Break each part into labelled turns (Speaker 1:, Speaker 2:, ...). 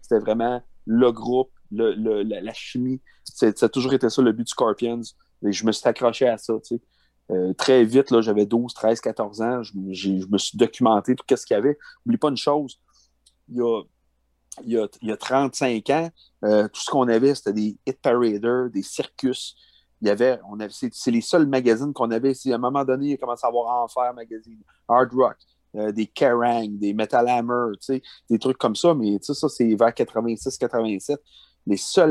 Speaker 1: C'était vraiment le groupe, la, chimie. Ça a toujours été ça le but du Scorpions. Et je me suis accroché à ça. Euh, très vite, là, j'avais 12, 13, 14 ans. Je, me suis documenté tout ce qu'il y avait. N'oublie pas une chose. Il y a, il y a, 35 ans, euh, tout ce qu'on avait, c'était des hit paraders, des circus. Il y avait, on avait, c'est, les seuls magazines qu'on avait. Si à un moment donné, il a commencé à avoir Enfer Magazine, Hard Rock, euh, des Kerrang, des Metal Hammer, des trucs comme ça. Mais ça, c'est vers 86-87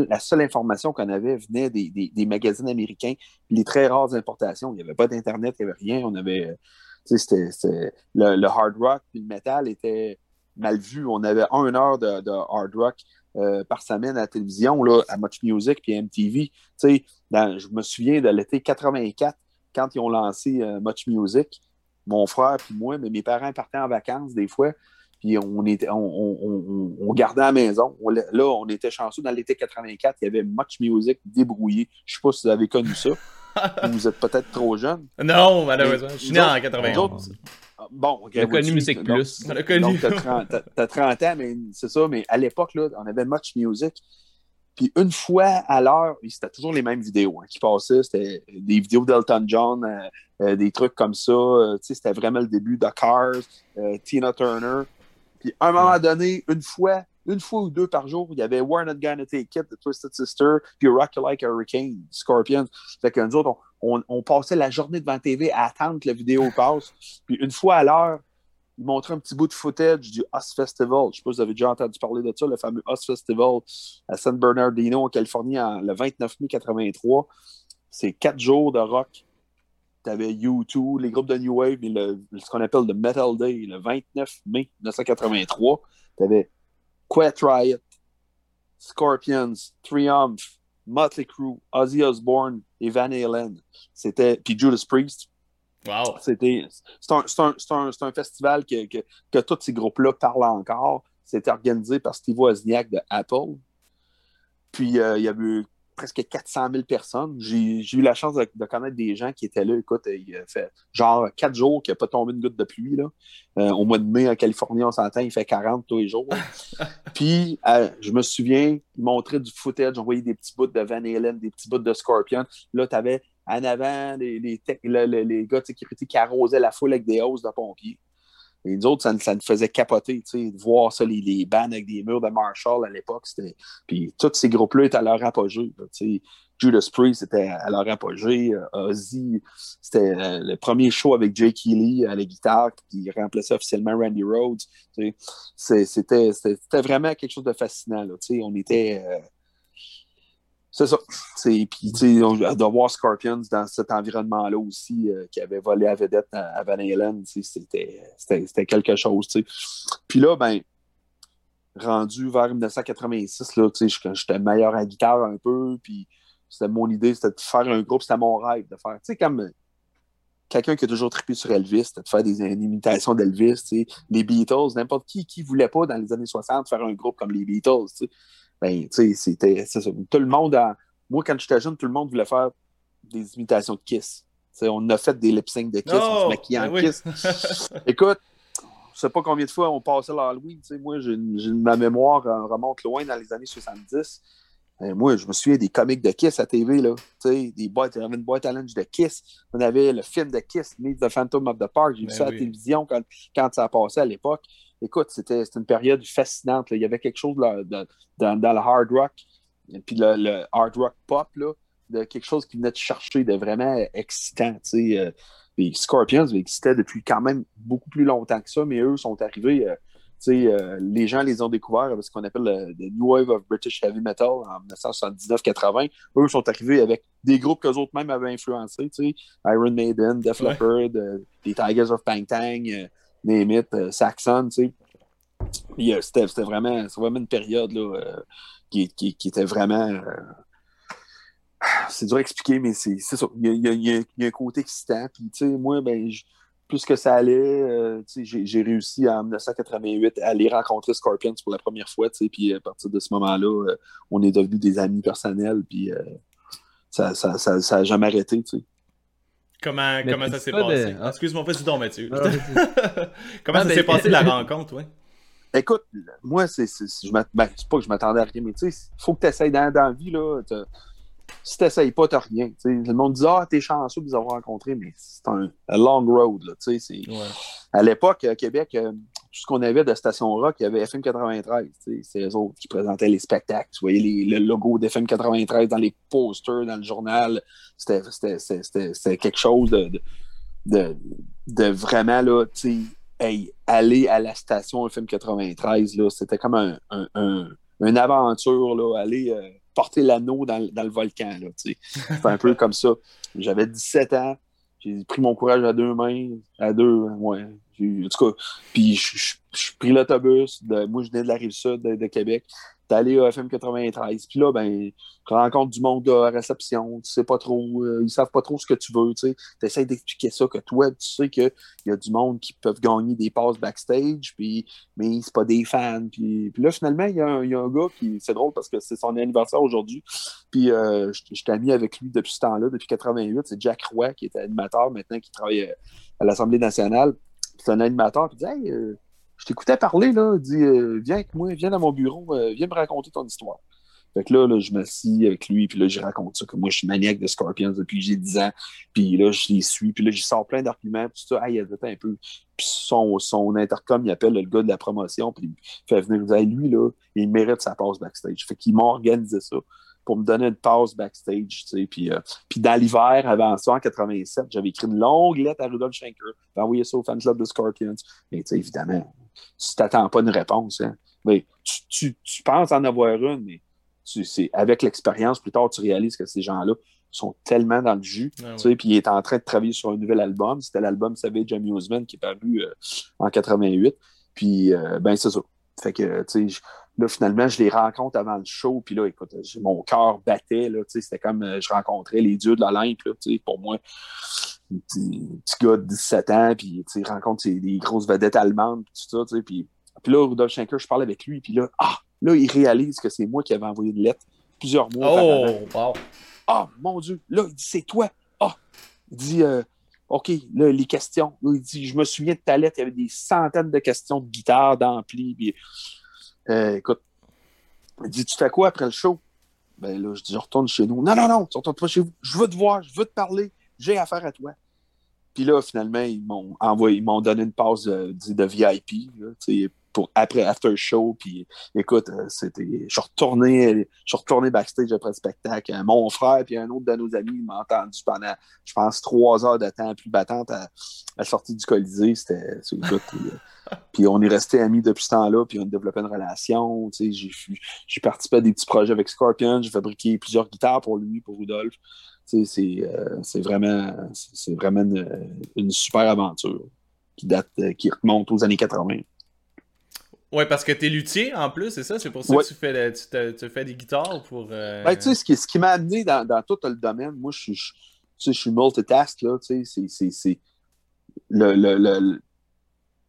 Speaker 1: la seule information qu'on avait venait des, magazines américains, les très rares importations. Il n'y avait pas d'Internet, il n'y avait rien. On avait. C'était, le, hard rock puis le metal était mal vu. On avait une heure de, hard rock euh, par semaine à la télévision, là, à Much Music puis MTV. je me souviens de l'été 84, quand ils ont lancé euh, Much Music, mon frère puis moi, mais mes parents partaient en vacances des fois. Puis on, était, on, gardait à la maison. là, on était chanceux. Dans l'été 84, il y avait Much Music débrouillé. Je ne sais pas si vous avez connu ça. vous êtes peut-être trop jeune.
Speaker 2: Non, malheureusement. Je suis né en 91.
Speaker 1: Ah, bon,
Speaker 2: ok. On a connu Musique Plus.
Speaker 1: On a connu. t'as 30, 30, ans, mais c'est ça. Mais à l'époque, là, on avait Much Music. Puis une fois à l'heure, c'était toujours les mêmes vidéos hein, qui passaient. C'était des vidéos d'Elton John, euh, euh, des trucs comme ça. Euh, c'était vraiment le début de Cars, Tina Turner. Puis à un moment donné, une fois, une fois ou deux par jour, il y avait We're Not Gonna Take It, The Twisted Sister, puis Rock Like a Hurricane, Scorpions. Fait que nous autres, on, on, passait la journée devant la TV à attendre que la vidéo passe. Puis une fois à l'heure, ils montraient un petit bout de footage du Us Festival. Je sais pas si vous avez déjà entendu parler de ça, le fameux Us Festival à San Bernardino, en Californie, en, le 29 mai 83. C'est quatre jours de rock tu avais U2, les groupes de New Wave, et ce qu'on appelle le Metal Day, le 29 mai 1983. Tu avais Quiet Riot, Scorpions, Triumph, Motley Crue, Ozzy Osbourne et Van Halen. C'était, puis Judas Priest.
Speaker 2: Wow.
Speaker 1: C'était, c'est un, un, un, festival que, que, que tous ces groupes-là parlent encore. C'était organisé par Steve Wozniak de Apple. Puis euh, il y a eu presque 400 000 personnes. J'ai eu la chance de, connaître des gens qui étaient là. Écoute, il a fait genre quatre jours qu'il n'a pas tombé une goutte de pluie. Là. Euh, au mois de mai, en Californie, on s'entend, il fait 40 tous les jours. Puis, euh, je me souviens, il montrait du footage, on voyait des petits bouts de Van Halen, des petits bouts de Scorpion. Là, tu avais en avant les, les, les gars de sécurité qui arrosaient la foule avec des hausses de pompiers. Et nous autres, ça, ça nous faisait capoter, de voir ça, les, les bands avec des murs de Marshall à l'époque. Puis tous ces groupes-là étaient à leur apogée. Judas Priest était à leur apogée. Euh, Ozzy, c'était euh, le premier show avec Jake Keely à la guitare qui remplaçait officiellement Randy Rhodes. C'était vraiment quelque chose de fascinant. Là, on était. Euh, c'est ça. Puis, de voir Scorpions dans cet environnement-là aussi, euh, qui avait volé à vedette à, Van Halen, c'était quelque chose. Puis là, ben, rendu vers 1986, là, j'étais meilleur à guitare un peu, puis c'était mon idée, c'était de faire un groupe, c'était mon rêve de faire, tu sais, comme quelqu'un qui a toujours trippé sur Elvis, c'était de faire des, imitations d'Elvis, les Beatles, n'importe qui qui voulait pas dans les années 60 faire un groupe comme les Beatles, ben, tu sais, c'était Tout le monde, moi, quand j'étais jeune, tout le monde voulait faire des imitations de Kiss. on a fait des lip sync de Kiss, on se oh, maquillait en ben Kiss. Écoute, je sais pas combien de fois on passait l'Halloween. Moi, ma mémoire remonte loin dans les années 70. Ben, moi, je me souviens des comics de Kiss à TV, là. des boîtes, il y avait une boîte à lunch de Kiss. On avait le film de Kiss, Meet the Phantom of the Park. J'ai vu ça à la télévision quand, quand ça a passé à l'époque écoute, c'était une période fascinante. Il y avait quelque chose dans, le hard rock, puis le, hard rock pop, de quelque chose qui venait de chercher de vraiment excitant. Euh, les Scorpions existaient depuis quand même beaucoup plus longtemps que ça, mais eux sont arrivés. Euh, euh, les gens les ont découverts avec ce qu'on appelle le, New Wave of British Heavy Metal en 1979-80. Eux sont arrivés avec des groupes qu'eux autres même avaient influencés. Iron Maiden, Def Leppard, les Tigers of Pangtang, name euh, Saxon, tu sais. Euh, c'était, vraiment, vraiment une période là, euh, qui, était vraiment. c'est dur à expliquer, mais c'est, ça. Il y, a, un côté excitant. Puis, tu sais, moi, ben, plus que ça allait, j'ai, j'ai réussi en 1988 à aller rencontrer Scorpions pour la première fois. Puis à partir de ce moment-là, on est devenus des amis personnels. Puis ça n'a ça, ça, ça jamais arrêté. Tu
Speaker 2: Comment, comment ça s'est passé? Ah, excuse-moi, pas du donc, Mathieu. comment ça s'est passé la rencontre, ouais?
Speaker 1: Écoute, moi, c'est je ben, pas que je m'attendais à rien, mais tu sais, il faut que tu essayes dans, dans la vie. Là, si tu n'essayes pas, tu n'as rien. le monde dit Ah, t'es chanceux de nous avoir rencontrés, mais c'est un, long road. Là, À l'époque, à Québec, euh, tout ce qu'on avait de Station Rock, il y avait FM 93. C'est eux autres qui présentaient les spectacles. Tu voyais le logo d'FM 93 dans les posters, dans le journal. C'était quelque chose de, de, de, vraiment, là, hey, aller à la station FM 93, c'était comme un, un, une aventure, là, aller euh, porter l'anneau dans, dans, le volcan. C'était un peu comme ça. J'avais 17 ans, j'ai pris mon courage à deux mains, à deux, ouais. En tout cas, puis je pris l'autobus, moi je venais de la rive sud de Québec, allé à FM 93. Puis là, ben, tu rencontres du monde à réception, tu sais pas trop, euh, ils savent pas trop ce que tu veux, tu essaies d'expliquer ça, que toi, tu sais qu'il y a du monde qui peuvent gagner des passes backstage, puis, mais c'est pas des fans. Puis, puis là, finalement, il y, a un, y, a un gars qui, c'est drôle parce que c'est son anniversaire aujourd'hui, puis euh, je, t'ai ami avec lui depuis ce temps-là, depuis 88. C'est Jack Roy qui est animateur maintenant, qui travaille à l'Assemblée nationale. C'est un animateur, puis il dit, hey, euh, je t'écoutais parler, là, il dit euh, Viens avec moi, viens dans mon bureau, euh, viens me raconter ton histoire. Fait que là, je m'assis avec lui, puis là, je raconte ça, que moi, je suis maniaque de Scorpions depuis j'ai 10 ans, puis là, je les suis, puis là, j'y sors plein d'arguments, puis tout ça, hey, un peu. Puis son, son intercom, il appelle le gars de la promotion, puis il fait venir, il dit, lui, là, il mérite sa passe backstage. Fait qu'il m'a organisé ça pour me donner une pause backstage. Tu sais, puis, euh, puis dans l'hiver, avant ça, en 87, j'avais écrit une longue lettre à Rudolf Schenker. J'ai envoyé ça au fan club de Scorpions. Mais tu sais, évidemment, tu t'attends pas une réponse. Hein. Mais tu, tu, penses en avoir une, mais tu, avec l'expérience, plus tard, tu réalises que ces gens-là sont tellement dans le jus. Ah tu sais, puis il est en train de travailler sur un nouvel album. C'était l'album Savage Amusement qui est paru euh, en 88. Puis, euh, ben, c'est ça. Fait que, tu sais, Là, finalement, je les rencontre avant le show, puis là, écoute, mon cœur battait, là, c'était comme euh, je rencontrais les dieux de l'Olympe, là, pour moi. Un petit, gars de 17 ans, puis il rencontre des grosses vedettes allemandes, tout ça, puis, puis là, Rudolf Schenker, je parle avec lui, puis là, ah, là, il réalise que c'est moi qui avais envoyé une lettre plusieurs mois
Speaker 2: oh, wow.
Speaker 1: Ah, mon Dieu, là, il dit, c'est toi. Ah, il dit, euh, OK, là, les questions. il dit, je me souviens de ta lettre, il y avait des centaines de questions de guitare, d'ampli, puis euh, écoute, il dit Tu fais quoi après le show? Ben là, je dis Je retourne chez nous. Non, non, non, tu retournes pas chez vous. Je veux te voir, je veux te parler, j'ai affaire à toi. Puis là, finalement, ils m'ont envoyé, ils m'ont donné une pause de, de VIP. Là, après after show. Puis écoute, euh. Je suis retourné, retourné backstage après le spectacle. Mon frère et un autre de nos amis m'ont entendu pendant, je pense, trois heures de temps plus battante à, la sortie du Colisée. C'était. Euh, puis on est resté amis depuis ce temps-là, puis on a développé une relation. J'ai participé à des petits projets avec Scorpion, j'ai fabriqué plusieurs guitares pour lui, pour Rudolph. Euh, c'est vraiment, c'est vraiment une, une, super aventure qui date, qui remonte aux années 80.
Speaker 2: Ouais, parce que t'es luthier en plus, c'est ça? C'est pour ça que tu fais, tu, tu, fais des guitares pour. Euh...
Speaker 1: Ben, tu sais, ce qui, ce qui m'a amené dans, dans, tout le domaine, moi, je suis, je, je suis multitask, là, tu sais, c'est le, le, le,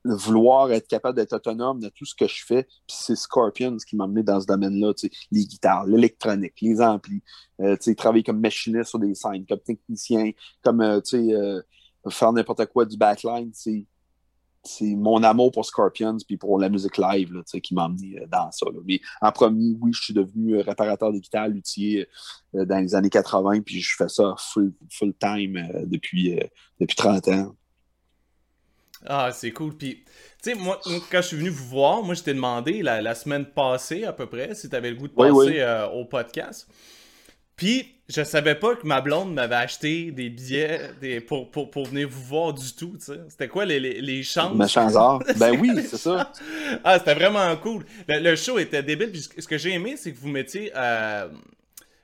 Speaker 1: le, vouloir être capable d'être autonome de tout ce que je fais. Puis c'est Scorpions qui m'a amené dans ce domaine-là, tu sais, les guitares, l'électronique, les amplis, euh, tu sais, travailler comme machiniste sur des scènes, comme technicien, comme, euh, tu sais, euh, faire n'importe quoi du backline, tu sais c'est mon amour pour Scorpions puis pour la musique live là, qui m'a emmené euh, dans ça. Mais en premier, oui, je suis devenu euh, réparateur de guitare, luthier euh, dans les années 80, puis je fais ça full, full time depuis, depuis 30 ans.
Speaker 2: Ah, c'est cool. Puis, tu sais, moi, quand je suis venu vous voir, moi, je t'ai demandé la, semaine passée à peu près si tu avais le goût de passer au podcast. Puis, je savais pas que ma blonde m'avait acheté des billets pour, pour, pour, venir vous voir du tout, tu sais. C'était quoi les, les, les chances?
Speaker 1: Ben oui, c'est ça.
Speaker 2: ah, c'était vraiment cool. Le, show était débile. Puis ce que j'ai aimé, c'est que vous mettiez... Euh...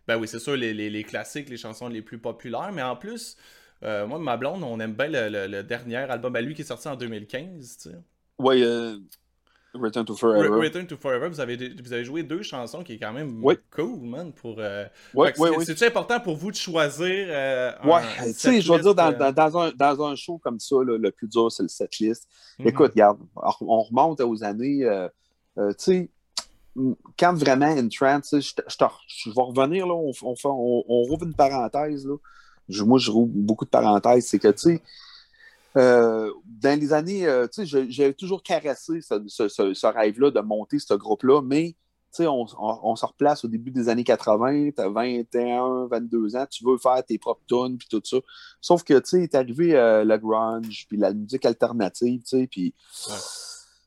Speaker 2: Ben oui, c'est sûr, les, les, les, classiques, les chansons les plus populaires. Mais en plus, euh, moi, ma blonde, on aime bien le, le, dernier album à lui qui est sorti en 2015, tu sais.
Speaker 1: Oui, euh, Return to Forever.
Speaker 2: Return to Forever, vous avez, vous avez joué deux chansons qui est quand même cool, man. Pour, euh... C'est-tu important pour vous de choisir euh,
Speaker 1: Ouais, tu sais, je veux dire, dans, euh, dans, un, dans, un, show comme ça, le plus dur, c'est le setlist. Mm Écoute, regarde, on remonte aux années, euh, euh, tu sais, quand vraiment in trance, je, je, vais revenir, là, on, on, on, on rouvre une parenthèse, là. moi, je rouvre beaucoup de parenthèses, c'est que, tu sais, euh, dans les années, euh, tu sais, j'avais toujours caressé ce, rêve-là de monter ce groupe-là, mais tu sais, on, se replace au début des années 80, tu as 21, 22 ans, tu veux faire tes propres tunes, puis tout ça. Sauf que, tu sais, est arrivé le grunge, puis la musique alternative, tu sais, puis...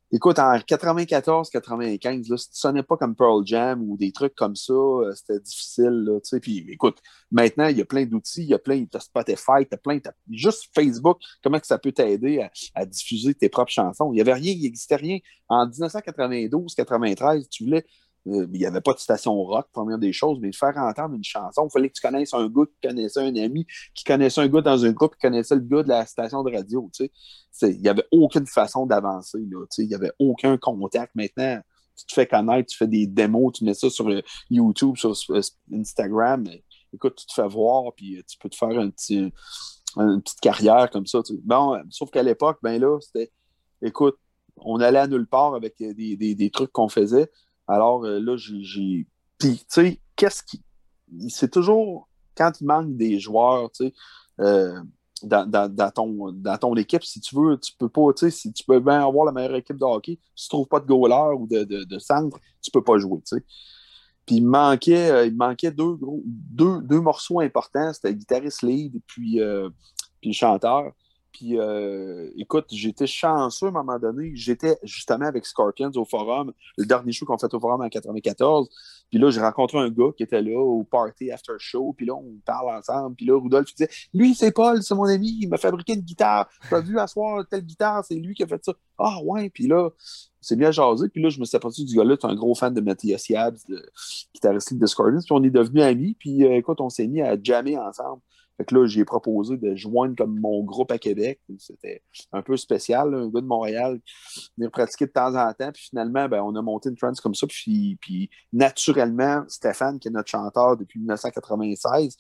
Speaker 1: Écoute, en 94-95, là, si tu sonnais pas comme Pearl Jam ou des trucs comme ça, euh, c'était difficile. Là, puis écoute, maintenant, il y a plein d'outils, il y a plein, de Spotify, t'as plein, juste Facebook, comment que ça peut t'aider à, diffuser tes propres chansons? Il n'y avait rien, il n'existait rien. En 1992-93, tu voulais il n'y avait pas de station rock, première des choses, mais de faire entendre une chanson, il fallait que tu connaisses un gars qui connaissait un ami, qui connaissait un gars dans un groupe, qui connaissait le gars de la station de radio. Tu sais. Il n'y avait aucune façon d'avancer. Tu sais. Il n'y avait aucun contact. Maintenant, tu te fais connaître, tu fais des démos, tu mets ça sur euh, YouTube, sur euh, Instagram. Écoute, tu te fais voir, puis tu peux te faire une petite carrière comme ça. Bon, sauf qu'à l'époque, ben là, c'était, écoute, on allait à nulle part avec des, des trucs qu'on faisait. Alors euh, là, j'ai. Puis, tu sais, qu'est-ce qui. C'est toujours quand il manque des joueurs, tu sais, euh, dans, ton, dans ton équipe, si tu veux, tu peux pas, tu sais, si tu peux bien avoir la meilleure équipe de hockey, si tu trouves pas de goaler ou de, de, centre, tu peux pas jouer, tu sais. Puis il manquait, euh, il manquait deux, gros, deux, deux morceaux importants, c'était guitariste lead puis, puis le chanteur. Puis, euh, écoute, j'étais chanceux à un moment donné. J'étais justement avec Scorpions au forum, le dernier show qu'on fait au forum en 94. Puis là, j'ai rencontré un gars qui était là au party after show. Puis là, on parle ensemble. Puis là, Rudolph disait Lui, c'est Paul, c'est mon ami. Il m'a fabriqué une guitare. Tu as vu asseoir telle guitare, c'est lui qui a fait ça. Ah, ouais. Puis là, c'est bien jasé. Puis là, je me suis aperçu du gars-là, tu es un gros fan de Matthias Yabs, de guitariste de Scorpions. Puis on est devenus amis. Puis euh, écoute, on s'est mis à jammer ensemble. Fait que là, j'ai proposé de joindre comme mon groupe à Québec. C'était un peu spécial, un gars de Montréal, venir pratiquer de temps en temps. Puis finalement, ben, on a monté une trance comme ça. Puis, naturellement, Stéphane, qui est notre chanteur depuis 1996,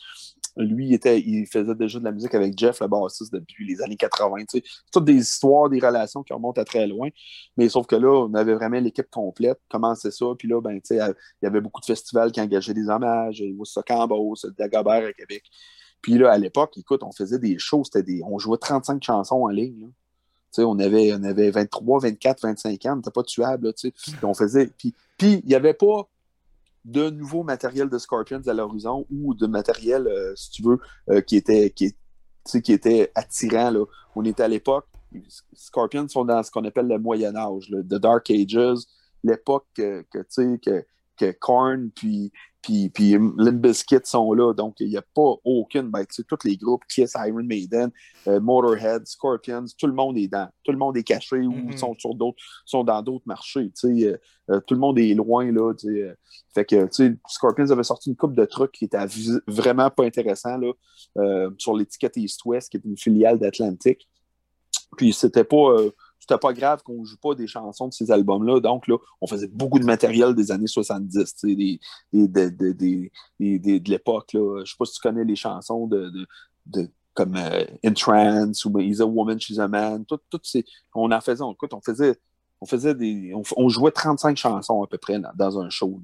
Speaker 1: lui, il, était, il faisait déjà de la musique avec Jeff, le bassiste, depuis les années 80. C'est toutes des histoires, des relations qui remontent à très loin. Mais sauf que là, on avait vraiment l'équipe complète. Comment c'est ça? Puis là, ben, il y avait beaucoup de festivals qui engageaient des hommages. Woodstock en Beauce, Dagobert à Québec. Puis là, à l'époque, écoute, on faisait des shows, des, on jouait 35 chansons en ligne. On avait, on avait 23, 24, 25 ans, on n'était pas tuable. Là, puis on faisait. Puis il n'y avait pas de nouveau matériel de Scorpions à l'horizon ou de matériel, euh, si tu veux, euh, qui, était, qui, qui était attirant. Là. On était à l'époque, Scorpions sont dans ce qu'on appelle le Moyen Âge, le The Dark Ages, l'époque que, que, que, que Korn puis puis, puis Limp Bizkit sont là, donc il n'y a pas aucune. Ben, tous les groupes, Kiss, Iron Maiden, euh, Motorhead, Scorpions, tout le monde est dans. Tout le monde est caché ou mm-hmm. sont sur d'autres, sont dans d'autres marchés. Euh, euh, tout le monde est loin. Là, fait que Scorpions avait sorti une coupe de trucs qui étaient vraiment pas intéressants là, sur l'étiquette East West, qui est une filiale d'Atlantic. Puis c'était pas c'était pas grave qu'on joue pas des chansons de ces albums-là. Donc, là, on faisait beaucoup de matériel des années 70, des, de l'époque. Je sais pas si tu connais les chansons de, comme euh, ou He's a Woman, She's a Man. Tout, ces, on en faisait, écoute, on faisait. On faisait des. On, jouait 35 chansons à peu près dans, un show.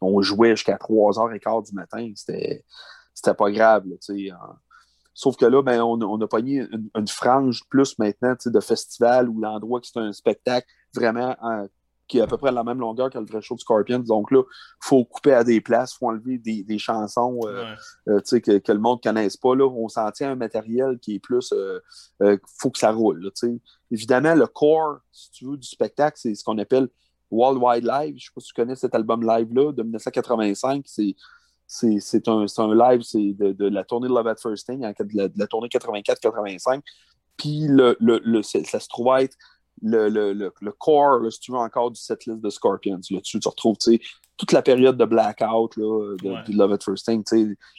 Speaker 1: on jouait jusqu'à 3h15 du matin. C'était, c'était pas grave. Sauf que là, ben, on, a pogné une, frange plus maintenant de festival ou l'endroit qui c'est un spectacle vraiment qui est à peu près la même longueur que le vrai show de Scorpions. Donc là, il faut couper à des places, il faut enlever des, chansons euh, euh, que, le monde ne connaisse pas. Là. On s'en tient un matériel qui est plus. Il euh, faut que ça roule. Évidemment, le core, si tu veux, du spectacle, c'est ce qu'on appelle World Wide Live. Je ne sais pas si tu connais cet album live-là de 1985. C'est c'est un, un, live de, de, la tournée de Love at First Thing, de la, tournée 84-85. Puis le, le, ça se trouve être le, le, core, si tu veux, encore du setlist de Scorpions. Là-dessus, tu retrouves toute la période de Blackout là, de, Love at First Thing,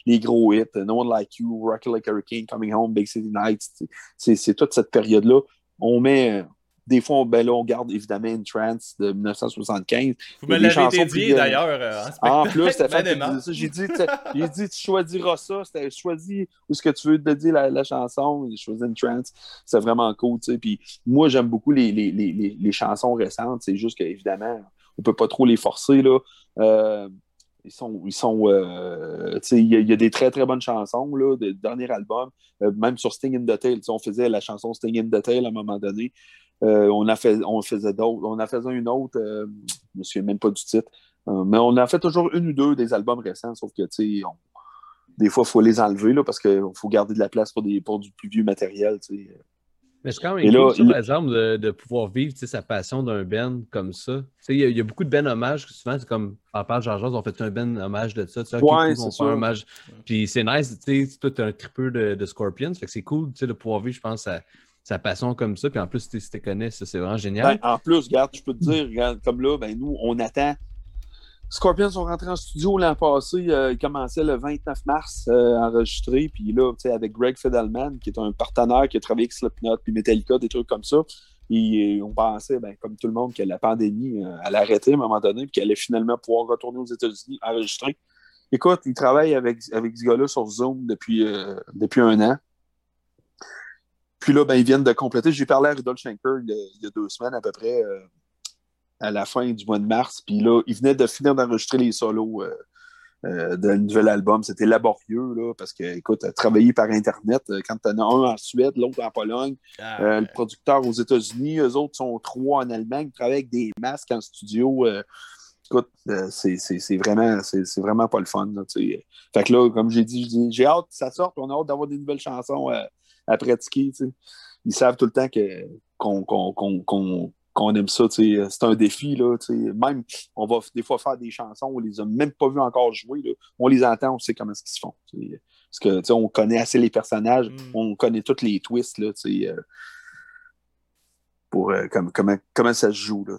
Speaker 1: les gros hits, No One Like You, Rocky Like Hurricane, Coming Home, Big City Nights. C'est toute cette période-là. On met des fois, on, ben là, on garde évidemment une trance de 1975.
Speaker 2: Vous me l'avez dit d'ailleurs. Euh,
Speaker 1: en, plus, j'ai dit, j'ai dit, tu choisiras ça. C'était choisi où ce que tu veux te dire la, la chanson. J'ai choisi une trance. C'est vraiment cool. Tu sais. Puis moi, j'aime beaucoup les, les, les, les, chansons récentes. C'est juste qu'évidemment, on ne peut pas trop les forcer. Là. Euh, ils sont. Ils sont euh, il y, a des très très bonnes chansons, là, de dernier album. Euh, même sur Sting in the Tail, on faisait la chanson Sting in the Tail à un moment donné. Euh, on, a fait, on faisait d'autres. On a fait une autre, je ne me souviens même pas du titre. mais on a fait toujours une ou deux des albums récents, sauf que des fois, il faut les enlever là, parce qu'il faut garder de la place pour, des, pour du plus vieux matériel.
Speaker 3: Mais c'est quand même cool, par exemple, de, pouvoir vivre sa passion d'un Ben comme ça. Il y, a beaucoup de Ben hommages, souvent, c'est comme en parle Georges, on fait un Ben hommage de ça. Tu sais,
Speaker 1: ouais, c'est ça.
Speaker 3: hommage. Puis c'est nice, tu sais, toi, tu es un tripeur de, de, Scorpions, fait que c'est cool de pouvoir vivre, je pense, sa, passion comme ça. Puis en plus, si tu connais, ça, c'est vraiment génial.
Speaker 1: Ben, en plus, regarde, je peux te dire, regarde, comme là, ben, nous, on attend Scorpions sont rentrés en studio l'an passé. Euh, ils commençaient le 29 mars euh, à enregistrer. Puis là, avec Greg Fidelman, qui est un partenaire qui a travaillé avec Slipknot puis Metallica, des trucs comme ça. Et on pensait, ben, comme tout le monde, que la pandémie euh, allait arrêter à un moment donné, puis qu'elle allait finalement pouvoir retourner aux États-Unis enregistrer. Écoute, ils travaillent avec, avec ce gars-là sur Zoom depuis, depuis un an. Puis là, ben, ils viennent de compléter. J'ai parlé à Rudolf Schenker il y, a, deux semaines à peu près à la fin du mois de mars. Puis là, il venait de finir d'enregistrer les solos euh, euh, d'un nouvel album. C'était laborieux, là, parce que, écoute, travailler par Internet, euh, quand tu en as un en Suède, l'autre en Pologne, ah, le producteur aux États-Unis, eux autres sont trois en Allemagne, ils travaillent avec des masques en studio. écoute, c'est vraiment, vraiment pas le fun. fait que là, comme j'ai dit, j'ai hâte que ça sorte, on a hâte d'avoir des nouvelles chansons à, pratiquer. Ils savent tout le temps qu'on qu'on aime ça. C'est un défi. Là, même, on va des fois faire des chansons, on les a même pas vues encore jouer. On les entend, on sait comment ils se font. Parce que on connaît assez les personnages, mm. on connaît tous les twists là, euh, pour euh, comment, comment ça se joue. Là,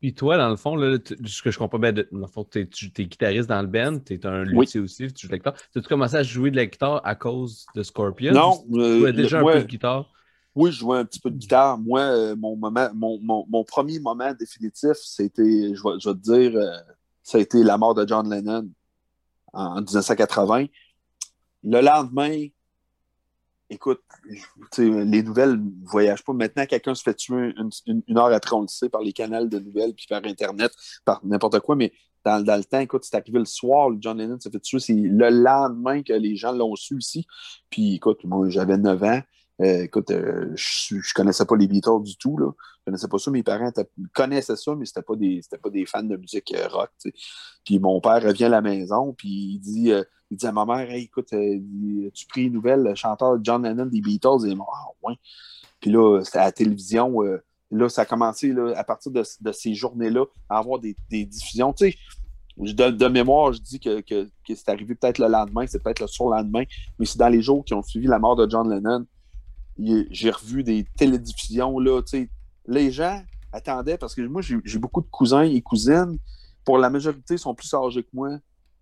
Speaker 3: Puis toi, dans le fond, là, ce que je comprends bien, dans le fond, tu es, guitariste dans le band, tu es un luthier aussi, tu joues de la guitare. Tu as commencé à jouer de la guitare à cause de Scorpion?
Speaker 1: Non.
Speaker 3: tu jouais déjà un peu de guitare?
Speaker 1: Oui, je jouais un petit peu de guitare. Moi, euh, mon, moment, mon, premier moment définitif, c'était, je vais, te dire, euh, ça a été la mort de John Lennon en, 1980. Le lendemain, écoute, les nouvelles ne voyagent pas. Maintenant, quelqu'un se fait tuer une, heure après, on le sait, par les canaux de nouvelles, puis par Internet, par n'importe quoi, mais dans, le temps, écoute, c'est arrivé le soir, John Lennon s'est fait tuer, c'est le lendemain que les gens l'ont su ici. Puis, écoute, moi, j'avais 9 ans. Euh, écoute, euh, je, ne connaissais pas les Beatles du tout. Là. Je connaissais pas ça. Mes parents connaissaient ça, mais c'était pas des pas des fans de musique euh, rock. Puis mon père revient à la maison, puis il dit, il dit à ma mère hey, écoute, tu pris une nouvelle, le chanteur John Lennon des Beatles mort. Ah, ouais. Puis là, c'était à la télévision. là, ça a commencé là, à partir de, ces journées-là à avoir des, diffusions. Tu sais, de, mémoire, je dis que, que c'est arrivé peut-être le lendemain, c'est peut-être le surlendemain, mais c'est dans les jours qui ont suivi la mort de John Lennon j'ai revu des télédiffusions, là, les gens attendaient, parce que moi, j'ai beaucoup de cousins et cousines, pour la majorité, sont plus âgés que moi.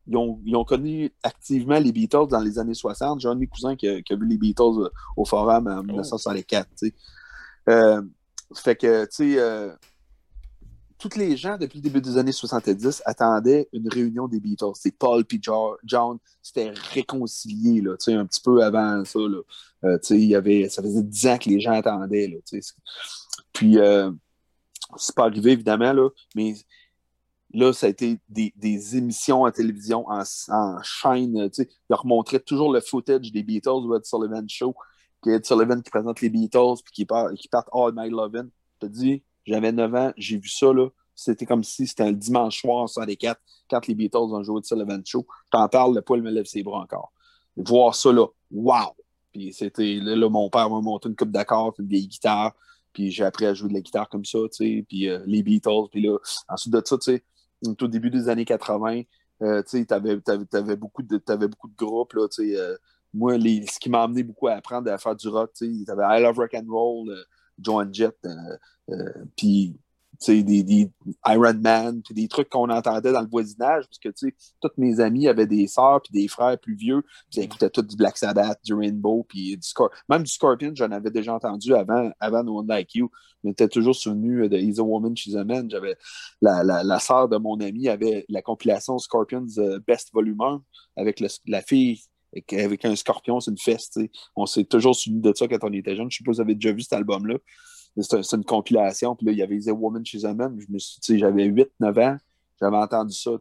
Speaker 1: Ils ont, connu activement les Beatles dans les années 60. J'ai un de mes cousins qui a, vu les Beatles euh, au Forum en 1964. Euh, fait que, tu sais, euh, tous les gens, depuis le début des années 70, attendaient une réunion des Beatles. C'est Paul et John, c'était réconcilié, là, un petit peu avant ça. Là. Euh, y avait, ça faisait 10 ans que les gens attendaient. Là, puis, euh, c'est pas arrivé, évidemment, là, mais là, ça a été des, des émissions à télévision en, en chaîne. Ils remontraient toujours le footage des Beatles ou Ed Sullivan Show, Ed Sullivan qui présente les Beatles puis qui, part, qui partent All My Lovin'. Je te dis, j'avais 9 ans, j'ai vu ça, là. C'était comme si c'était un dimanche soir en 64 quand les Beatles ont joué le Sullivan Show. T'en parles, le poil me lève ses bras encore. Voir ça, là, wow! Puis c'était, là, mon père m'a monté une coupe d'accords, une vieille guitare, puis j'ai appris à jouer de la guitare comme ça, tu sais, puis euh, les Beatles, puis là, ensuite de ça, tu sais, au début des années 80, euh, tu sais, t'avais, avais, beaucoup de, avais beaucoup de groupes, là, tu sais, euh, moi, les, ce qui m'a amené beaucoup à apprendre à faire du rock, tu sais, t'avais I Love Rock and Roll, Joan Jett, euh, puis des, des Iron Man, puis des trucs qu'on entendait dans le voisinage, parce que tous mes amis avaient des sœurs puis des frères plus vieux, puis ils écoutaient tout du Black Sabbath, du Rainbow, puis du même du Scorpion, j'en avais déjà entendu avant, avant No One Like You, mais j'étais toujours souvenu de He's a Woman, She's a Man. J'avais la, la, la sœur de mon ami avait la compilation Scorpions euh, Best Volume 1 avec la fille avec un scorpion, c'est une feste. On s'est toujours souvenu de ça quand on était jeune. Je ne sais pas si vous avez déjà vu cet album-là c'est une compilation. Puis là, il y avait The Woman She's a Man. J'avais 8-9 ans. j'avais entendu ça,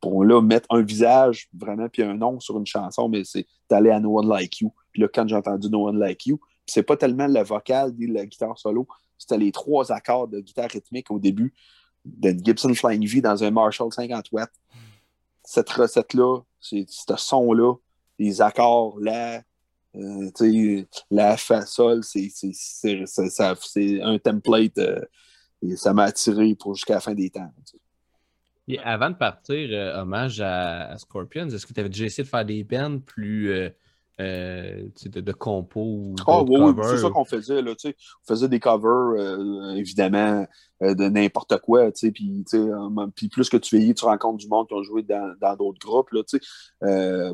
Speaker 1: pour là, mettre un visage vraiment puis un nom sur une chanson, mais c'est d'aller à No One Like You. Puis là, quand j'ai entendu No One Like You, c'est pas tellement le vocal ni la guitare solo, c'était les trois accords de guitare rythmique au début d'une Gibson Flying V dans un Marshall 50 watts. Cette recette-là, ce son-là, les accords là, euh, la, fa, sol, c'est un template euh, et ça m'a attiré pour jusqu'à la fin des temps.
Speaker 3: Et avant de partir, euh, hommage à, Scorpions, est-ce que tu avais déjà essayé de faire des bands plus euh, euh, de, de compos
Speaker 1: Ah oui, c'est ça qu'on faisait. Là, on faisait des covers, évidemment, de n'importe quoi. Puis, puis plus que tu vieillis, tu rencontres du monde qui ont joué dans d'autres groupes. Là,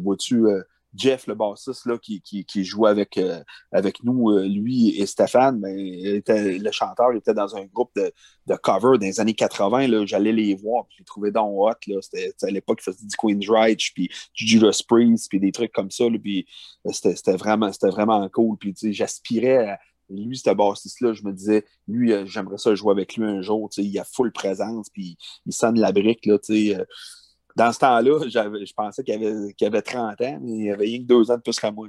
Speaker 1: vois-tu Jeff, le bassiste là, qui, qui, joue avec, euh, avec nous, euh, lui et Stéphane, ben, était, le chanteur était dans un groupe de, de cover des années 80. J'allais les voir, puis je les trouvais dans hot. C'était à l'époque, ils faisaient du Queen's Reich, puis du Judas Priest, puis des trucs comme ça. puis euh, c'était vraiment, vraiment cool. Puis j'aspirais à lui, ce bassiste-là, je me disais, lui, j'aimerais ça jouer avec lui un jour. Il a full présence, puis il sonne la brique. Là, dans ce temps-là, je pensais qu'il avait, avait 30 ans, mais il avait rien que deux ans de plus qu'à moi.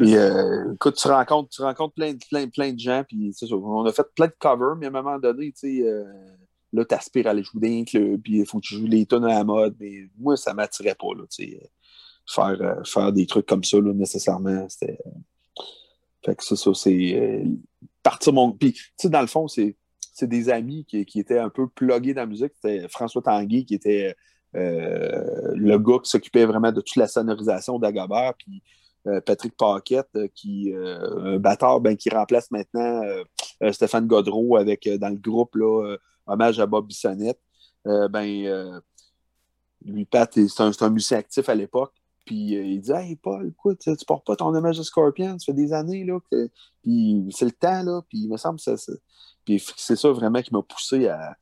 Speaker 1: Et, euh, écoute, tu rencontres, tu rencontres plein, plein, de gens, puis on a fait plein de covers, mais à un moment donné, tu euh, là, tu aspires à aller jouer dans club, puis il faut que tu joues les tonnes à la mode, mais moi, ça ne m'attirait pas, là, tu faire, euh, faire des trucs comme ça, là, nécessairement, c'était... Fait que ça, ça c'est... partir mon... Puis, tu dans le fond, c'est des amis qui, qui, étaient un peu plugués dans la musique. C'était François Tanguy qui était euh, le gars qui s'occupait vraiment de toute la sonorisation d'Agobert, puis euh, Patrick Paquette, euh, qui un batteur ben, qui remplace maintenant Stéphane Godreau avec dans le groupe là, hommage à Bob Bissonnette. ben, lui, Pat, c'est un, musicien actif à l'époque. Puis il dit Hey Paul, écoute, tu, portes pas ton hommage à Scorpion, ça fait des années, là, puis c'est le temps, là, puis il me semble que ça. Puis c'est ça vraiment qui m'a poussé à,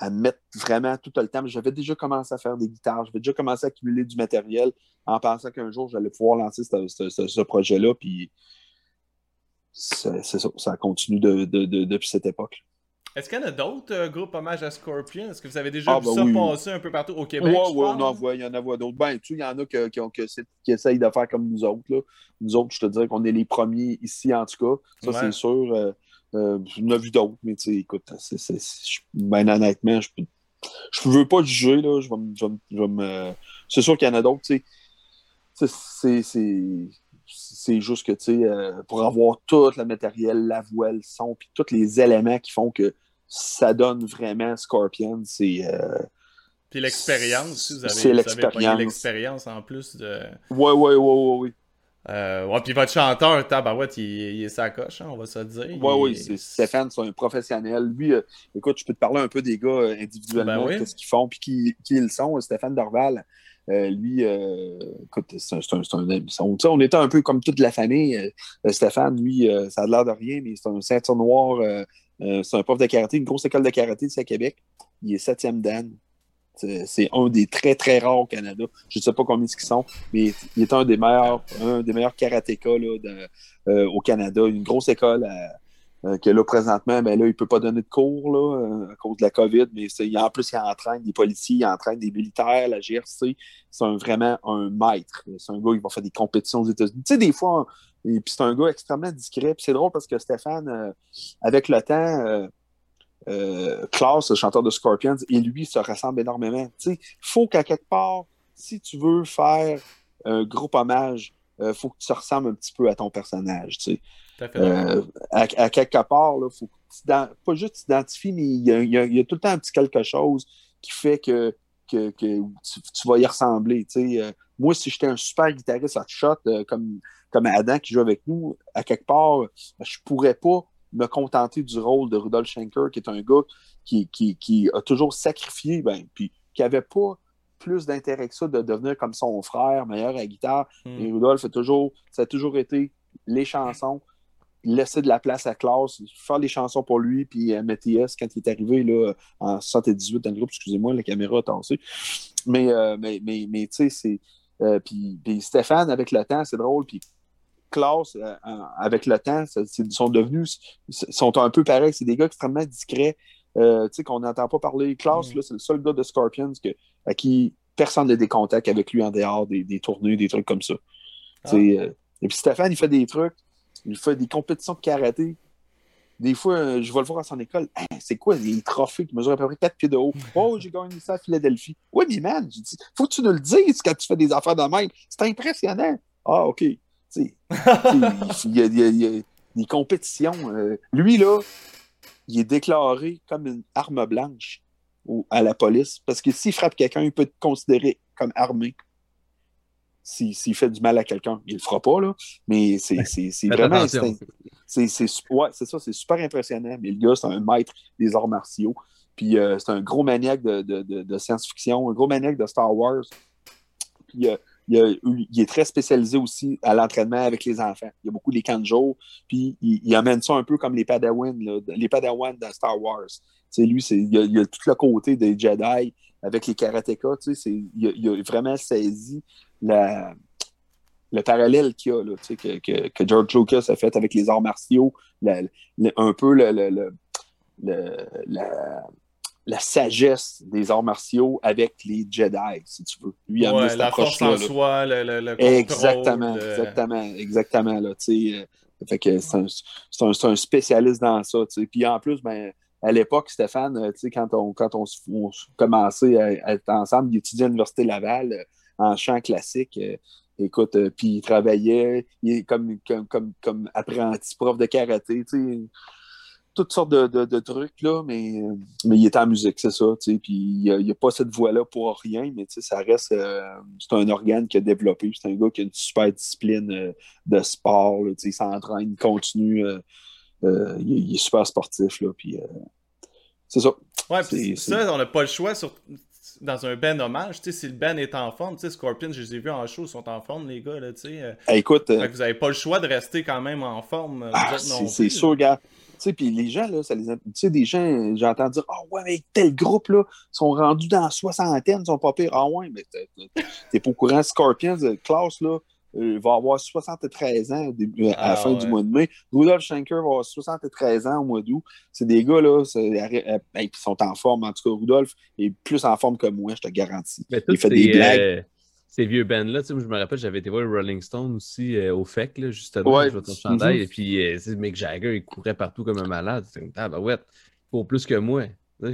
Speaker 1: à mettre vraiment tout le temps. J'avais déjà commencé à faire des guitares, j'avais déjà commencé à accumuler du matériel en pensant qu'un jour j'allais pouvoir lancer ce, projet-là. Puis c'est ça, ça continue de, depuis cette époque.
Speaker 2: Est-ce qu'il y en a d'autres euh, groupes hommage à Scorpion? Est-ce que vous avez déjà ah, vu ben ça passer un peu partout au Québec?
Speaker 1: Oui, oui, on il y en a d'autres. Ben, tu il y en a qui, essayent de faire comme nous autres. Là. Nous autres, je te dirais qu'on est les premiers ici, en tout cas. Ça, c'est sûr. Euh, euh, j'en ai vu d'autres, mais tu sais, écoute, c'est, ben honnêtement, je je veux pas juger, là. Je vais, je je me, c'est sûr qu'il y en a d'autres, tu sais. C'est, juste que, tu sais, euh, pour avoir tout le matériel, la voix, le son, puis tous les éléments qui font que ça donne vraiment Scorpion, c'est. Euh,
Speaker 2: puis l'expérience, vous avez, c'est l'expérience. l'expérience en plus de.
Speaker 1: Ouais, ouais, ouais, ouais, ouais.
Speaker 2: Euh, ouais, puis votre chanteur, Tabarouette, il, il est sa coche, hein, on va se dire.
Speaker 1: Oui, oui, c'est Stéphane, c'est un professionnel. Lui, euh, écoute, je peux te parler un peu des gars euh, individuellement, ben qu'est-ce qu'ils font, puis qui, qui, ils sont. Stéphane Dorval, lui, écoute, c'est un, un, on, on était un peu comme toute la famille. Stéphane, lui, ça a l'air de rien, mais c'est un ceinture noir, c'est un prof de karaté, une grosse école de karaté ici à Québec. Il est septième dan. C'est un des très, très rares au Canada. Je ne sais pas combien ils sont, mais il est un des meilleurs, un des meilleurs karatékas euh, au Canada. Une grosse école euh, que là, présentement, ben là, il ne peut pas donner de cours là, euh, à cause de la COVID, mais en plus, il entraîne des policiers, il entraîne des militaires, la GRC. C'est vraiment un maître. C'est un gars qui va faire des compétitions aux États-Unis. Tu sais, des fois, et puis c'est un gars extrêmement discret. C'est drôle parce que Stéphane, avec le temps, euh, Klaus, le chanteur de Scorpions, et lui se ressemblent énormément. Il faut qu'à quelque part, si tu veux faire un groupe hommage, il euh, faut que tu te ressembles un petit peu à ton personnage. Euh, à, quelque part, il faut pas juste t'identifier, mais il y, a, tout le temps un petit quelque chose qui fait que, que, tu, vas y ressembler. moi, si j'étais un super guitariste à shot comme, comme Adam qui joue avec nous, à quelque part, je pourrais pas me contenter du rôle de Rudolf Schenker, qui est un gars qui, qui, a toujours sacrifié, ben, puis qui n'avait pas plus d'intérêt que ça de devenir comme son frère, meilleur à la guitare. Hmm. Et Rudolf a toujours, ça a toujours été les chansons, laisser de la place à Klaus, faire les chansons pour lui, puis euh, Mathias, quand il est arrivé là, en 78 dans le groupe, excusez-moi, la caméra a tassé. Mais, euh, mais, mais, mais tu sais, c'est. Euh, puis, Stéphane, avec le temps, c'est drôle, puis Klaus, avec le temps, ils sont devenus, sont un peu pareils. C'est des gars extrêmement discrets. euh, tu sais, qu'on n'entend pas parler. Klaus, mm. c'est le seul gars de Scorpions à qui personne n'a des contacts avec lui en dehors des, des tournées, des trucs comme ça. Ah. Euh, et puis Stéphane, il fait des trucs, il fait des compétitions de karaté. Des fois, euh, je vais le voir à son école. c'est quoi les trophées qui mesurent à peu près 4 pieds de haut? Oh, j'ai gagné ça à Philadelphie. Oui, mais man, faut que tu nous le dises quand tu fais des affaires de même. C'est impressionnant. Ah, OK. Il, y a, des compétitions. lui, là, il est déclaré comme une arme blanche à la police parce que s'il frappe quelqu'un, il peut être considéré comme armé. S'il fait du mal à quelqu'un, il le fera pas, là. Mais c'est vraiment. C'est ça, c'est super impressionnant. Mais le gars, c'est un maître des arts martiaux. Puis euh, c'est un gros maniaque de, science-fiction, un gros maniaque de Star Wars. Puis euh, il, est très spécialisé aussi à l'entraînement avec les enfants. Il y a beaucoup les kanjo, puis il, amène ça un peu comme les Padawan, les Padawan de Star Wars. lui, il, y a, tout le côté des Jedi avec les karatékas. Il, a vraiment saisi le parallèle qu'il y a, que, George Lucas a fait avec les arts martiaux, un peu le, la, la sagesse des arts martiaux avec les Jedi, si tu veux.
Speaker 2: Lui, a ouais, la force en soi, le, le,
Speaker 1: Exactement, exactement, exactement. Là, euh, fait que c'est un, un, spécialiste dans ça. Puis en plus, ben, à l'époque, Stéphane, euh, quand on, quand on, commençait à, être ensemble, il étudiait à l'Université Laval euh, en chant classique. écoute, puis il travaillait il, comme, comme, comme, comme apprenti prof de karaté. sais toutes sortes de, trucs, là, mais, mais il est en musique, c'est ça. Puis il n'y a, pas cette voix-là pour rien, mais ça reste. Euh, c'est un organe qui a développé. C'est un gars qui a une super discipline euh, de sport. il s'entraîne, il continue. Euh, il, est super sportif. Là, puis, c'est ça.
Speaker 2: Ouais, c'est ça, on n'a pas le choix sur, dans un band hommage, si le band est en forme, Scorpions, je les ai vus en show, ils sont en forme, les gars, là,
Speaker 1: écoute,
Speaker 2: vous n'avez pas le choix de rester quand même en forme.
Speaker 1: Ah, c'est sûr, gars sais, puis les gens, là, ça les Tu sais, des gens, j'entends dire Ah ouais, mais tel groupe, là, sont rendus dans la soixantaine, ils sont pas pires. Ah ouais, mais t'es pas au courant, Scorpions, euh, Klaus, là, euh, va avoir 73 ans à la ah fin du mois de mai. Rudolf Schenker va avoir 73 ans au mois d'août. C'est des gars, là, euh, ben, qui sont en forme. En tout cas, Rudolf est plus en forme que moi, je te garantis.
Speaker 3: Il fait des blagues ces vieux bands-là, je me rappelle, j'avais été voir Rolling Stone aussi euh, au FEC, là, justement, ouais. je vois ton chandail, mm-hmm. et puis euh, Mick Jagger, il courait partout comme un malade. Ah bah ouais, pour plus que moi.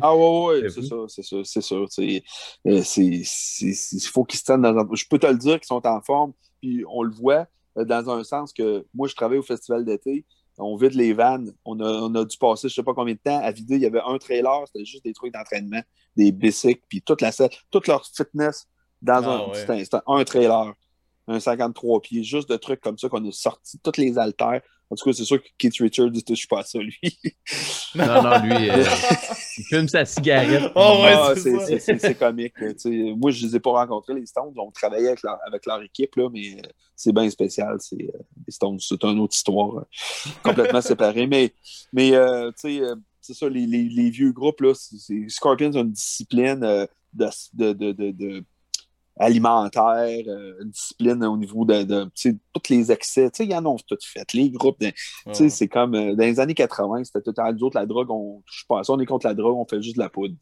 Speaker 1: Ah ouais, ouais, c'est ça, c'est ça, c'est ça. Euh, il faut qu'ils se tiennent dans un... Je peux te le dire qu'ils sont en forme, puis on le voit dans un sens que moi, je travaille au festival d'été, on vide les vannes, on a, on a dû passer je sais pas combien de temps à vider, il y avait un trailer, c'était juste des trucs d'entraînement, des bicycles, puis toute la toute leur fitness dans ah, un, un trailer, un 53 pieds, juste de trucs comme ça qu'on a sorti, toutes les haltères. En tout cas, c'est sûr que Keith Richards ne touche pas à ça, lui.
Speaker 3: non, non, lui, euh, il fume sa cigarette.
Speaker 2: Oh, ouais, ah, c'est
Speaker 1: comique. moi, je ne les ai pas rencontrés, les Stones. On travaillait avec leur, avec leur équipe, là, mais euh, c'est bien spécial. C'est euh, les Stones, c'est une autre histoire complètement séparée. Mais, mais tu sais, c'est ça, les, les, les, vieux groupes, là, Scorpions ont une discipline de, de, de alimentaire, euh, discipline au niveau de, de tous les excès. ils en ont tout fait. Les groupes, c'est comme euh, dans les années 80, c'était tout à autres, la drogue, on touche pas ça, on est contre la drogue, on fait juste de la poudre.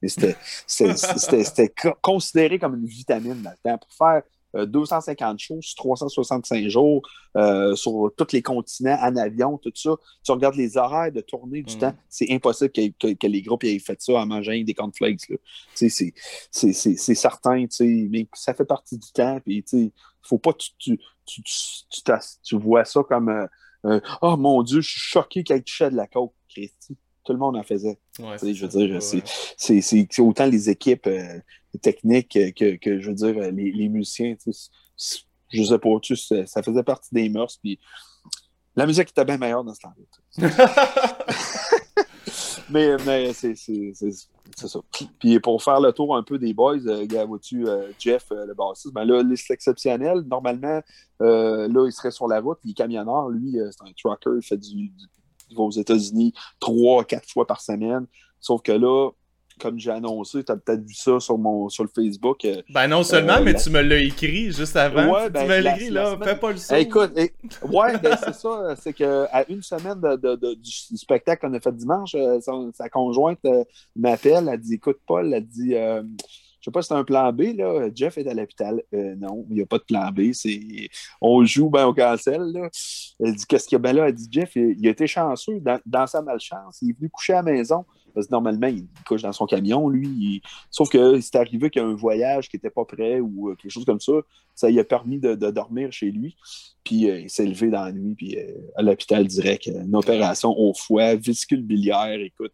Speaker 1: Mais c'était considéré comme une vitamine dans le temps. Pour faire 250 euh, shows sur 365 jours euh, sur tous les continents, en avion, tout ça. Tu regardes les horaires de tournée du mm. temps, c'est impossible que, les groupes aient fait ça en mangeant des cornflakes. C'est certain, mais ça fait partie du temps. Il ne faut pas que tu, tu, tu, vois ça comme euh, Oh mon Dieu, je suis choqué qu'elle touchait de la coke, Christy tout le monde en faisait. je veux dire, c'est autant les équipes technique que, que, je veux dire, les, les musiciens, je sais pas, tu ça faisait partie des mœurs, puis la musique était bien meilleure dans ce temps-là. mais mais c'est ça. Puis pour faire le tour un peu des boys, euh, vois-tu, euh, Jeff, euh, le bassiste, ben là, c'est exceptionnel. Normalement, euh, là, il serait sur la route, est camionneur. Lui, c'est un trucker, il fait du, il va aux États-Unis trois, quatre fois par semaine. Sauf que là, comme j'ai annoncé, tu as peut-être vu ça sur, mon, sur le Facebook. Euh,
Speaker 2: ben non seulement, euh, mais tu me l'as écrit juste avant. Ouais, ben, tu me l'as écrit, là, fais pas le son.
Speaker 1: écoute, ouais, ben c'est ça, c'est qu'à une semaine de, du, spectacle qu'on a fait dimanche, sa, conjointe m'appelle, elle dit Écoute, Paul, elle dit je sais pas si c'est un plan B, là. Jeff est à l'hôpital. non, il n'y a pas de plan B. C'est... On joue, ben, au cancel, là. Elle dit Qu'est-ce qu'il y a? Ben là, elle dit Jeff, il, a été chanceux dans, dans, sa malchance. Il est venu coucher à la maison. Parce que normalement, il couche dans son camion, lui. Sauf que c'est arrivé qu'il y a un voyage qui n'était pas prêt ou euh, quelque chose comme ça. Ça lui a permis de, dormir chez lui. Puis euh, il s'est levé dans la nuit, puis euh, à l'hôpital direct. Une opération au foie, viscule biliaire. Écoute,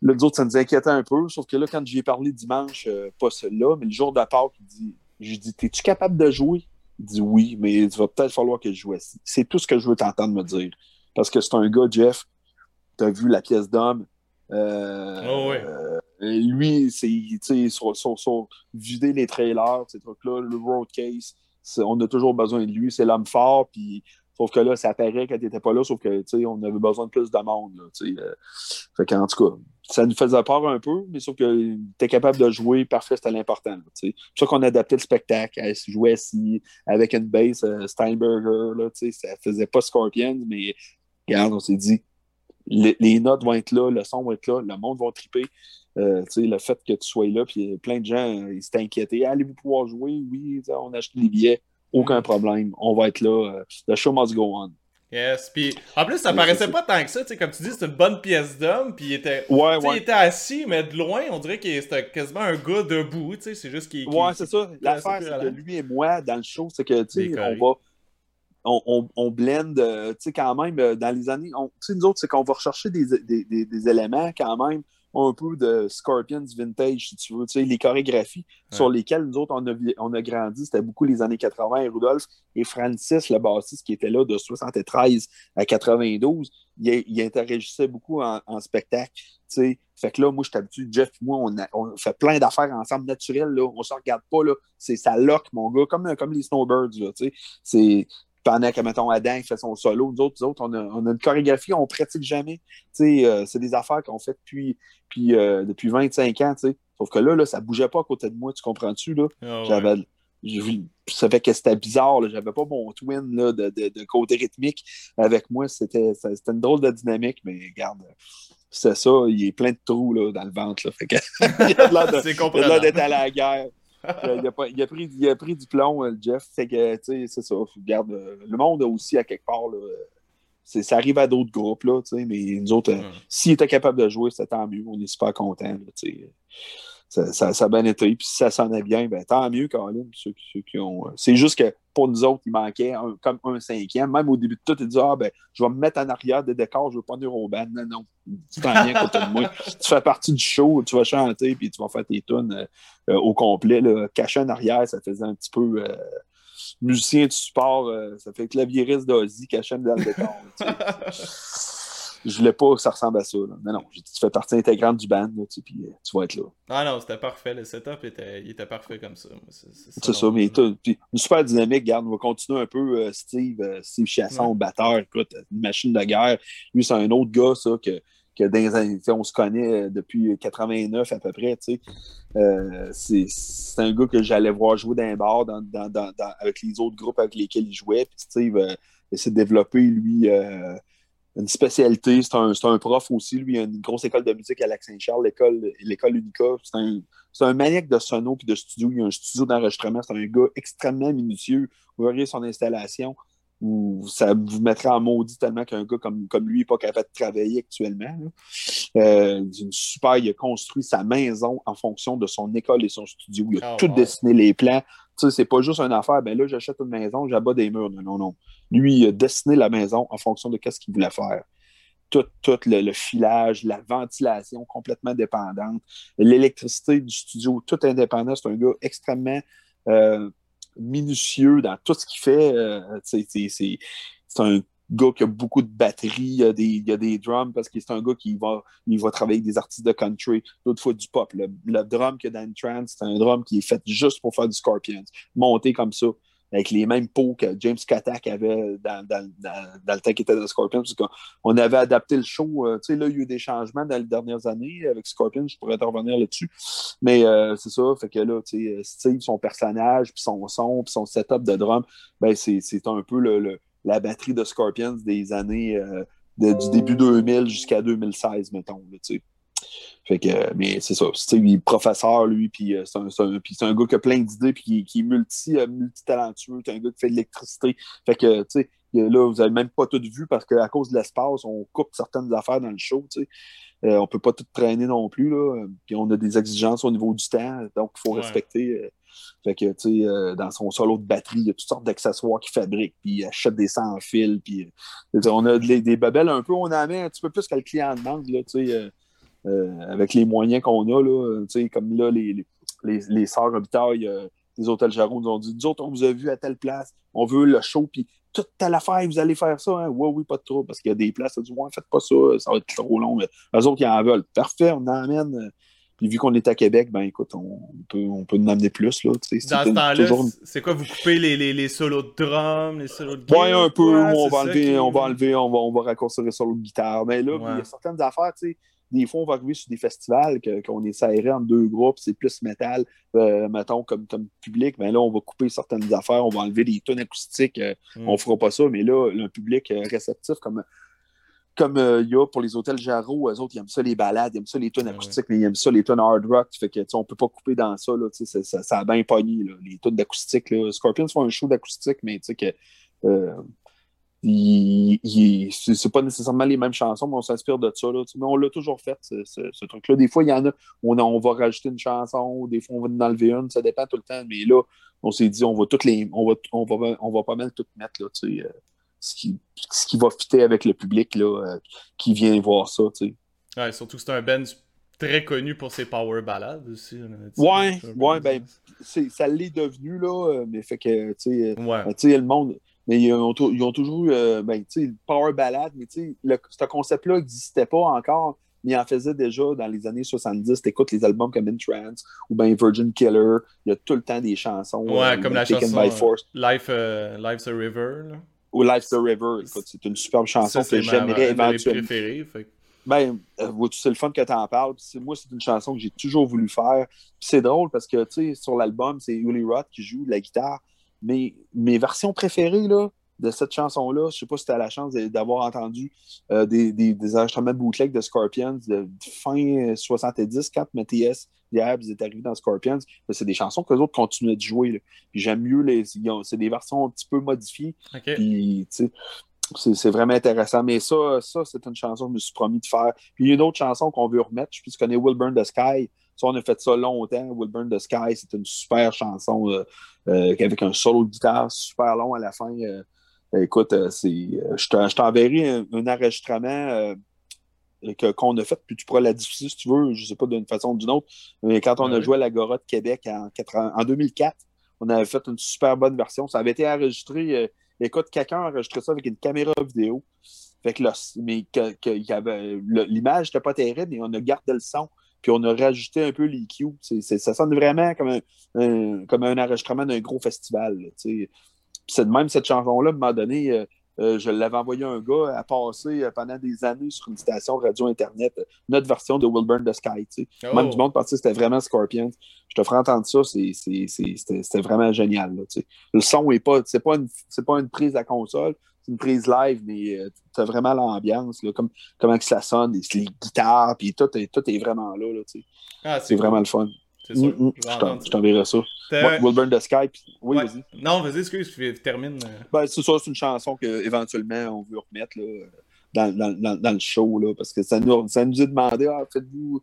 Speaker 1: là, nous autres, ça nous inquiétait un peu. Sauf que là, quand j'y ai parlé dimanche, pas celui-là, mais le jour de Pâques, il dit Je dis, es-tu capable de jouer? Il dit oui, mais il va peut-être falloir que je joue assis. C'est tout ce que je veux t'entendre me dire. Parce que c'est un gars, Jeff, tu as vu la pièce d'homme euh,
Speaker 2: oh,
Speaker 1: euh, lui, c'est sur, sur, sur, vider les trailers, ces trucs-là, le road case, on a toujours besoin de lui, c'est l'homme fort, puis sauf que là, ça apparaît quand il n'était pas là, sauf que on avait besoin de plus de monde. Là, euh. fait en tout cas, ça nous faisait peur un peu, mais sauf que tu es capable de jouer parfait, c'était l'important. C'est pour ça qu'on a adapté le spectacle, à jouer assis avec une base Steinberger, là, ça faisait pas Scorpions, mais regarde, on s'est dit, les, notes vont être là, le son va être là, le monde va triper. Euh, le fait que tu sois là, puis plein de gens euh, ils s'étaient inquiétés. Allez-vous pouvoir jouer? Oui, on a acheté les billets, aucun mm. problème. On va être là. Euh, the show must go on.
Speaker 2: Yes, puis en plus, ça paraissait pas tant que ça, tu sais, comme tu dis, c'est une bonne pièce d'homme, puis il était,
Speaker 1: ouais,
Speaker 2: il était assis, mais de loin, on dirait qu'il était quasiment un gars debout, tu sais, c'est juste qu'il...
Speaker 1: Ouais, c'est ça, l'affaire, c'est que lui et moi, dans le show, c'est que, tu sais, on va on, on, blende, euh, tu sais, quand même, euh, dans les années, tu sais, nous autres, c'est qu'on va rechercher des, des, des, éléments quand même un peu de Scorpions vintage, si tu veux, tu sais, les chorégraphies sur lesquelles nous autres, on a, on a grandi, c'était beaucoup les années 80, et Rudolph et Francis, le bassiste qui était là de 73 à 92, il, il interagissait beaucoup en, spectacle, tu sais, fait que là, moi, je suis habitué, Jeff et moi, on, on fait plein d'affaires ensemble naturelles, là, on se regarde pas, là, c'est ça lock, mon gars, comme, comme les Snowbirds, là, tu sais, c'est pendant que, mettons, Adam fait son solo, nous autres, autres on, a, on, a, une chorégraphie, on pratique jamais. Euh, c'est des affaires qu'on fait depuis, puis, euh, depuis 25 ans. sais. Sauf que là, là, ça bougeait pas à côté de moi, tu comprends-tu? Là?
Speaker 2: Oh,
Speaker 1: J'avais. Ça fait que c'était bizarre, j'avais pas mon twin là, de, de, de, côté rythmique avec moi. C'était une drôle de dynamique, mais regarde, c'est ça, il est plein de trous là, dans le ventre. Là, fait que, il a l'air d'être à la guerre il, a, il, a pris, il, a, pris, du plomb, le Jeff. C'est que, c'est ça. Regarde, le monde a aussi, à quelque part, là, ça arrive à d'autres groupes, là, mais nous autres, mm. s'il était capable de jouer, c'était tant mieux. On est super contents. Ça, ça, ça, a bien été. Puis si ça s'en est bien, ben, tant mieux, Colin. Ceux, ceux qui ont... C'est juste que pour nous autres, il manquait comme un cinquième. Même au début de tout, il dit Ah, ben, je vais me mettre en arrière des décors, je ne veux pas venir au band. Non, non, tu t'en viens côté de moi. Tu fais partie du show, tu vas chanter, puis tu vas faire tes tunes euh, au complet. Là. Caché en arrière, ça faisait un petit peu. Euh, musicien de support, euh, ça fait clavieriste d'Ozzy caché dans le décor. je voulais pas que ça ressemble à ça. Là. Non, non, tu fais partie intégrante du band, là, puis euh, tu vas être là.
Speaker 2: Ah non, c'était parfait. Le setup était, il était parfait comme ça.
Speaker 1: C'est ça, mais puis, une super dynamique. Garde, on va continuer un peu. Euh, Steve, euh, Steve Chasson, batteur, écoute, une machine de guerre. Lui, c'est un autre gars, ça, que, que dans les années, on se connaît depuis 89 à peu près. tu Euh, c'est un gars que j'allais voir jouer dans un bar dans, dans, dans, avec les autres groupes avec lesquels il jouait. Puis Steve essaie de développer, lui une spécialité. C'est un, un, prof aussi. Lui, il a une grosse école de musique à Lac-Saint-Charles, l'école Unica. C'est un, un, maniaque de sono et de studio. Il a un studio d'enregistrement. C'est un gars extrêmement minutieux. Vous verrez son installation. Où ça vous mettrait en maudit tellement qu'un gars comme, comme lui n'est pas capable de travailler actuellement. Euh, une super, il a construit sa maison en fonction de son école et son studio. Il a oh, tout dessiné les plans. Tu sais, c'est pas juste une affaire, ben là, j'achète une maison, j'abats des murs. Non, non, non. Lui, il a dessiné la maison en fonction de ce qu'il voulait faire. Tout, le, filage, la ventilation complètement dépendante, l'électricité du studio, tout indépendant. C'est un gars extrêmement euh, minutieux dans tout ce qu'il fait. Euh, c'est un gars qui a beaucoup de batterie, il y a des, a drums parce que c'est un gars qui va, il va travailler avec des artistes de country, d'autres fois du pop. Le, drum qu'il y a dans Trance, c'est un drum qui est fait juste pour faire du Scorpions, monté comme ça. Avec les mêmes pots que James Katak avait dans, le temps qu'il était de Scorpions. On avait adapté le show. Euh, tu sais, là, il y a eu des changements dans les dernières années avec Scorpions. Je pourrais revenir là-dessus. Mais euh, c'est ça. Fait que là, tu sais, Steve, son personnage, puis son son, puis son setup de drum, ben, c'est un peu le, la batterie de Scorpions des années du début 2000 jusqu'à 2016, mettons. sais. Fait que, mais c'est ça. Il est professeur, lui, puis euh, c'est un, un, gars qui a plein d'idées, puis qui, est multi, euh, multi-talentueux. C'est un gars qui fait de l'électricité. Fait que, tu sais, là, vous n'avez même pas tout vu parce qu'à cause de l'espace, on coupe certaines affaires dans le show, tu sais. Euh, on peut pas tout traîner non plus, là. Puis on a des exigences au niveau du temps, donc il faut respecter. fait que, tu sais, dans son solo de batterie, il y a toutes sortes d'accessoires qu'il fabrique, puis il achète des sans fils, puis on a des, des babelles un peu, on en met un petit peu plus que le client demande, là, tu sais. Euh, avec les moyens qu'on a, là, comme là, les, les, les sœurs Obitaille, euh, les hôtels Jarreau nous ont dit Nous autres, on vous a vu à telle place, on veut le show, puis toute telle affaire, vous allez faire ça. Hein? Oui, oui, pas de trop, parce qu'il y a des places, ça dit Ouais, faites pas ça, ça va être trop long. Mais eux autres, ils en veulent. Parfait, on en amène. Puis vu qu'on est à Québec, ben écoute, on peut, on peut en amener plus. Là, Dans
Speaker 2: ce temps-là, c'est quoi, vous coupez les, les, les, solos de drum, les solos de guitare?
Speaker 1: Oui, un peu, on, va enlever, on va enlever, on va on va raccourcir les solos de guitare. Mais là, il y a certaines affaires, tu sais des fois, on va arriver sur des festivals qu'on est serré en deux groupes, c'est plus métal, euh, mettons, comme, comme public. Mais là, on va couper certaines affaires, on va enlever des tonnes acoustiques. On euh, ne mm. On fera pas ça, mais là, un public euh, réceptif comme comme il y a pour les hôtels Jarreau, eux autres, ils aiment ça les balades, ils aiment ça les tonnes acoustiques, mais ils aiment ça les tonnes hard rock. Fait que, on peut pas couper dans ça, là, ça, ça, ça, a bien pogné, les tonnes d'acoustique. Scorpions font un show d'acoustique, mais tu sais que c'est pas nécessairement les mêmes chansons, mais on s'inspire de ça. Là, mais on l'a toujours fait, ce, truc-là. Des fois, il y en a, on, on va rajouter une chanson, des fois, on va en enlever une, ça dépend tout le temps. Mais là, on s'est dit, on va toutes les. On va, on va, on va pas mal tout mettre, là, euh, ce, qui, ce qui va fitter avec le public là, euh, qui vient voir ça.
Speaker 2: Ouais, surtout que c'est un band très connu pour ses power ballades aussi.
Speaker 1: ouais, ouais, ben, ça l'est devenu, là, euh, mais fait que, tu sais, le monde mais ils ont, ils ont toujours eu, euh, ben, Power Ballad, mais le, ce concept-là n'existait pas encore, mais il en faisait déjà dans les années 70. T'écoutes les albums comme In Trance ou ben Virgin Killer, il y a tout le temps des chansons.
Speaker 2: Ouais, euh, comme la chanson by Force. Life, uh, Life's a River. Là.
Speaker 1: Ou Life's a River, écoute, c'est une superbe chanson que j'aimerais éventuellement. Fait... Ben, euh, c'est le fun que tu en parles. Moi, c'est une chanson que j'ai toujours voulu faire. c'est drôle parce que, tu sais, sur l'album, c'est Uli Roth qui joue la guitare. Mais mes versions préférées là, de cette chanson-là, je ne sais pas si tu as la chance d'avoir entendu euh, des, des, des, enregistrements de bootleg de Scorpions de fin 70, quand Matthias Diabs est arrivé dans Scorpions. C'est des chansons que les autres continuent de jouer. J'aime mieux les. C'est des versions un petit peu modifiées. c'est vraiment intéressant. Mais ça, ça c'est une chanson que je me suis promis de faire. Puis il y a une autre chanson qu'on veut remettre. Je sais que tu connais Will Burn the Sky. Ça, on a fait ça longtemps. Will Burn the Sky, c'est une super chanson euh, euh, avec un solo de guitare super long à la fin. Euh, écoute, c'est, je t'enverrai un, enregistrement qu'on a fait, puis tu pourras la diffuser si tu veux, je ne sais pas d'une façon ou d'une autre. Mais quand on a joué à la Gora de Québec en, en 2004, on avait fait une super bonne version. Ça avait été enregistré. écoute, quelqu'un a enregistré ça avec une caméra vidéo. Fait que, l'image n'était pas terrible, mais on a gardé le son puis on a rajouté un peu les ça sonne vraiment comme un, comme un enregistrement d'un gros festival. C'est même cette chanson-là, à un moment donné, euh, euh, je l'avais envoyé à un gars à passer euh, pendant des années sur une station radio Internet, notre version de Will Burn the Sky. Même du oh. monde pensait que c'était vraiment Scorpions. Je te ferai entendre ça, c'était vraiment génial. le son n'est pas, c'est pas, une, pas une prise à console, une prise live, mais euh, tu as vraiment l'ambiance, comme, comment que ça sonne, les, les guitares, puis tout, tout, est vraiment là. là ah, c'est vraiment le fun. C'est sûr. Mm, mm, je t'enverrai ça. Will Burn the Sky. Oui, vas-y.
Speaker 2: Non, vas-y, excuse, je termine. Euh.
Speaker 1: Ben, c'est ça, c'est une chanson qu'éventuellement on veut remettre là, dans, dans, dans, le show, là, parce que ça nous, ça nous est demandé, ah, faites-vous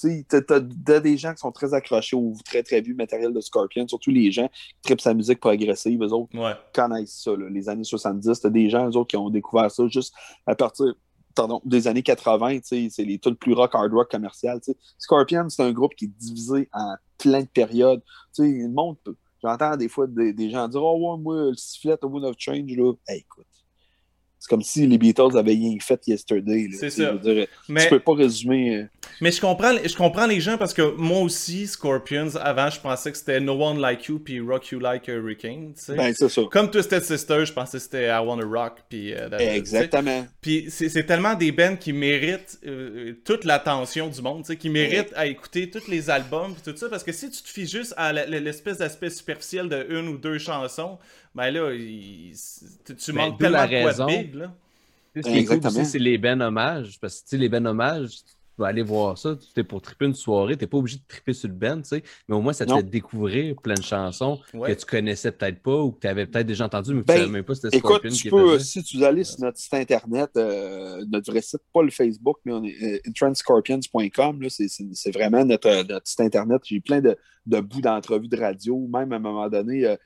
Speaker 1: tu as, des gens qui sont très accrochés au très très vieux matériel de Scorpion, surtout les gens qui tripent sa musique progressive, eux autres connaissent ça, les années 70. Tu as des gens, eux autres, qui ont découvert ça juste à partir pardon, des années 80, c'est les tout plus rock, hard rock commercial. Scorpion, c'est un groupe qui est divisé en plein de périodes. Le monde, j'entends des fois des, gens dire Oh, ouais, moi, le sifflet au Moon of Change, là, hey, écoute c'est comme si les Beatles avaient rien fait yesterday.
Speaker 2: C'est ça.
Speaker 1: mais, tu peux pas résumer. Euh.
Speaker 2: Mais je comprends, je comprends les gens parce que moi aussi, Scorpions, avant, je pensais que c'était No One Like You puis Rock You Like a Hurricane.
Speaker 1: Ben, c'est ça.
Speaker 2: Comme Twisted Sister, je pensais que c'était I Wanna Rock. Puis,
Speaker 1: euh, Exactement.
Speaker 2: Puis c'est tellement des bands qui méritent euh, toute l'attention du monde, qui méritent à écouter tous les albums puis tout ça. Parce que si tu te fies juste à l'espèce d'aspect superficiel de une ou deux chansons, ben là, tu, ben, manques tellement de quoi de big, là.
Speaker 3: Ce qui est cool aussi, c'est les ben hommages. Parce que les ben hommages, tu vas aller voir ça. Tu es pour triper une soirée, tu n'es pas obligé de triper sur le ben, tu sais. Mais au moins, ça te fait découvrir plein de chansons que tu connaissais peut-être pas ou que tu avais peut-être déjà entendu, mais que tu
Speaker 1: ben,
Speaker 3: savais même pas
Speaker 1: c'était Scorpion tu qui peux, Si tu allais sur notre site internet, euh, notre vrai site, pas le Facebook, mais on est euh, c'est vraiment notre, notre, site internet. J'ai plein de, de bouts d'entrevues de radio, même à un moment donné. Euh,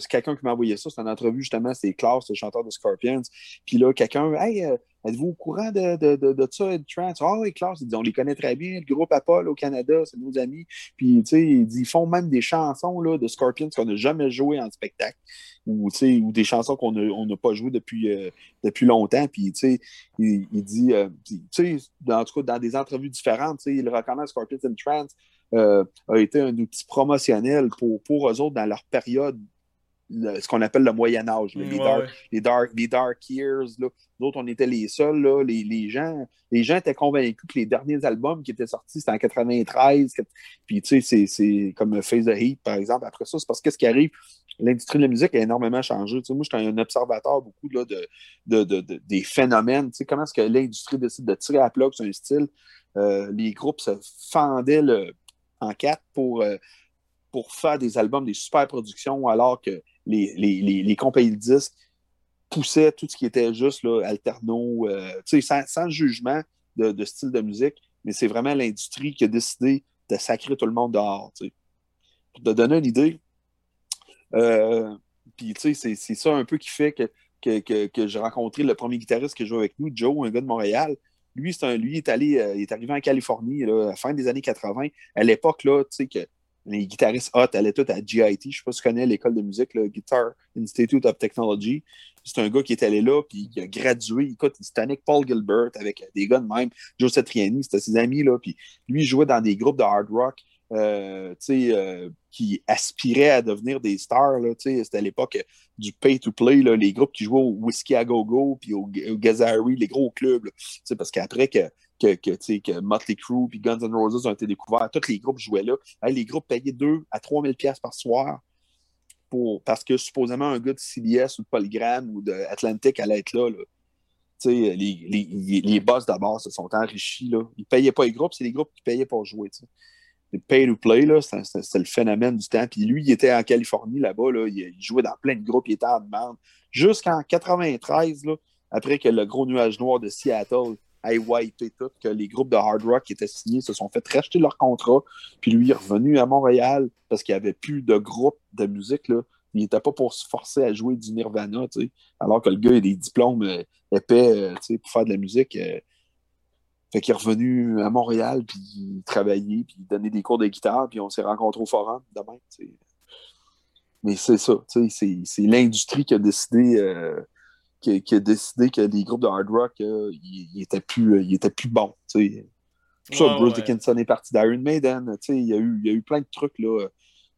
Speaker 1: c'est quelqu'un qui m'a envoyé ça. C'est une entrevue, justement, c'est Klaus, le chanteur de Scorpions. Puis là, quelqu'un, hey, euh, êtes-vous au courant de, de, de, ça, de Trance? Ah oui, Klaus, on les connaît très bien, le groupe Apple au Canada, c'est nos amis. Puis, tu sais, il dit, ils font même des chansons là, de Scorpions qu'on n'a jamais joué en spectacle. Ou, ou des chansons qu'on n'a pas jouées depuis, euh, depuis longtemps. Puis, tu sais, il, dit, tu sais, en tout cas, dans des entrevues différentes, il reconnaît Scorpions and Trance. a été un outil promotionnel pour, pour eux autres dans leur période ce qu'on appelle le Moyen Âge, les, dark, les, dark, les, dark, years. Là. D'autres, on était les seuls. Là, les, les, gens, les gens étaient convaincus que les derniers albums qui étaient sortis, c'était en 93. Puis, tu sais, c'est comme Face the Heat, par exemple. Après ça, c'est parce que ce qui arrive, l'industrie de la musique a énormément changé. Tu sais, moi, je suis un observateur beaucoup là, de, de, de, des phénomènes. Tu sais, comment est-ce que l'industrie décide de tirer à plat sur un style? Euh, les groupes se fendaient le, en quatre pour, euh, pour faire des albums, des super productions, alors que les, compagnies de disques poussaient tout ce qui était juste là, alterno, euh, sans, jugement de, style de musique, mais c'est vraiment l'industrie qui a décidé de sacrer tout le monde dehors. Pour te donner une idée, euh, c'est ça un peu qui fait que, que, que, j'ai rencontré le premier guitariste qui joue avec nous, Joe, un gars de Montréal. Lui, c'est un, lui est allé, euh, il est arrivé en Californie à la fin des années 80. À l'époque, là, tu sais, que les guitaristes hot allaient tous à GIT. Je ne sais pas si tu connais l'école de musique, le Guitar Institute of Technology. C'est un gars qui est allé là, puis qui a gradué. Écoute, c'était avec Paul Gilbert, avec des gars de même. Joe Satriani, c'était ses amis, là. Puis lui, il jouait dans des groupes de hard rock. Euh, euh, qui aspiraient à devenir des stars. C'était à l'époque du pay-to-play, les groupes qui jouaient au Whiskey à Go-Go puis au, au Gazari, les gros clubs. parce qu'après que que, que, Motley Crue puis Guns N' Roses ont été découverts. Tous les groupes jouaient là. les groupes payaient 2 à 3 000 par soir pour, parce que supposément un gars de CBS ou de Polygram ou d'Atlantic allait être là. Les, les, les, boss d'abord se sont enrichis. Là. Ils ne payaient pas les groupes, c'est les groupes qui payaient pour jouer. Pay to play, c'est le phénomène du temps. Puis lui, il était en Californie là-bas, là, il, jouait dans plein de groupes, il était en demande. Jusqu'en 93, là, après que le gros nuage noir de Seattle ait wipé tout, que les groupes de hard rock qui étaient signés se sont fait racheter leur contrat. Puis lui est revenu à Montréal parce qu'il n'y avait plus de groupe de musique. Il n'était pas pour se forcer à jouer du Nirvana, alors que le gars a des diplômes euh, épais euh, pour faire de la musique. Euh. Fait qu'il est revenu à Montréal, puis il travaillait, puis il donnait des cours de guitare, puis on s'est rencontrés au forum demain. Mais c'est ça, c'est l'industrie qui a décidé qui, a décidé que les groupes de hard rock, euh, ils, étaient plus, euh, étaient plus bons. T'sais. ça, Bruce Dickinson est parti d'Iron Maiden. Il y, a eu, y a eu plein de trucs. Là.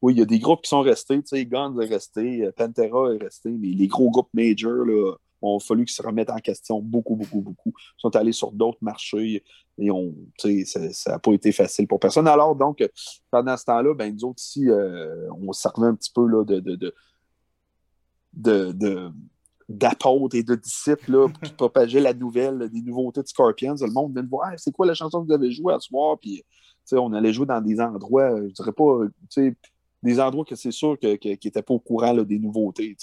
Speaker 1: Oui, il y a des groupes qui sont restés. Guns est resté, euh, Pantera est resté, mais les gros groupes majors là, ont fallu qu'ils se remettent en question beaucoup, beaucoup, beaucoup. Ils sont allés sur d'autres marchés et on, ça n'a pas été facile pour personne. Alors, donc, pendant ce temps-là, ben, nous autres ici, on servait un petit peu là, de, de, de, de d'apôtres et de disciples là, qui propageaient la nouvelle des nouveautés de Scorpions. Le monde venait de voir c'est quoi la chanson que vous avez jouée à ce soir? Puis, on allait jouer dans des endroits, je dirais pas, des endroits que c'est sûr qui n'étaient pas au courant là, des nouveautés.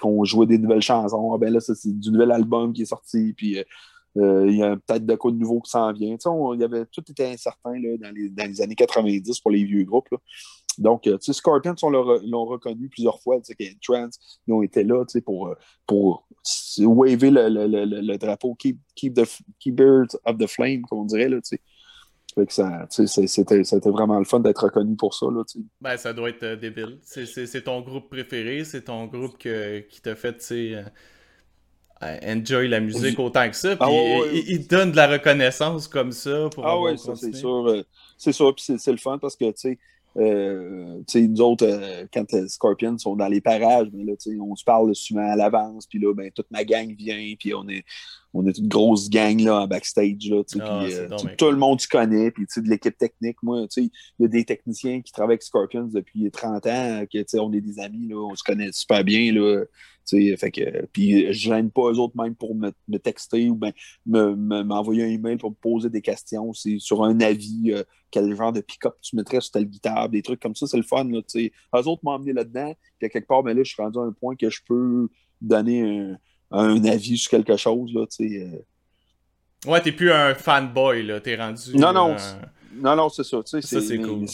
Speaker 1: Qu'on jouait des nouvelles chansons. Ah, ben là, c'est du nouvel album qui est sorti. Puis, euh, euh, il y a peut-être de quoi de nouveau qui s'en vient. y avait, tout était incertain là, dans, les, dans, les, années 90 pour les vieux groupes. Donc, euh, Scorpions, on l'ont reconnu plusieurs fois, Trans, ils ont été là, pour, pour waver le, le, le, drapeau Keep, keep, the, keep of the Flame, comme on dirait, là, tu sais. C'était vraiment le fun d'être reconnu pour ça. Là,
Speaker 2: ben, ça doit être euh, débile. C'est ton groupe préféré, c'est ton groupe que, qui t'a fait enjoy la musique autant que ça. Puis ah ils, donnent de la reconnaissance comme ça pour
Speaker 1: Ah oui, ça c'est sûr. c'est sûr, puis c'est le fun parce que, tu sais, euh, nous autres, euh, quand les Scorpions sont dans les parages, ben là, on se parle souvent à l'avance, puis là, ben, toute ma gang vient, puis on est, on est une grosse gang là, en backstage. Là, ah, euh, tout le monde se connaît, puis de l'équipe technique, moi, il y a des techniciens qui travaillent avec Scorpions depuis 30 ans, que, on est des amis, là, on se connaît super bien. Là, fait que, puis je gêne pas eux autres même pour me, texter ou ben, m'envoyer un email pour me poser des questions. C'est sur un avis, euh, quel genre de pick-up tu mettrais sur telle guitare, des trucs comme ça, c'est le fun. Là, eux autres m'ont amené là-dedans, puis quelque part, ben là, je suis rendu à un point que je peux donner un, avis sur quelque chose. Là, euh.
Speaker 2: Ouais, t'es plus un fanboy, là, t'es rendu.
Speaker 1: Non, non, non, non, c'est ça. Ça, c'est cool.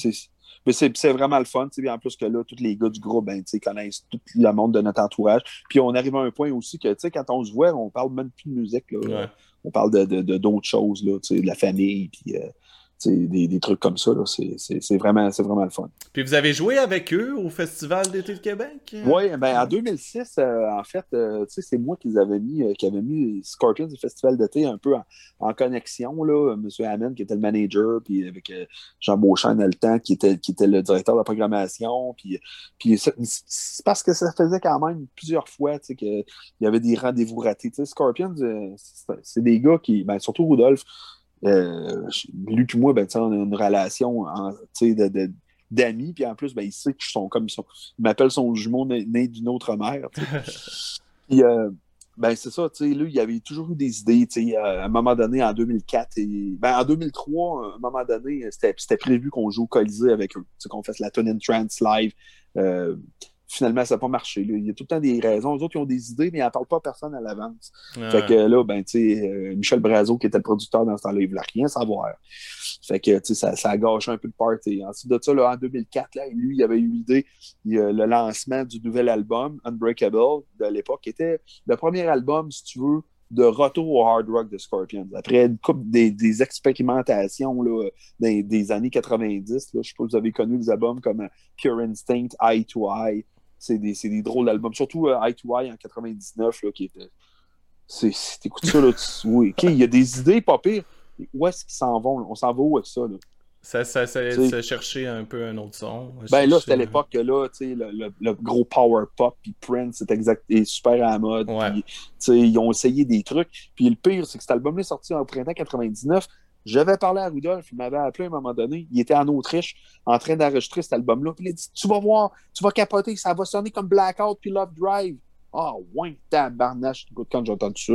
Speaker 1: Mais c'est vraiment le fun. En plus que là, tous les gars du groupe ben, connaissent tout le monde de notre entourage. Puis on arrive à un point aussi que quand on se voit, on parle même plus de musique. Là. On parle de d'autres de, choses, là, de la famille. Puis, euh, des, des, trucs comme ça. C'est vraiment, vraiment le fun.
Speaker 2: Puis vous avez joué avec eux au Festival d'été de Québec?
Speaker 1: Oui, ben, en 2006, euh, en fait, euh, c'est moi qui avais mis, euh, qui avait mis Scorpions du Festival d'été un peu en, connexion. Là. M. Hammond, qui était le manager, puis avec Jean Beauchamp, le temps, qui était, qui était le directeur de la programmation. Puis, puis c'est parce que ça faisait quand même plusieurs fois qu'il y avait des rendez-vous ratés. Scorpions, c'est des gars qui, ben, surtout Rudolph, euh, lui et moi, ben, on a une relation d'amis, puis en plus, ben, il sait que je suis comme ils Il m'appelle son jumeau né, d'une autre mère. puis, euh, ben, c'est ça, tu sais, lui, il avait toujours eu des idées, tu sais, à un moment donné, en 2004, et, ben, en 2003, à un moment donné, c'était prévu qu'on joue au Colisée avec eux, qu'on fasse la Tune Trance live. Euh, finalement, ça n'a pas marché. Il y a tout le temps des raisons. Les autres, ils ont des idées, mais ils n'en parlent pas à personne à l'avance. Fait que là, ben, tu sais, euh, Michel Brazo, qui était le producteur dans ce temps-là, il ne voulait rien savoir. Fait que, tu sais, ça, ça, a gâché un peu le party. Ensuite de ça, là, en 2004, là, lui, il avait eu l'idée, le lancement du nouvel album, Unbreakable, de l'époque, qui était le premier album, si tu veux, de retour au hard rock de Scorpions. Après une couple des, expérimentations là, des, années 90, là, je sais pas si vous avez connu des albums comme Pure Instinct, Eye to Eye, c'est des, des, drôles d'albums. Surtout euh, Eye to Eye en 99, là, qui était. T'écoutes ça, là, oui. il y a des idées pas pires. Où est-ce qu'ils s'en vont? On s'en va où avec ça? Là?
Speaker 2: Ça, ça, ça, chercher un peu un autre son.
Speaker 1: Ben là, c'était l'époque que là, le, le, le, gros power pop, puis Prince est, exact, est super à la mode. ils ont essayé des trucs. Puis le pire, c'est que cet album-là est sorti en printemps 99. J'avais parlé à Rudolph, il m'avait appelé à un moment donné. Il était en Autriche en train d'enregistrer cet album-là. Puis il a dit Tu vas voir, tu vas capoter, ça va sonner comme Blackout puis Love Drive. Ah, oh, ouais, tabarnache. Quand j'ai entendu ça,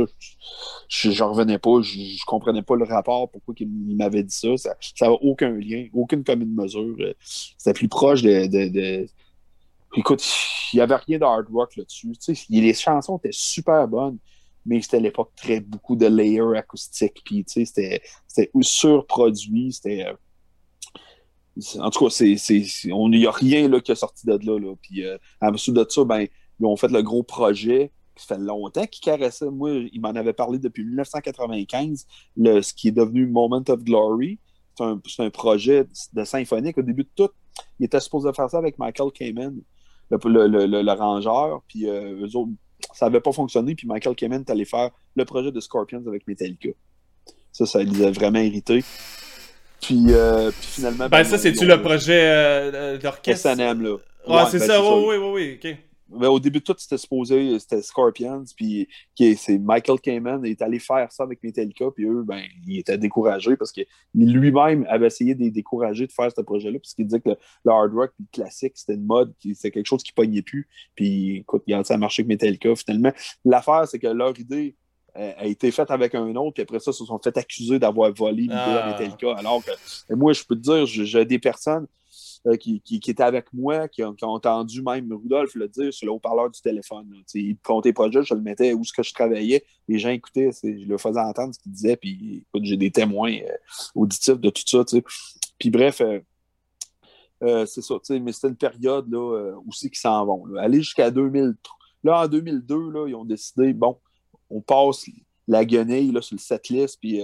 Speaker 1: je, je, revenais pas, je, je, comprenais pas le rapport, pourquoi il, m'avait dit ça. Ça n'avait aucun lien, aucune commune mesure. C'était plus proche de, de, Écoute, il n'y avait rien de hard rock là-dessus. Les chansons étaient super bonnes mais c'était à l'époque très beaucoup de layers acoustiques, puis c'était surproduit, c'était... Euh, en tout cas, c'est, il n'y a rien là, qui est sorti de là. là. Puis euh, ensuite de ça, ben, ils ont fait le gros projet qui fait longtemps qu'ils caressaient. Moi, il m'en avait parlé depuis 1995, le, ce qui est devenu Moment of Glory. C'est un, un, projet de symphonique. Au début de tout, il était supposé faire ça avec Michael Kamen, le, le, le, l'arrangeur. Puis euh, eux autres, ça n'avait pas fonctionné, puis Michael Kamen est allé faire le projet de Scorpions avec Metallica. Ça, ça les a vraiment irrités. Puis, euh, puis finalement.
Speaker 2: Ben, ben ça, c'est-tu le projet euh, d'orchestre?
Speaker 1: SNM, là.
Speaker 2: Ouais, c'est ben, ça, oui, oui, oui, ok.
Speaker 1: Mais au début de tout, c'était supposé, c'était Scorpions, puis c'est Michael Kamen est allé faire ça avec Metallica, puis eux, ben, ils étaient découragés parce que lui-même avait essayé de les décourager de faire ce projet-là, parce qu'il disait que le, hard rock, le classique, c'était une mode, c'était quelque chose qui pognait plus, puis écoute, ça a marché avec Metallica finalement. L'affaire, c'est que leur idée euh, a été faite avec un autre, puis après ça, se sont fait accuser d'avoir volé l'idée à ah. Metallica, alors que moi, je peux te dire, j'ai des personnes euh, qui, qui, étaient avec moi, qui ont, entendu même Rudolph le dire sur le haut-parleur du téléphone. Il comptait pas juste, je le mettais où ce que je travaillais. Les gens écoutaient, je le faisais entendre ce qu'il disait, puis j'ai des témoins euh, auditifs de tout ça. Puis bref, euh, c'est ça, mais c'était une période là, aussi qui s'en vont. Aller jusqu'à 2003. Là, en 2002, là, ils ont décidé, bon, on passe la guenille là, sur le setlist, puis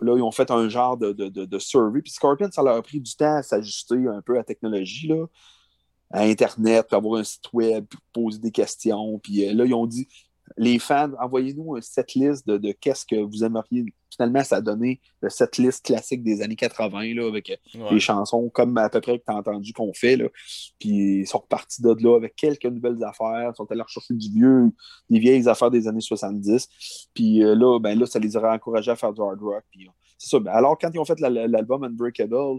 Speaker 1: Là, ils ont fait un genre de, de, de, survey. Puis Scorpion, ça leur a pris du temps à s'ajuster un peu à la technologie, là, à Internet, puis avoir un site web, puis poser des questions. Puis euh, là, ils ont dit les fans, envoyez-nous un setlist de, de qu'est-ce que vous aimeriez. Finalement, ça a donné le setlist classique des années 80, là, avec euh, des chansons comme à peu près que tu as entendu qu'on fait. Là. Puis ils sont repartis de là avec quelques nouvelles affaires. Ils sont allés rechercher du vieux, des vieilles affaires des années 70. Puis euh, là, ben, là, ça les aurait encouragés à faire du hard rock. Puis, c'est ça. Ben, alors, quand ils ont fait l'album Unbreakable, là,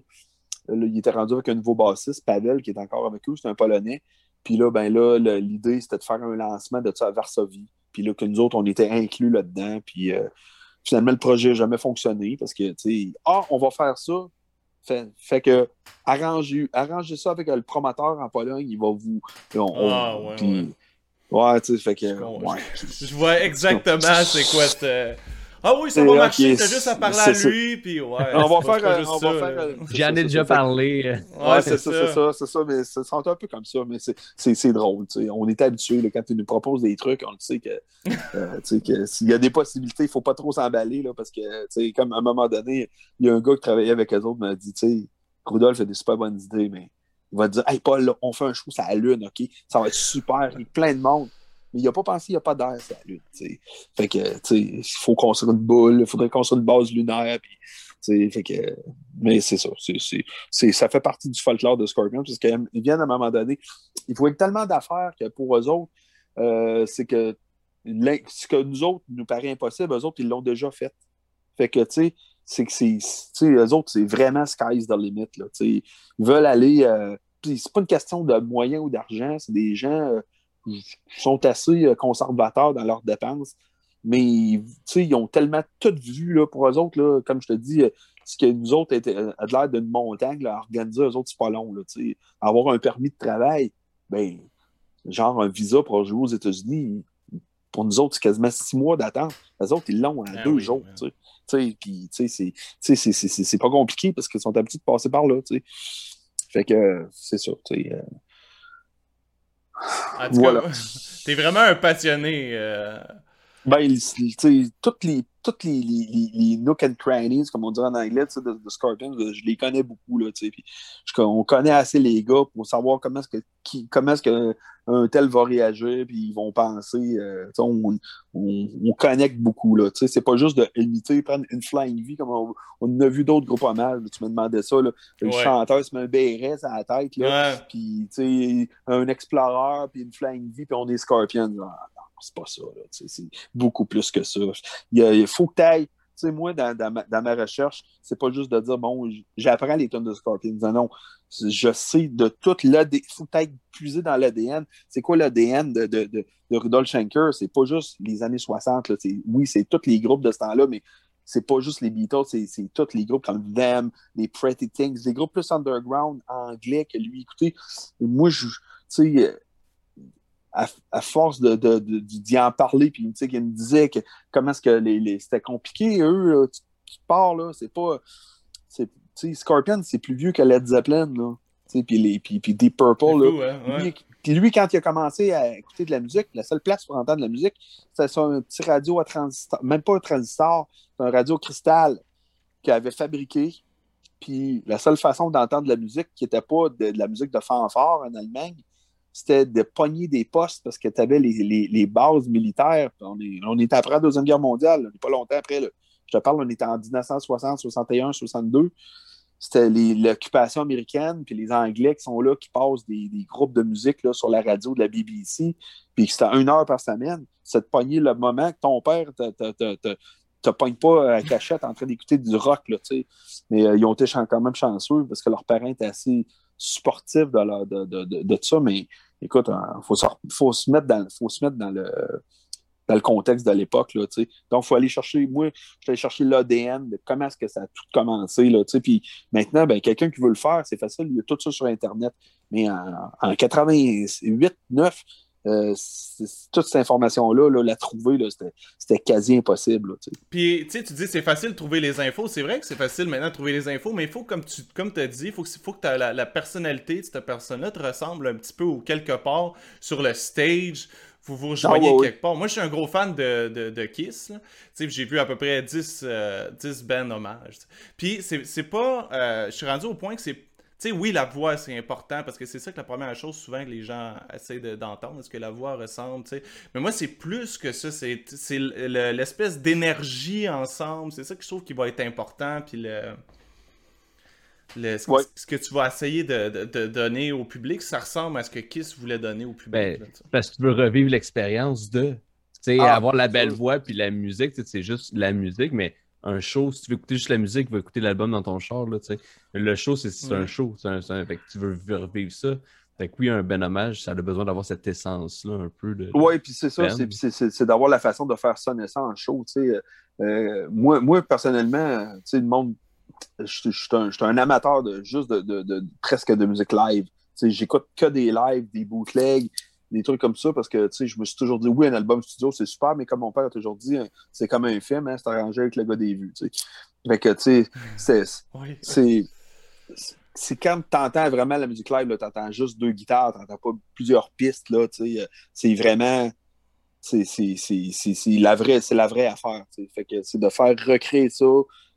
Speaker 1: ils étaient rendus avec un nouveau bassiste, Pavel, qui est encore avec eux, c'est un Polonais. Puis là, ben là, l'idée, c'était de faire un lancement de ça à Varsovie. Puis là, que nous autres, on était inclus là-dedans. Puis euh, finalement, le projet n'a jamais fonctionné parce que, tu sais, ah, on va faire ça. Fait, que, arrangez, arrangez ça avec le promoteur en Pologne, il va vous.
Speaker 2: ah, ouais,
Speaker 1: ouais. ouais tu sais, fait que.
Speaker 2: Je vois exactement c'est quoi cette ah oui, ça va marcher, t'as juste à parler à lui, puis ouais.
Speaker 1: On va faire. On va faire
Speaker 3: J'en ai déjà parlé.
Speaker 1: Ouais, c'est ça, c'est ça, c'est ça, mais ça sent un peu comme ça, mais c'est drôle, tu sais. On est habitué, quand tu nous proposes des trucs, on le sait que, euh, tu sais, que s'il y a des possibilités, il faut pas trop s'emballer, là, parce que, tu sais, comme à un moment donné, il y a un gars qui travaillait avec eux autres, m'a dit, tu sais, Rudolph a des super bonnes idées, mais il va te dire, hey Paul, on fait un show, ça lune, OK? Ça va être super, il y a plein de monde mais il n'a pas pensé qu'il n'y a pas d'air sur la Lune. Fait que, tu sais, il faut construire une boule, il faudrait construire une base lunaire. Fait que, mais c'est ça. Ça fait partie du folklore de Scorpion, parce qu'ils viennent à un moment donné. Il faut tellement d'affaires que pour eux autres, euh, c'est que ce que nous autres nous paraît impossible, eux autres, ils l'ont déjà fait. Fait que, tu sais, c'est que c'est. Eux autres, c'est vraiment sky's the limit. Là, ils veulent aller. Euh, c'est pas une question de moyens ou d'argent, c'est des gens. Euh, sont assez euh, conservateurs dans leurs dépenses. Mais ils ont tellement tout vu là, pour eux autres, là, comme je te dis, euh, ce que nous autres euh, a l'air d'une montagne à organiser, eux autres, c'est pas long. Là, avoir un permis de travail, ben, genre un visa pour jouer aux États-Unis, pour nous autres, c'est quasiment six mois d'attente. Les autres, ils l'ont en deux jours. Puis, c'est pas compliqué parce qu'ils sont habitués de passer par là. Fait que c'est ça.
Speaker 2: En tout voilà. t'es vraiment un passionné. Euh...
Speaker 1: Ben, toutes les toutes les, les, les, nook and crannies, comme on dirait en anglais, de, de Scorpion, je les connais beaucoup. Là, puis je, on connaît assez les gars pour savoir comment est-ce que qui, comment est-ce qu'un tel va réagir, puis ils vont penser. Euh, on, on, on, connecte beaucoup. Là, c'est pas juste de imiter, prendre une flying V, comme on, on a vu d'autres groupes mal. Tu me demandais ça. Là, le chanteur se met un béret à la tête, là, puis un explorer, puis une flying V, puis on est Scorpion c'est pas ça. C'est beaucoup plus que ça. Il, faut que tu ailles. Tu sais, moi, dans, dans, ma, recherche, c'est pas juste de dire, bon, j'apprends les tonnes de Scorpions. Non, je sais de tout l'ADN. Il faut ailles puiser dans l'ADN. C'est quoi l'ADN de, de, de, Rudolf Schenker? C'est pas juste les années 60. Là. Oui, c'est tous les groupes de ce temps-là, mais c'est pas juste les Beatles, c'est tous les groupes comme Them, les Pretty Things, les groupes plus underground anglais que lui. Écoutez, moi, je, tu sais, à, force de, d'y en parler, puis il me disait que comment est-ce que les, c'était compliqué, eux, tu, pars, là, c'est pas. C'est, Scorpion, c'est plus vieux que Led Zeppelin, là. Puis, puis, puis Deep Purple, là. Lui, puis lui, quand il a commencé à écouter de la musique, la seule place pour entendre de la musique, c'était sur un petit radio à transistor, même pas un transistor, c'est un radio cristal qu'il avait fabriqué. Puis la seule façon d'entendre de la musique qui n'était pas de, de, la musique de fanfare en Allemagne, c'était de pogner des postes parce que tu avais les, bases militaires. On est, on est après la Deuxième Guerre mondiale, on n'est pas longtemps après. Je te parle, on était en 1960, 61, 62. C'était l'occupation américaine, puis les Anglais qui sont là, qui passent des, groupes de musique là, sur la radio de la BBC, puis c'était une heure par semaine. C'est de pogner le moment que ton père te, te pogne pas à cachette en train d'écouter du rock, là, Mais euh, ils ont été quand même chanceux parce que leurs parents étaient assez sportifs de, de, de, de, ça, mais écoute, il hein, faut, faut, se mettre dans, faut se mettre dans le dans le contexte de l'époque. Là, Donc, il faut aller chercher, moi, je suis allé chercher l'ADN comment est-ce que ça a tout commencé. Là, puis maintenant, ben, quelqu'un qui veut le faire, c'est facile, il y a tout ça sur Internet. Mais en, en 88, 9, euh, toute cette information-là, la trouver, c'était quasi impossible.
Speaker 2: Puis, tu sais, tu dis c'est facile de trouver les infos. C'est vrai que c'est facile maintenant de trouver les infos, mais il faut, comme tu comme as dit, il faut, faut que la, la, personnalité de cette personne-là te ressemble un petit peu ou quelque part sur le stage. Vous vous rejoignez ah, quelque part. Moi, je suis un gros fan de, de, de Kiss. J'ai vu à peu près 10, euh, 10 bands hommages. Puis, c'est pas. Euh, je suis rendu au point que c'est sais, oui, la voix, c'est important parce que c'est ça que la première chose souvent que les gens essaient d'entendre, est-ce que la voix ressemble, tu sais. Mais moi, c'est plus que ça, c'est l'espèce d'énergie ensemble, c'est ça que je trouve qui va être important, puis le... ce, que tu vas essayer de, donner au public, ça ressemble à ce que Kiss voulait donner au public. Ben,
Speaker 3: parce que tu veux revivre l'expérience de. Ah, avoir la belle voix puis la musique, c'est juste la musique, mais un show, si tu veux écouter juste la musique, tu veux écouter l'album dans ton char, là, tu sais. Le show, c'est un show. Un, fait que tu veux revivre ça. Fait que oui, un ben hommage, ça a besoin d'avoir cette essence-là, un peu. De,
Speaker 1: oui, puis c'est ça, c'est d'avoir la façon de faire sonner ça en show. Euh, moi, moi, personnellement, tu sais, le monde, je suis un, un, amateur de juste de, de, de, presque de musique live. J'écoute que des lives, des bootlegs, des trucs comme ça, parce que tu sais, je me suis toujours dit, oui, un album studio, c'est super, mais comme mon père a toujours dit, hein, c'est comme un film, hein, c'est arrangé avec le gars des vues. Fait que, tu sais, c'est. C'est quand tu entends vraiment la musique live, tu entends juste deux guitares, tu n'entends pas plusieurs pistes, là, tu sais. C'est vraiment. C'est la, vraie, la vraie affaire. sais. Fait que c'est de faire recréer ça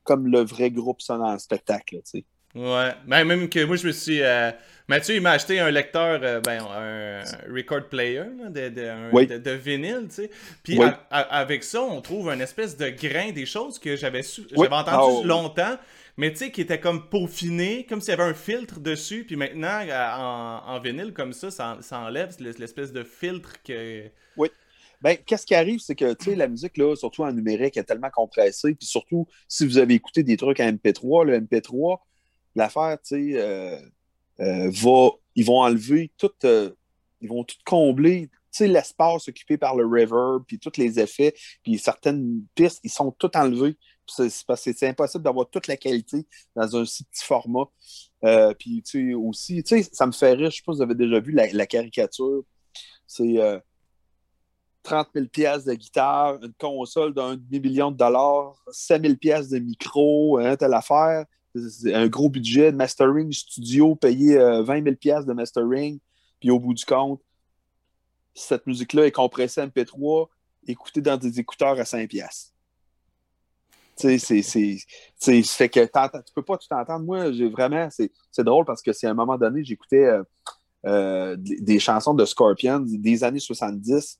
Speaker 1: comme le vrai groupe sonne en spectacle, tu sais.
Speaker 2: Ouais, ben, même que moi je me suis. Euh, Mathieu, il m'a acheté un lecteur, euh, ben, un record player de, de, vinyle, tu sais. Puis avec ça, on trouve un espèce de grain des choses que j'avais entendu ah, longtemps, mais tu sais, qui était comme peaufiné, comme s'il y avait un filtre dessus. Puis maintenant, en, en vinyle, comme ça, ça, enlève l'espèce de filtre que.
Speaker 1: Oui. Ben, qu'est-ce qui arrive, c'est que, tu sais, la musique, là, surtout en numérique, est tellement compressée. Puis surtout, si vous avez écouté des trucs en MP3, le MP3, l'affaire, tu sais, euh, euh, ils vont enlever tout, euh, ils vont tout combler, tu sais, l'espace occupé par le reverb, puis tous les effets, puis certaines pistes, ils sont tout enlevés. C'est c'est impossible d'avoir toute la qualité dans un si petit format. puis, tu sais, aussi, tu sais, ça me fait rire, je sais pas si vous avez déjà vu la, caricature. C'est 30 000 pièces de guitare, une console d'un demi-million de dollars, 7 000 pièces de micro, hein, telle affaire un gros budget de mastering studio, payer 20 000 de mastering, puis au bout du compte, cette musique-là est compressée MP3, écoutée dans des écouteurs à 5 pièces. Tu sais, c'est. que tu peux pas tout entendre. Moi, j'ai vraiment. C'est drôle parce que c'est à un moment donné, j'écoutais euh, euh, des, chansons de Scorpions des années 70.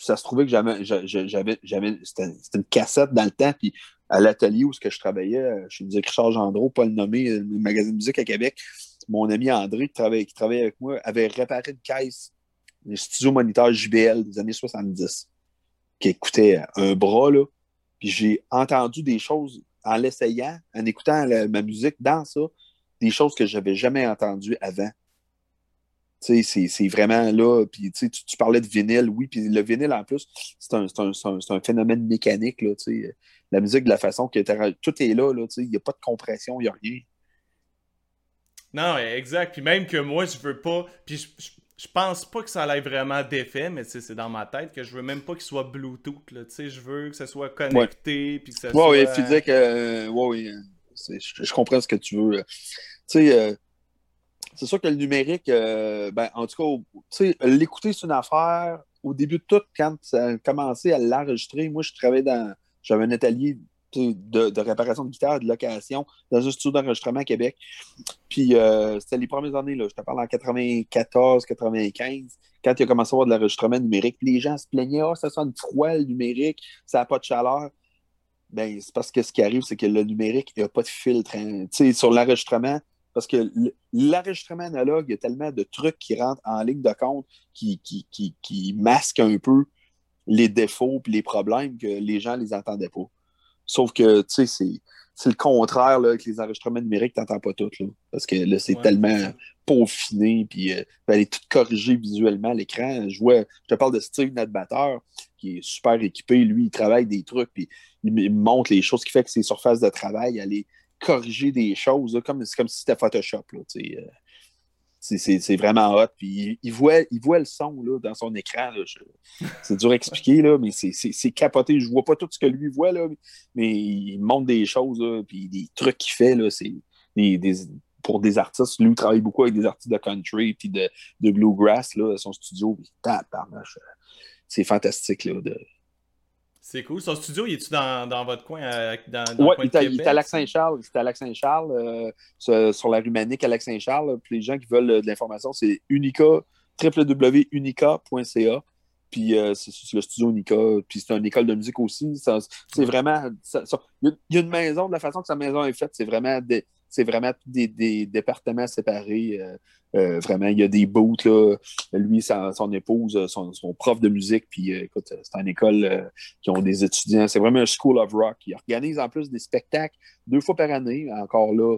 Speaker 1: Ça se trouvait que j'avais. C'était une cassette dans le temps, puis à l'atelier où je travaillais, euh, chez musique Richard Gendreau, pas le nommer, euh, le magazine de musique à Québec, mon ami André, qui travaillait, qui travaillait avec moi, avait réparé une caisse, un studio moniteur JBL des années 70, qui écoutait un bras, là. Puis j'ai entendu des choses en l'essayant, en écoutant ma musique dans ça, des choses que je n'avais jamais entendues avant. Tu sais, c'est vraiment là. Puis tu, tu, parlais de vinyle, oui. Puis le vinyle, en plus, c'est un, un, un, phénomène mécanique. Là, la musique de la façon que tout est là, là il n'y a pas de compression, il n'y a rien.
Speaker 2: Non, exact. Puis même que moi, je veux pas. Puis je, je, pense pas que ça ait vraiment d'effet, mais c'est dans ma tête que je veux même pas qu'il soit Bluetooth. Là, je veux que ça soit connecté. Puis que ça soit...
Speaker 1: Oui, tu disais que. Euh, oui, je, comprends ce que tu veux. Tu sais. Euh, c'est sûr que le numérique, euh, ben, en tout cas, l'écouter, c'est une affaire. Au début de tout, quand ça a commencé à l'enregistrer, moi, je travaillais dans, j'avais un atelier de, réparation de guitare, de location, dans un studio d'enregistrement à Québec. Puis euh, c'était les premières années, là, je te parle en 94, 95, quand il a commencé à avoir de l'enregistrement numérique. les gens se plaignaient, ah, ça sonne froid le numérique, ça n'a pas de chaleur. Ben, c'est parce que ce qui arrive, c'est que le numérique, il n'y a pas de filtre. Hein. Sur l'enregistrement, parce que l'enregistrement analogue, il y a tellement de trucs qui rentrent en ligne de compte qui, qui, qui, qui masquent un peu les défauts et les problèmes que les gens les entendaient pas. Sauf que, tu sais, c'est le contraire là, avec les enregistrements numériques, tu n'entends pas tout. Là, parce que là, c'est tellement peaufiné, puis euh, aller tout corriger visuellement l'écran. Je vois, je te parle de Steve, notre batteur, qui est super équipé. Lui, il travaille des trucs, puis il montre les choses qui fait que ses surfaces de travail, aller corriger des choses, comme, c'est comme si c'était Photoshop. Là, euh, c'est vraiment hot. Puis il, voit, il voit le son là, dans son écran. C'est dur à expliquer, là, mais c'est capoté. Je vois pas tout ce que lui voit, là, mais il montre des choses, là, puis des trucs qu'il fait. C'est des, pour des artistes. Lui, il travaille beaucoup avec des artistes de country puis de, de bluegrass, là, son studio. C'est fantastique. Là, de...
Speaker 2: C'est cool. Son studio, il est-tu dans, dans, votre coin? dans,
Speaker 1: oui, il, est à Lac-Saint-Charles. C'est à Lac-Saint-Charles, euh, sur, la rue Manique à Lac-Saint-Charles. Puis les gens qui veulent de l'information, c'est unica, www.unica.ca. Puis euh, c'est le studio Unica. Puis c'est une école de musique aussi. C'est vraiment. il y a une maison, de la façon que sa maison est faite, c'est vraiment des, c'est vraiment des, départements séparés. Euh, euh, vraiment, il y a des boots, là. Lui, son épouse, son, prof de musique, puis écoute, c'est une école qui ont des étudiants. C'est vraiment un school of rock. Il organise en plus des spectacles deux fois par année. Encore là,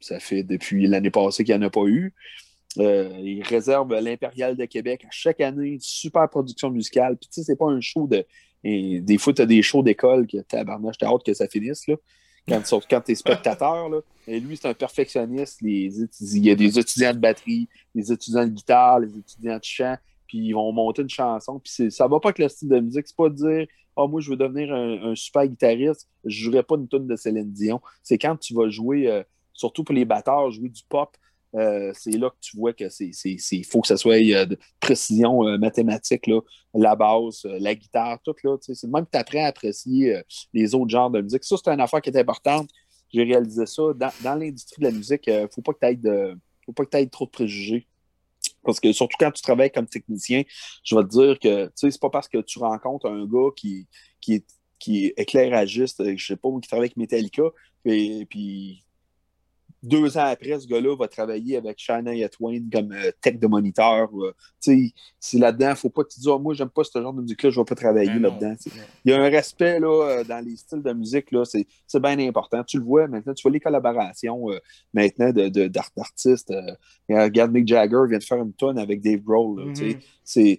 Speaker 1: ça fait depuis l'année passée qu'il n'y en a pas eu. Euh, il réserve l'Impérial de Québec à chaque année, une super production musicale. Puis, tu sais, c'est pas un show de. Des fois, tu as des shows d'école que tabarnage, t'as hâte que ça finisse, là. Quand, quand tu es spectateur, là. Et lui, c'est un perfectionniste. il y a des étudiants de batterie, des étudiants de guitare, des étudiants de chant, puis ils vont monter une chanson. Puis ça va pas avec le style de musique. C'est pas de dire Ah, moi, je veux devenir un, super guitariste, je jouerai pas une tonne de Céline Dion. C'est quand tu vas jouer, euh, surtout pour les batteurs, jouer du pop euh, c'est là que tu vois que c'est faut que ça soit euh, de précision euh, mathématique, là, la basse, la guitare, tout là. C'est même que tu apprends à apprécier les autres genres de musique. Ça, c'est une affaire qui est importante. J'ai réalisé ça. Dans, l'industrie de la musique, il ne faut pas que tu aies trop de préjugés. Parce que surtout quand tu travailles comme technicien, je vais te dire que c'est pas parce que tu rencontres un gars qui, qui, est, qui est éclairagiste, je sais pas, qui travaille avec Metallica, et puis deux ans après, ce gars-là va travailler avec Shania Twain comme euh, tech de moniteur. Euh, sais, c'est là-dedans, il ne faut pas te dire oh, moi, j'aime pas ce genre de musique-là, je ne vais pas travailler ben là-dedans. Il y a un respect là, euh, dans les styles de musique, là, c'est, bien important. Tu le vois maintenant, tu vois les collaborations maintenant d'artistes. regarde, Mick Jagger vient de faire une tonne avec Dave Grohl. Mm-hmm. C'est.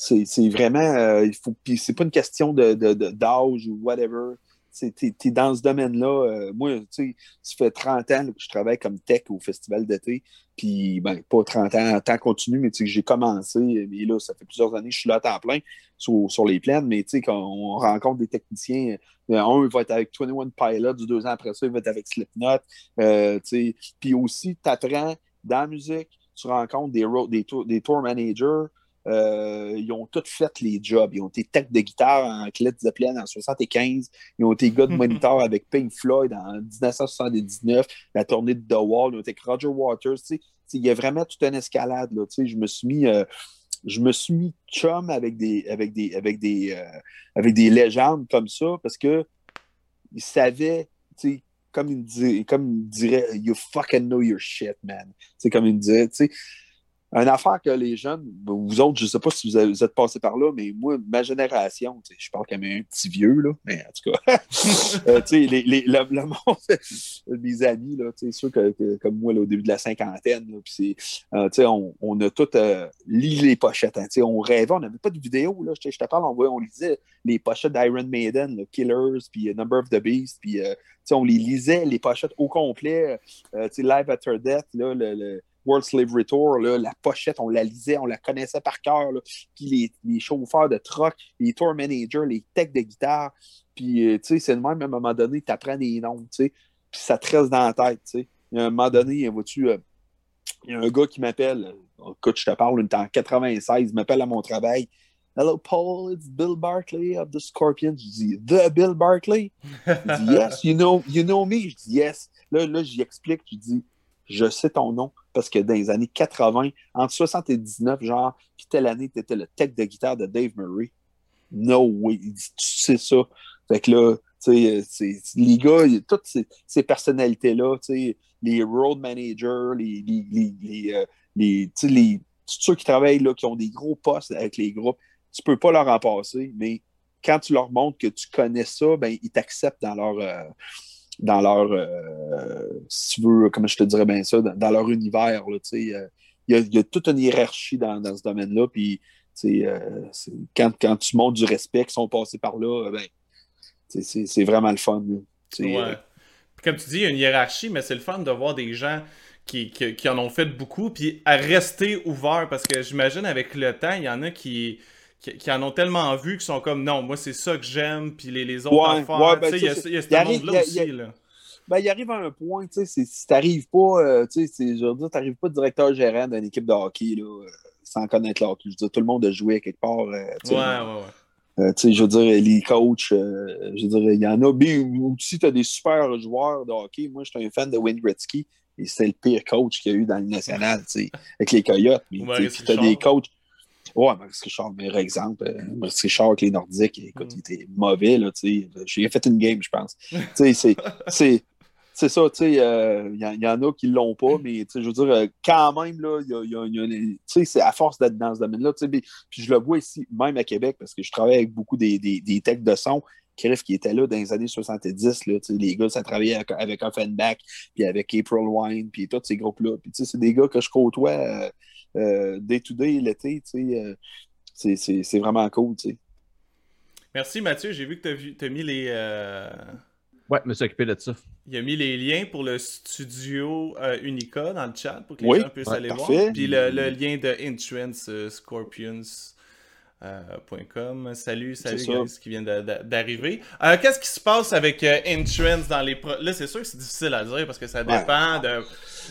Speaker 1: C'est vraiment, il faut, c'est pas une question de, d'âge ou whatever tu es, dans ce domaine-là. Euh, moi, tu sais, ça fait 30 ans que je travaille comme tech au festival d'été. Puis, ben, pas 30 ans en temps continu, mais j'ai commencé. Et là, ça fait plusieurs années que je suis là à temps plein sur, les plaines. Mais tu sais, quand on rencontre des techniciens, euh, un va être avec 21 Pilots, du deux ans après ça, il va être avec Slipknot. Euh, puis aussi, tu apprends dans la musique, tu rencontres des, des, des tour managers. Euh, ils ont tous fait les jobs. Ils ont été tech de guitare en Clé Zeppelin en 75. Ils ont été gars de monitor avec Pink Floyd en 1979, la tournée de The Wall. Ils ont été avec Roger Waters. Il y a vraiment toute une escalade. Là, je me suis mis. Euh, je me suis mis chum avec des, avec des, avec des, euh, avec des légendes comme ça parce que ils savaient, comme il, me comme il dirait, you fucking know your shit, man. C'est comme il me disait, tu sais une affaire que les jeunes, vous autres, je ne sais pas si vous, êtes passés par là, mais moi, ma génération, je parle comme un petit vieux, là, mais en tout cas, euh, les, les, le, monde, mes amis, là, ceux que, comme moi, au début de la cinquantaine, euh, on, on, a tous euh, lu les pochettes. Hein, on rêvait, on n'avait pas de vidéo. Là, je, te parle, on, on lisait les pochettes d'Iron Maiden, Killers, puis Number of the Beast, puis on les lisait, les pochettes au complet, Live After Death, là, le World Slavery Tour, la pochette, on la lisait, on la connaissait par cœur. Puis les, chauffeurs de truck, les tour managers, les techs de guitare. Puis, euh, tu sais, c'est le même, à un moment donné, tu apprends des noms, tu sais. Puis ça te reste dans la tête, tu sais. À un moment donné, vois-tu, euh, il y a un gars qui m'appelle. Écoute, je te parle, on en 96, il m'appelle à mon travail. Hello, Paul, it's Bill Barkley of the Scorpions. Je dis, The Bill Barkley? Il dit, Yes, you know, you know me. Je dis, Yes. Là, là j'y explique, je dis, je sais ton nom parce que dans les années 80, entre 79, genre, puis telle année, tu étais le tech de guitare de Dave Murray. No way. Tu sais ça. Fait que là, tu sais, les gars, toutes ces, personnalités-là, les road managers, les, les, les, euh, les, les ceux qui travaillent, là, qui ont des gros postes avec les groupes, tu peux pas leur en passer, mais quand tu leur montres que tu connais ça, ben, ils t'acceptent dans leur, euh, dans leur, euh, si tu veux, comment je te dirais bien ça, dans, leur univers. Il y, a, toute une hiérarchie dans, ce domaine-là. Puis, euh, quand, quand, tu montres du respect, qui sont passés par là, ben, c'est vraiment le fun.
Speaker 2: Ouais. Comme tu dis, il y a une hiérarchie, mais c'est le fun de voir des gens qui, qui, en ont fait beaucoup, puis à rester ouverts, parce que j'imagine avec le temps, il y en a qui qui, en ont tellement vu qu'ils sont comme non, moi c'est ça que j'aime, puis les, les autres ouais, affaires. Ben, il y a, y a ce monde-là aussi. là.
Speaker 1: Ben, il arrive à un point, tu sais, si t'arrives pas, euh, tu sais, je veux dire, t'arrives pas directeur gérant d'une équipe de hockey, là, euh, sans connaître l'hockey. Je veux dire, tout le monde a joué quelque part. Euh,
Speaker 2: ouais, ouais, ouais.
Speaker 1: Euh, je veux dire, les coachs, je veux dire, il y en a. Ou si tu as des super joueurs de hockey, moi, je suis un fan de Wayne Gretzky et c'est le pire coach qu'il y a eu dans le national, avec les Coyotes. Mais tu as des coachs. Ouais, Maurice Richard, meilleur exemple. Maurice Richard avec les Nordiques, écoute, mm. il était mauvais, là, tu sais. J'ai fait une game, je pense. tu sais, c'est c'est ça, tu sais, il euh, y, en a qui ne l'ont pas, mais je veux dire, euh, quand même, là, il y a, y a c'est à force d'être dans ce domaine-là, puis je le vois ici, même à Québec, parce que je travaille avec beaucoup des, des, des techs de son qui étaient là dans les années 70, là, les gars, ça travaillait avec, avec Offenbach, puis avec April Wine, puis tous ces groupes-là. Puis, c'est des gars que je côtoie euh, day-to-day l'été, c'est vraiment cool, tu sais.
Speaker 2: Merci Mathieu, j'ai vu que tu as, mis les...
Speaker 3: Ouais, je me suis occupé de ça.
Speaker 2: Il a mis les liens pour le studio euh, Unica dans le chat pour que les gens puissent aller voir. Puis le, lien de Insurance euh, Scorpions. Euh, salut, salut guys qui vient d'arriver. Qu'est-ce qui se passe avec Insurance dans les... Là, c'est sûr que c'est difficile à dire parce que ça dépend de,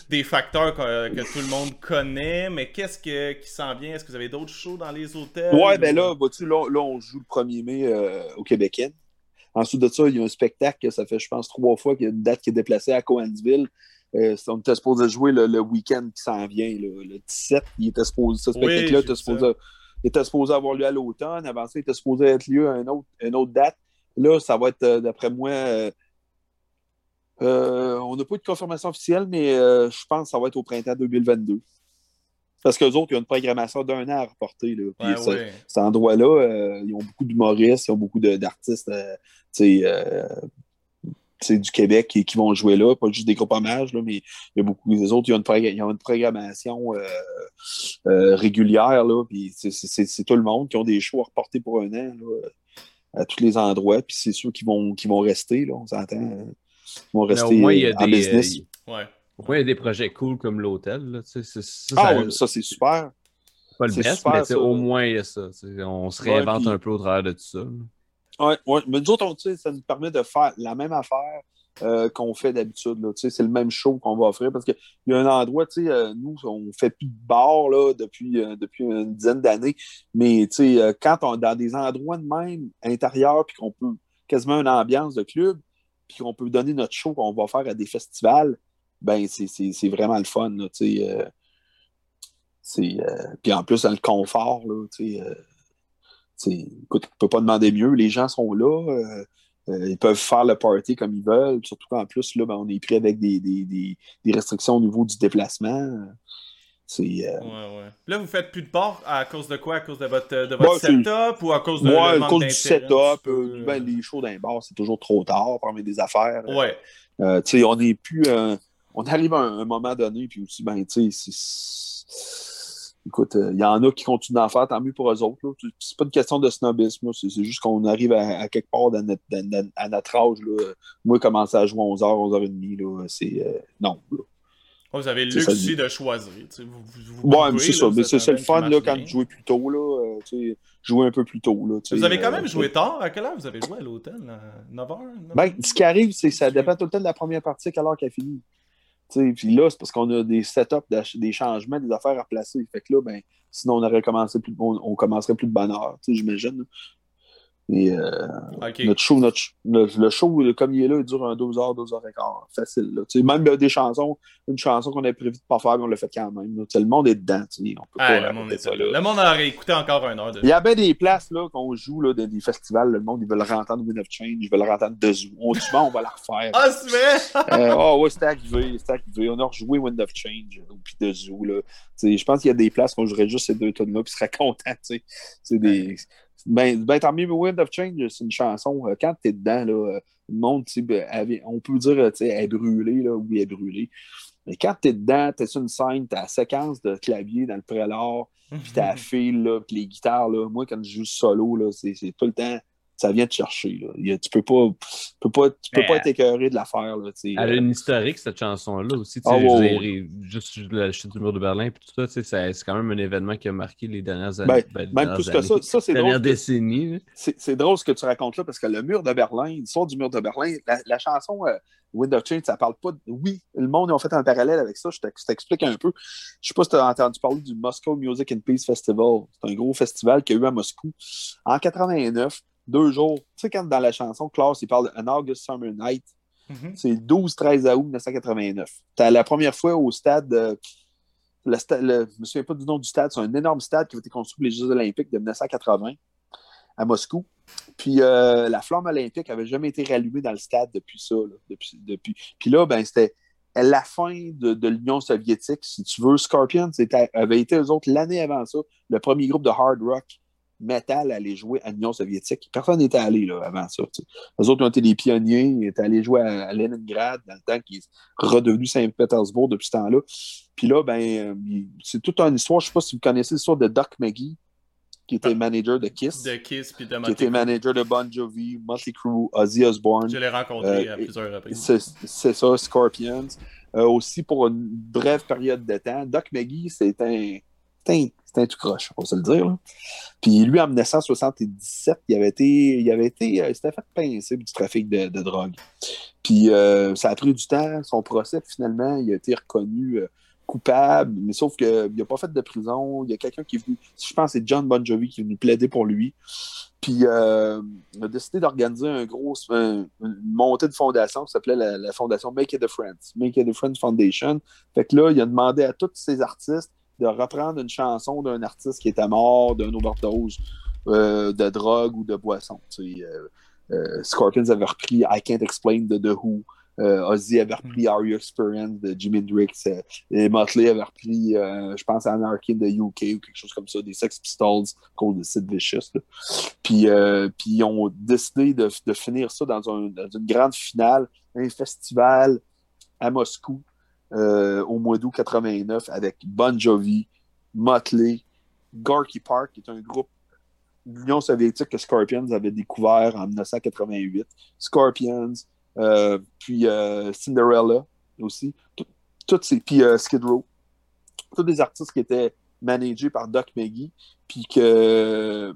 Speaker 2: des facteurs que, tout le monde connaît, mais qu'est-ce qui s'en vient? Est-ce que vous avez d'autres shows dans les hôtels?
Speaker 1: Ouais, ben là, là, là, on joue le 1er mai au Québécois. Ensuite de ça, il y a un spectacle, ça fait, je pense, trois fois qu'il y a une date qui est déplacée à Coansville. Euh, on était supposé jouer le, week-end qui s'en vient, le 17. Il était supposé, ce spectacle-là était, supposé, était supposé avoir lieu à l'automne. Avant ça, il était supposé être lieu à une autre, une autre date. Là, ça va être, euh, d'après moi, euh, on n'a pas eu de confirmation officielle, mais je pense que ça va être au printemps 2022. Parce qu'eux autres, ils ont une programmation d'un an à reporter. Là. Cet endroit-là, ils ont beaucoup d'humoristes, ils ont beaucoup d'artistes euh, du Québec qui, vont jouer là, pas juste des groupes hommages, là, mais il y a beaucoup des autres, ils ont une, une programmation euh, euh, régulière, là, puis c'est tout le monde qui ont des shows à reporter pour un an à tous les endroits, puis c'est ceux qui vont, qui vont rester, là, on s'entend, vont rester en business.
Speaker 3: Ouais. Au moins, il y a des projets cool comme l'hôtel.
Speaker 1: Ça, ah, ça, c'est super.
Speaker 3: Pas le best, mais au moins, il y a ça. On se réinvente un peu au travers de tout ça.
Speaker 1: Oui, mais nous autres, ça nous permet de faire la même affaire euh, qu'on fait d'habitude. C'est le même show qu'on va offrir parce qu'il y a un endroit, euh, nous, on fait plus de bar là, depuis, euh, depuis une dizaine d'années, mais quand on est dans des endroits de même intérieurs, puis qu'on peut quasiment une ambiance de club, puis qu'on peut donner notre show qu'on va faire à des festivals, ben c'est vraiment le fun. Là, puis en plus, dans le confort, là, écoute, on ne peut pas demander mieux. Les gens sont là. Euh, euh, ils peuvent faire le party comme ils veulent. Surtout qu'en plus, là, ben, on est pris avec des, des, des, restrictions au niveau du déplacement. C'est, euh...
Speaker 2: ouais, ouais. Là, vous faites plus de port à cause de quoi? À cause de votre, de votre setup ou à cause de
Speaker 1: ouais, à cause du setup. Euh, ben, les shows d'un bar, c'est toujours trop tard parmi des affaires.
Speaker 2: Ouais.
Speaker 1: on n'est plus. on arrive à un, moment donné, puis aussi, ben, tu sais, écoute, il euh, y en a qui continuent d'en faire, tant mieux pour eux autres. C'est pas une question de snobisme, c'est juste qu'on arrive à, quelque part dans notre, à notre âge. Là. Moi, commencer à jouer à 11h, 11h30, c'est euh, non.
Speaker 2: vous avez le luxe aussi de choisir.
Speaker 1: Vous, ouais, mais c'est ça. Mais c'est le fun là, quand vous jouez plus tôt. Là, euh, jouer un peu plus tôt. Là,
Speaker 2: vous avez quand même joué tard. À quelle heure vous avez joué à l'hôtel 9h,
Speaker 1: Ben, ce qui arrive, c'est que ça dépend tout le temps de la première partie à quelle heure qu'elle finit. Puis là, c'est parce qu'on a des setups, des changements, des affaires à placer. Fait que là, ben, sinon, on aurait commencé plus, on, commencerait plus de bonne heure, j'imagine. Et euh, notre show, notre, le, show, comme il est là, il dure un 12 heures, 12 heures et quart. Facile. Là. Même des chansons, une chanson qu'on avait prévu de pas faire, mais on l'a fait quand même. le monde est dedans. On peut
Speaker 2: pas le, monde est ça, le monde aurait écouté encore un heure. De...
Speaker 1: Il y a bien des places qu'on joue là, dans des festivals. Le monde, ils veulent rentendre Wind of Change, ils veulent rentendre The Zoo. On dit bon, on va la refaire.
Speaker 2: ah, c'est vrai?
Speaker 1: euh, oh, ouais, c'était arrivé, c'était arrivé. On a rejoué Wind of Change, puis The Zoo. Je pense qu'il y a des places qu'on jouerait juste ces deux tonnes-là, puis serait content. C'est des. Ben, ben tant mieux, Wind of Change, c'est une chanson. Euh, quand tu es dedans, là, euh, le monde, ben, on peut dire, tu sais, elle est brûlée, là, oui, elle est brûlée. Mais quand tu es dedans, tu es sur une scène, tu as la séquence de clavier dans le prélat, puis tu as la file, là, puis les guitares, là. Moi, quand je joue solo, là, c'est tout le temps ça vient te chercher. Là. tu peux pas, peux pas, tu peux pas être écœuré de l'affaire.
Speaker 3: Elle a une historique, cette chanson-là aussi. Oh, juste la chute du mur de Berlin tout ça, c'est quand même un événement qui a marqué les dernières années.
Speaker 1: Ben, ben, même plus que ça, ça c'est
Speaker 3: drôle. décennies.
Speaker 1: C'est drôle ce que tu racontes là, parce que le mur de Berlin, l'histoire du mur de Berlin, la, chanson euh, Wind of Change, ça parle pas de... Oui, le monde a fait un parallèle avec ça, je t'explique un peu. Je sais pas si tu as entendu parler du Moscow Music and Peace Festival. C'est un gros festival qu'il y a eu à Moscou. En 89, deux jours. Tu sais, quand dans la chanson, Klaus, il parle d'un August Summer Night, mhm. c'est 12-13 août 1989. C'était la première fois au stade. le stade je ne me souviens pas du nom du stade, c'est un énorme stade qui a été construit pour les Jeux Olympiques de 1980 à Moscou. Puis euh, la flamme olympique n'avait jamais été rallumée dans le stade depuis ça. depuis, depuis. Puis là, ben, c'était la fin de, l'Union soviétique, si tu veux. Scorpions avait été, eux autres, l'année avant ça, le premier groupe de hard rock metal aller jouer à l'Union soviétique. Personne n'était allé là, avant ça. Les autres ont été des pionniers, ils étaient allés jouer à, Leningrad dans le temps qui est redevenu Saint-Pétersbourg depuis ce temps-là. Puis là, ben, euh, c'est toute une histoire. Je ne sais pas si vous connaissez l'histoire de Doc McGee, qui était ah. manager de Kiss.
Speaker 2: De Kiss, puis de
Speaker 1: Qui était manager de Bon Jovi, Motley Crue, Ozzy Osbourne.
Speaker 2: Je l'ai rencontré euh, à plusieurs reprises.
Speaker 1: C'est ça, Scorpions. Euh, aussi pour une brève période de temps. Doc McGee, c'est un c'était un tout croche, on va se le dire. Puis lui, en 1977, il avait été, il avait été, euh, s'était fait pincer du trafic de, drogue. Puis euh, ça a pris du temps. Son procès, finalement, il a été reconnu euh, coupable, mais sauf qu'il n'a pas fait de prison. Il y a quelqu'un qui est venu, je pense que c'est John Bon Jovi qui est venu plaider pour lui. Puis il a décidé d'organiser un gros, une montée de fondation qui s'appelait la, la, fondation Make It a Friends, Make It a Friends Foundation. Fait que là, il a demandé à tous ces artistes de reprendre une chanson d'un artiste qui était mort d'une overdose euh, de drogue ou de boisson. Euh, euh, Scorpions avait repris I Can't Explain de The Who. Ozzy avait repris mm. Are You Experience de Jimi Hendrix. et Motley avait repris, je pense, Anarchy the UK ou quelque chose comme ça, des Sex Pistols de Sid Vicious. Puis, puis ils ont décidé de, de finir ça dans, un, dans, une grande finale, un festival à Moscou euh, au mois d'août 89 avec Bon Jovi, Motley, Gorky Park, qui est un groupe l'Union soviétique que Scorpions avait découvert en 1988. Scorpions, euh, puis euh, Cinderella aussi. Toutes puis Skid Row. Tous des artistes qui étaient managés par Doc McGee, puis que,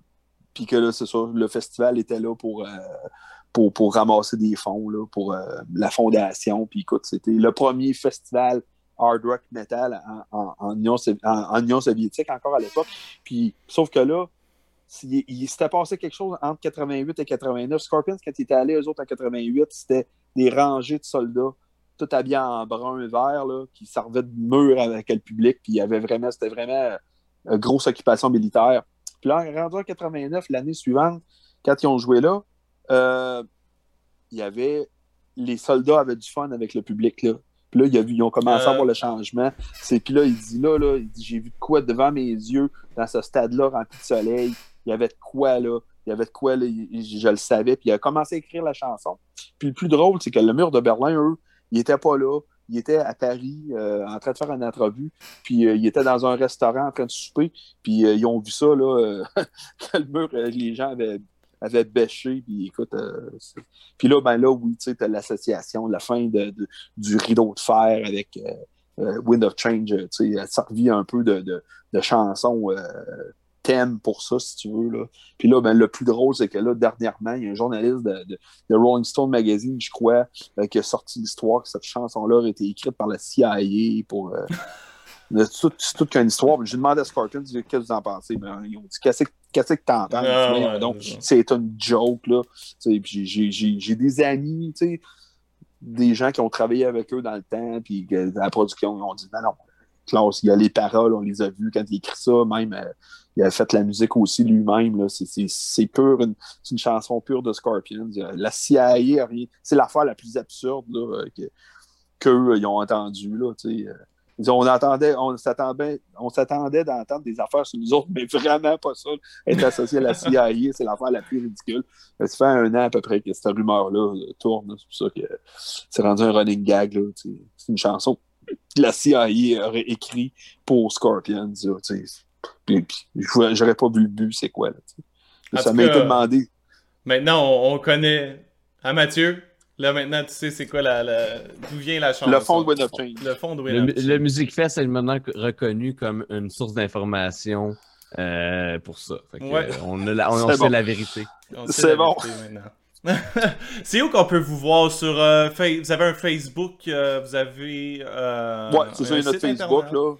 Speaker 1: puis que le festival était là pour pour, ramasser des fonds là, pour euh, la fondation. Puis écoute, c'était le premier festival hard rock metal en, en, Union, soviétique encore à l'époque. Puis sauf que là, il, s'était passé quelque chose entre 88 et 89. Scorpions, quand ils étaient allés, eux autres, en 88, c'était des rangées de soldats, tout habillés en brun et vert, là, qui servaient de mur avec le public. Puis il y avait vraiment, c'était vraiment une grosse occupation militaire. Puis là, rendu en 89, l'année suivante, quand ils ont joué là, euh, il y avait. Les soldats avaient du fun avec le public, là. Puis là, ils ont commencé à voir le changement. Puis là, il dit là, là j'ai vu de quoi devant mes yeux dans ce stade-là rempli de soleil. Il y avait de quoi là. Il y avait de quoi là, je, le savais. Puis il a commencé à écrire la chanson. Puis le plus drôle, c'est que le mur de Berlin, eux, ils n'étaient pas là. Ils étaient à Paris euh, en train de faire une entrevue. Puis euh, ils étaient dans un restaurant en train de souper. Puis ils ont vu ça, là, que le mur, les gens avaient avait bêché. Puis écoute, euh, puis là, ben là, oui, tu sais, t'as l'association, la fin de, du rideau de fer avec euh, euh, Wind of Change, tu sais, elle servi un peu de, de, de chanson thème pour ça, si tu veux. Là. Puis là, ben, le plus drôle, c'est que là, dernièrement, il y a un journaliste de, de, Rolling Stone Magazine, je crois, qui a sorti l'histoire que cette chanson-là a été écrite par la CIA pour, c'est toute qu'une histoire. J'ai demandé à Scorpions qu'est-ce que vous en pensez? Ben, ils ont dit qu'est-ce que t'en penses? Ah, donc, c'est une joke. là. J'ai des amis, des gens qui ont travaillé avec eux dans le temps, puis la production, ils ont dit non, non, Klaus, il y a les paroles, on les a vues quand il écrit ça, même euh, il a fait la musique aussi lui-même. C'est pur, c'est une chanson pure de Scorpions. La CIA, c'est l'affaire la plus absurde qu'eux ils ont entendue. Là, euh on attendait, on s'attendait, on s'attendait d'entendre des affaires sur nous autres, mais vraiment pas ça. Être associé à la CIA, c'est l'affaire la plus ridicule. Ça fait un an à peu près que cette rumeur-là tourne. C'est pour ça que c'est rendu un running gag. C'est une chanson que la CIA aurait écrit pour Scorpions. J'aurais pas vu le but, c'est quoi. ça m'a été demandé.
Speaker 2: Maintenant, on, connaît. Hein, Mathieu? Là, maintenant, tu sais c'est quoi la, d'où vient la chanson?
Speaker 1: Le fond de Win
Speaker 2: Le fond de
Speaker 3: Win Le, le Music Fest est maintenant reconnu comme une source d'information euh, pour ça. on, a on, sait la vérité.
Speaker 1: C'est bon.
Speaker 2: c'est où qu'on peut vous voir sur euh, Vous avez un Facebook, euh, vous avez.
Speaker 1: ouais, c'est ça, notre Facebook là.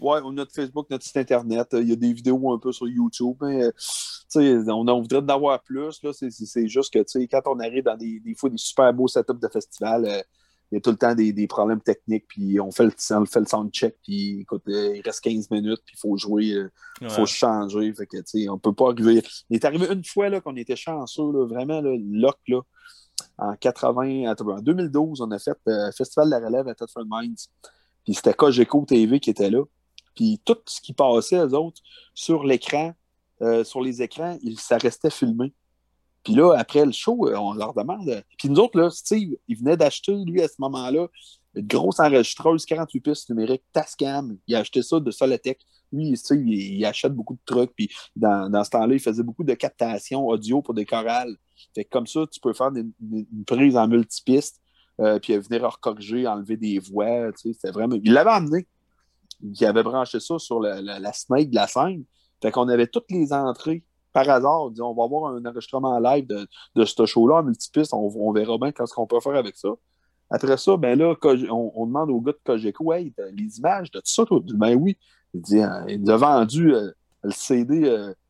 Speaker 1: Ouais, notre Facebook, notre site internet. Il y a des vidéos un peu sur YouTube. Mais, on en voudrait d'avoir plus. C'est juste que quand on arrive dans des, des fois des super beaux setups de festival, il y a tout le temps des, problèmes techniques, puis on fait le, on fait le soundcheck, puis écoute, euh, il reste 15 minutes, puis il faut jouer, il euh, faut changer. Fait que, on peut pas arriver. Il est arrivé une fois qu'on était chanceux, là, vraiment, là, lock, là, en 80, en 2012, on a fait le Festival de la relève à Tetford Mines. Puis c'était Cogeco TV qui était là. Puis tout ce qui passait, eux autres, sur l'écran, euh, sur les écrans, ça restait filmé. Puis là, après le show, euh, on leur demande. Euh, puis nous autres, là, Steve, il venait d'acheter, lui, à ce moment-là, une grosse enregistreuse 48 pistes numériques Tascam. Il a acheté ça de Solotech. Lui, Steve, il, achète beaucoup de trucs. Puis dans, ce temps-là, il faisait beaucoup de captation audio pour des chorales. Fait que comme ça, tu peux faire une, prise en multipiste, puis venir recorriger, enlever des voix. C'était vraiment. Il l'avait amené. Il avait branché ça sur la, la snake de la scène. Fait qu'on avait toutes les entrées par hasard, on, dit, on va avoir un enregistrement live de, de ce show-là en multipiste, on, on verra bien ce qu'on peut faire avec ça. Après ça, ben là, on, demande au gars de Cogeco, hey, les images de tout ça, toi? Ben oui. Il dit, hein, il nous a vendu euh, le CD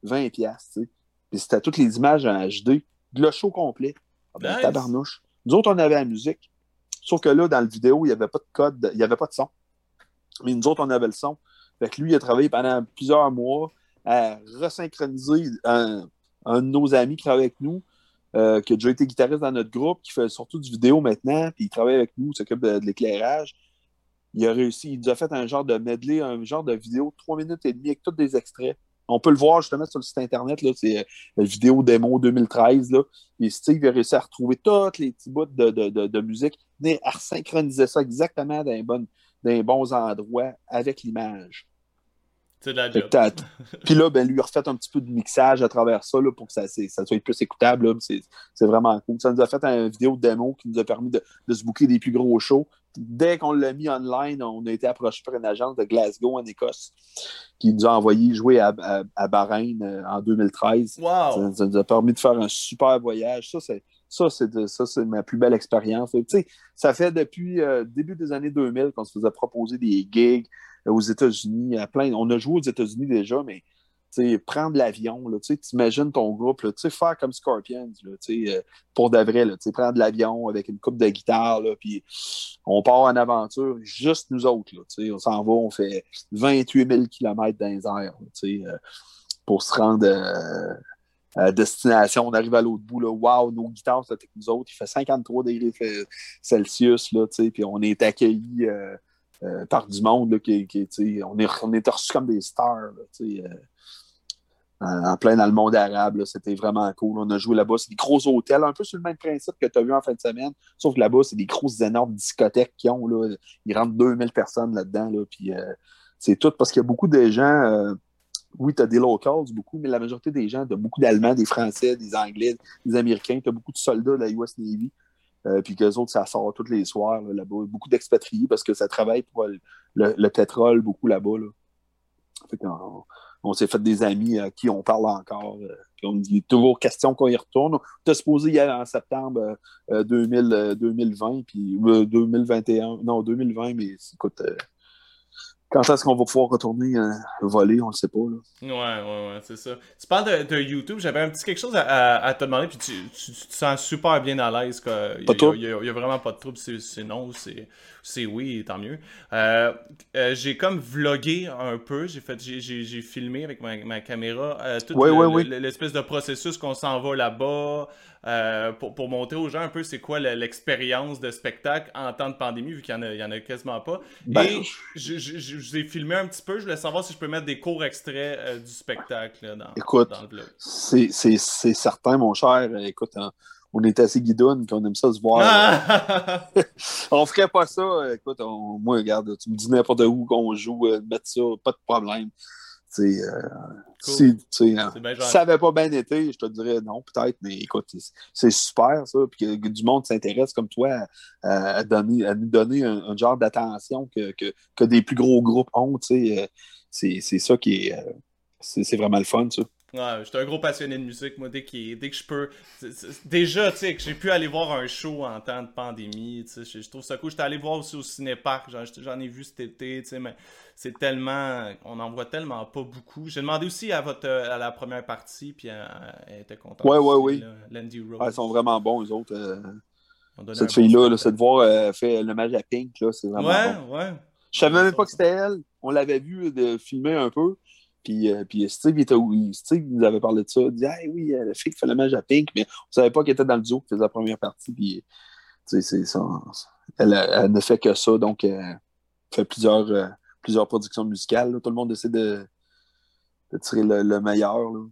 Speaker 1: 20$, euh, tu Puis c'était toutes les images en HD, le show complet. Ah, ben, tabarnouche. Nous autres, on avait la musique. Sauf que là, dans la vidéo, il n'y avait pas de code, il n'y avait pas de son. Mais nous autres, on avait le son. Lui, il a travaillé pendant plusieurs mois à resynchroniser un, un, de nos amis qui travaille avec nous, euh, qui a déjà été guitariste dans notre groupe, qui fait surtout du vidéo maintenant, puis il travaille avec nous, s'occupe de, l'éclairage. Il a réussi, il nous a fait un genre de medley, un genre de vidéo de 3 minutes et demie avec tous des extraits. On peut le voir justement sur le site internet, c'est euh, la vidéo démo 2013. Là. Et Steve a réussi à retrouver tous les petits bouts de, de, de, de musique, à synchroniser ça exactement dans les bons endroits avec l'image.
Speaker 2: C'est de la
Speaker 1: Puis là, ben, lui, a refait un petit peu de mixage à travers ça là, pour que ça, ça soit plus écoutable. C'est vraiment cool. Ça nous a fait une vidéo de démo qui nous a permis de, se boucler des plus gros shows. Dès qu'on l'a mis online, on a été approché par une agence de Glasgow en Écosse qui nous a envoyé jouer à, à, Bahreïn euh, en 2013.
Speaker 2: Wow.
Speaker 1: Ça, nous a permis de faire un super voyage. Ça, c'est ça, c'est ma plus belle expérience. Ça fait depuis euh, début des années 2000 qu'on se faisait proposer des gigs, aux États-Unis. On a joué aux États-Unis déjà, mais prendre l'avion, tu imagines ton groupe, faire comme Scorpions, là, euh, pour de vrai, là, prendre l'avion avec une coupe de guitare, puis on part en aventure, juste nous autres. Là, on s'en va, on fait 28 000 km dans les airs euh, pour se rendre euh, à destination. On arrive à l'autre bout, là, wow, nos guitares, avec nous autres, il fait 53 degrés Celsius, là, puis on est accueillis euh, par du monde qui, on, est, on est reçus comme des stars euh, en plein dans le monde arabe. C'était vraiment cool. On a joué là-bas. C'est des gros hôtels, un peu sur le même principe que tu as vu en fin de semaine. Sauf que là-bas, c'est des grosses, énormes discothèques qui ont. Là, ils rentrent 2000 personnes là-dedans. Là, puis euh, c'est tout parce qu'il y a beaucoup de gens. Oui, tu as des locals, beaucoup, mais la majorité des gens, tu as beaucoup d'Allemands, des Français, des Anglais, des Américains. Tu as beaucoup de soldats de la US Navy. Euh, puis qu'eux autres, ça sort tous les soirs là-bas. Beaucoup d'expatriés parce que ça travaille pour le, pétrole beaucoup là-bas. on, s'est fait des amis à qui on parle encore. Euh, on dit toujours question qu'on y retourne. On se posé hier en septembre 2000, 2020, puis 2021, non 2020, mais écoute, quand est-ce qu'on va pouvoir retourner euh, voler, on ne le sait pas. Là.
Speaker 2: Ouais, ouais, ouais, c'est ça. Tu parles de, YouTube, j'avais un petit quelque chose à, te demander, puis tu, tu, te sens super bien à l'aise. Il n'y a, vraiment pas de trouble, c'est non, c'est oui, tant mieux. Euh, euh, j'ai comme vlogué un peu, j'ai fait j'ai filmé avec ma, ma caméra tout l'espèce de processus qu'on s'en va là-bas. Euh, pour, pour, montrer aux gens un peu c'est quoi l'expérience de spectacle en temps de pandémie, vu qu'il n'y en, en, a quasiment pas. Ben, Et je, je, vous ai filmé un petit peu, je voulais savoir si je peux mettre des courts extraits euh, du spectacle dans,
Speaker 1: écoute,
Speaker 2: dans le vlog.
Speaker 1: C'est certain, mon cher. Écoute, hein, on est assez guidoune qu'on aime ça se voir. Ah! on ferait pas ça. Écoute, moi, regarde, tu me dis n'importe où qu'on joue, euh, mettre ça, pas de problème. Si, hein, ça n'avait pas bien été, je te dirais non, peut-être, mais écoute, c'est super ça, puis que, du monde s'intéresse comme toi à, donner, à nous donner un, genre d'attention que, que, des plus gros groupes ont, c'est ça qui est, c'est vraiment le fun, ça.
Speaker 2: Ouais, j'étais un gros passionné de musique, moi, dès, dès que je peux. déjà, tu sais, que j'ai pu aller voir un show en temps de pandémie, tu sais, je, trouve ça cool. J'étais allé voir aussi au cinépark, j'en ai vu cet été, tu sais, mais c'est tellement. On en voit tellement pas beaucoup. J'ai demandé aussi à, votre, à la première partie, puis elle, était contente.
Speaker 1: Ouais, ouais, oui. Landy Rose. ils sont vraiment bons, les autres. Euh, cette fille-là, là, cette voir euh, fait le match à Pink, là, c'est vraiment
Speaker 2: ouais, Ouais,
Speaker 1: Je savais même pas que c'était elle. On l'avait vu de filmer un peu. Puis, euh, puis Steve, il était où? Steve nous avait parlé de ça. Il dit hey, oui, la fille qui fait le match à Pink, mais on ne savait pas qu'elle était dans le duo qui faisait la première partie. Puis, c'est ça. Elle, elle, ne fait que ça. Donc, elle fait plusieurs, euh, plusieurs productions musicales. Tout le monde essaie de, de tirer le, meilleur. Là.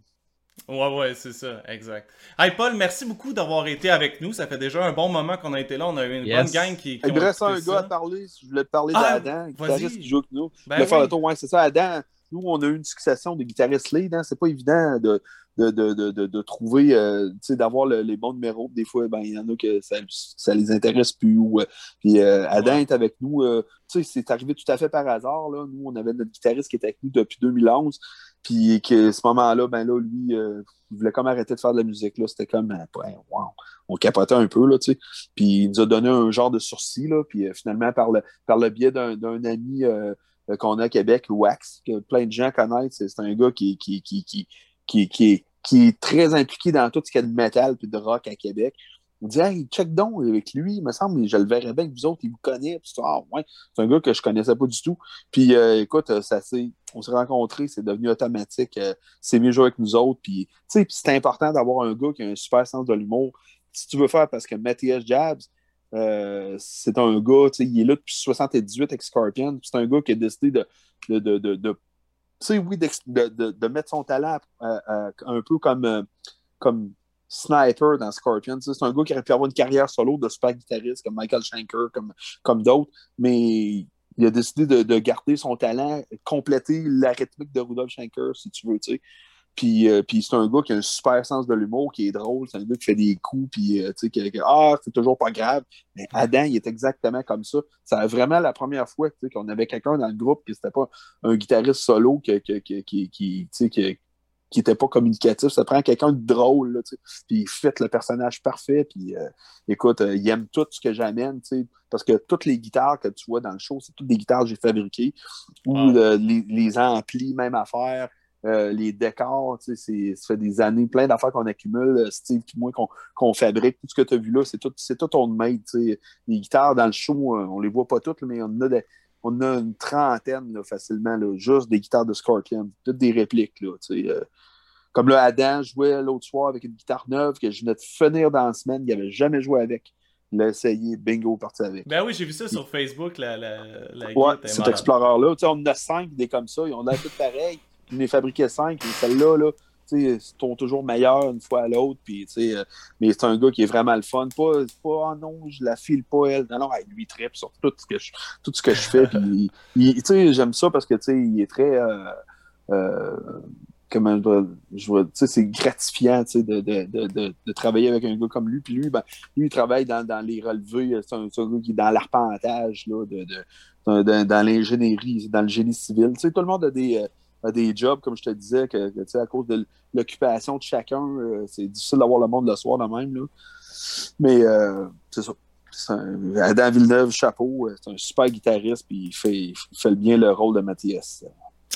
Speaker 2: Ouais, ouais, c'est ça, exact. Hey Paul, merci beaucoup d'avoir été avec nous. Ça fait déjà un bon moment qu'on a été là. On a eu une bonne gang qui.
Speaker 1: qui Il me reste un gars à parler. Je voulais te parler ah, d'Adam, guitariste qui joue avec nous. Ben je faire le tour. Ouais, c'est ça, Adam nous, on a eu une succession de guitaristes lead. Hein. C'est pas évident de, de, de, de, trouver, euh, d'avoir les bons numéros. Des fois, ben, il y en a que ça, ça les intéresse plus. Ou, euh, puis euh, Adam est avec nous. c'est arrivé tout à fait par hasard. Là. Nous, on avait notre guitariste qui était avec nous depuis 2011. Puis que ce moment-là, ben là, lui, il voulait comme arrêter de faire de la musique. C'était comme, wow, on capotait un peu. Là, puis il nous a donné un genre de sursis. Là, puis finalement, par le, par le biais d'un ami euh, qu'on a à Québec, Wax, que plein de gens connaissent. C'est un gars qui, qui, qui, qui, qui, est très impliqué dans tout ce qui est de métal et de rock à Québec. On dit, hey, check donc avec lui, il me semble, je le verrais bien que vous autres, il vous connaît. ah, c'est un gars que je connaissais pas du tout. Puis, euh, écoute, ça on s'est rencontrés, c'est devenu automatique. Euh, c'est mieux jouer avec nous autres. Puis, c'est important d'avoir un gars qui a un super sens de l'humour. Si tu veux faire, parce que Mathias Jabs, euh, c'est un gars, il est là depuis 78 avec Scorpion. C'est un gars qui a décidé de, de, de, de, oui, de, mettre son talent euh, euh, un peu comme, comme sniper dans Scorpion. C'est un gars qui aurait pu avoir une carrière solo de super guitariste comme Michael Schenker, comme, comme d'autres, mais il a décidé de, garder son talent, compléter la rythmique de Rudolf Schenker, si tu veux. Puis, euh, puis c'est un gars qui a un super sens de l'humour, qui est drôle. C'est un gars qui fait des coups, puis euh, tu sais, ah, c'est toujours pas grave. Mais Adam, il est exactement comme ça. C'est vraiment la première fois qu'on avait quelqu'un dans le groupe qui n'était pas un guitariste solo qui, qui, qui, qui, qui, qui était pas communicatif. Ça prend quelqu'un de drôle, là, puis il fait le personnage parfait, puis euh, écoute, il aime tout ce que j'amène, parce que toutes les guitares que tu vois dans le show, c'est toutes des guitares que j'ai fabriquées, ou les, les, amplis, même affaire, euh, les décors, ça fait des années, plein d'affaires qu'on accumule, euh, Steve et moi, qu'on fabrique. Tout ce que tu as vu là, c'est tout, tout on made. Les guitares dans le show, euh, on les voit pas toutes, mais on a, on a une trentaine facilement, juste des guitares de Scorpion, toutes des répliques. Là, comme là, Adam jouait l'autre soir avec une guitare neuve que je venais de finir dans la semaine, il n'avait jamais joué avec. Il a essayé, bingo, parti avec.
Speaker 2: Ben oui, j'ai vu ça sur Facebook, la, la, la
Speaker 1: Ouais, cet Explorer-là. On en a cinq des comme ça, on a tout pareil je les fabriquais cinq, et celle-là, là, ils sont toujours meilleurs une fois à l'autre. Puis, euh, mais c'est un gars qui est vraiment le fun. Pas, pas oh non, je la file pas elle. Non, non, lui, il sur tout ce que je, tout ce que je fais. puis, j'aime ça parce que il est très. Euh, euh, comment je vois, c'est gratifiant de, de, de, de, travailler avec un gars comme lui. Puis lui, ben, lui, il travaille dans, dans les relevés. C'est un, gars qui est dans l'arpentage, de, dans l'ingénierie, dans le génie civil. tout le monde a des des jobs, comme je te disais, que, à cause de l'occupation de chacun, euh, c'est difficile d'avoir le monde le soir de même. Là. Mais euh, c'est ça. Adam Villeneuve, chapeau, euh, c'est un super guitariste, puis il fait, bien le rôle de Mathias.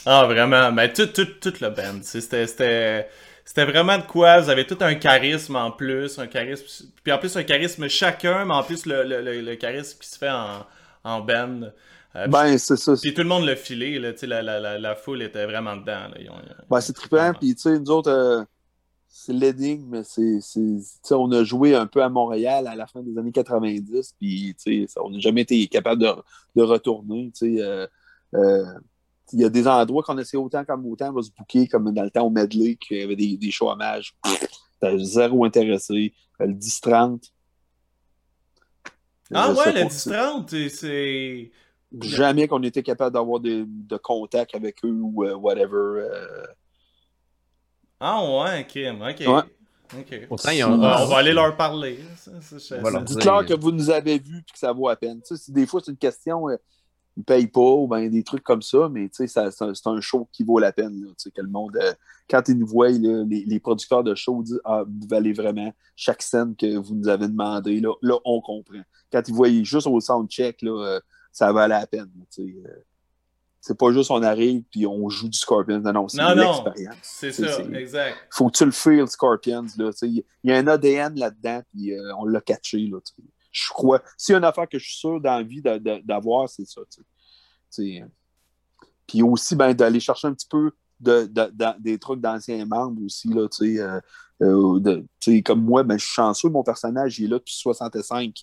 Speaker 2: Ah, vraiment. Mais tout, tout, le band. C'était. C'était vraiment de quoi, vous avez tout un charisme en plus, un charisme, puis en plus un charisme chacun, mais en plus le, le, le, charisme qui se fait en, en band.
Speaker 1: Euh, ben, c'est ça.
Speaker 2: Puis tout le monde l'a filé, là, la, la, la, foule était vraiment dedans. Là.
Speaker 1: ben, c'est trippant, puis tu sais, nous autres, euh, c'est l'énigme, mais c'est, on a joué un peu à Montréal à la fin des années 90, puis on n'a jamais été capable de, de retourner. Euh, euh, il y a des endroits qu'on essaie autant comme autant va se bouquer, comme dans le temps au Medley, qu'il y avait des, des shows hommages. T'as zéro intéressé. Le 10-30.
Speaker 2: Ah ouais, le 10-30, c'est
Speaker 1: Jamais qu'on était capable d'avoir de, de, contact avec eux ou whatever.
Speaker 2: Ah ouais, ok, ok. On, va aller leur parler.
Speaker 1: C'est clair que vous nous avez vus et que ça vaut à peine. des fois, c'est une question, euh, ils ne payent pas ou ben, des trucs comme ça, mais c'est un, show qui vaut la peine. que le monde, euh, quand ils nous voient, les, producteurs de show disent Ah, vous valez vraiment chaque scène que vous nous avez demandé. Là, là on comprend. Quand ils voient juste au soundcheck, là, euh, ça valait la peine. C'est pas juste on arrive puis on joue du Scorpions. Non, non, c'est l'expérience.
Speaker 2: C'est ça, exact.
Speaker 1: Faut que tu le feel, Scorpions. Il y a un ADN là-dedans, puis euh, on l'a catché. Là, je crois. S'il y a une affaire que je suis sûr d'envie d'avoir, c'est ça. Puis aussi, ben, d'aller chercher un petit peu de, des trucs d'anciens membres aussi. Là, euh, euh, comme moi, ben, je suis chanceux, mon personnage il est là depuis 65.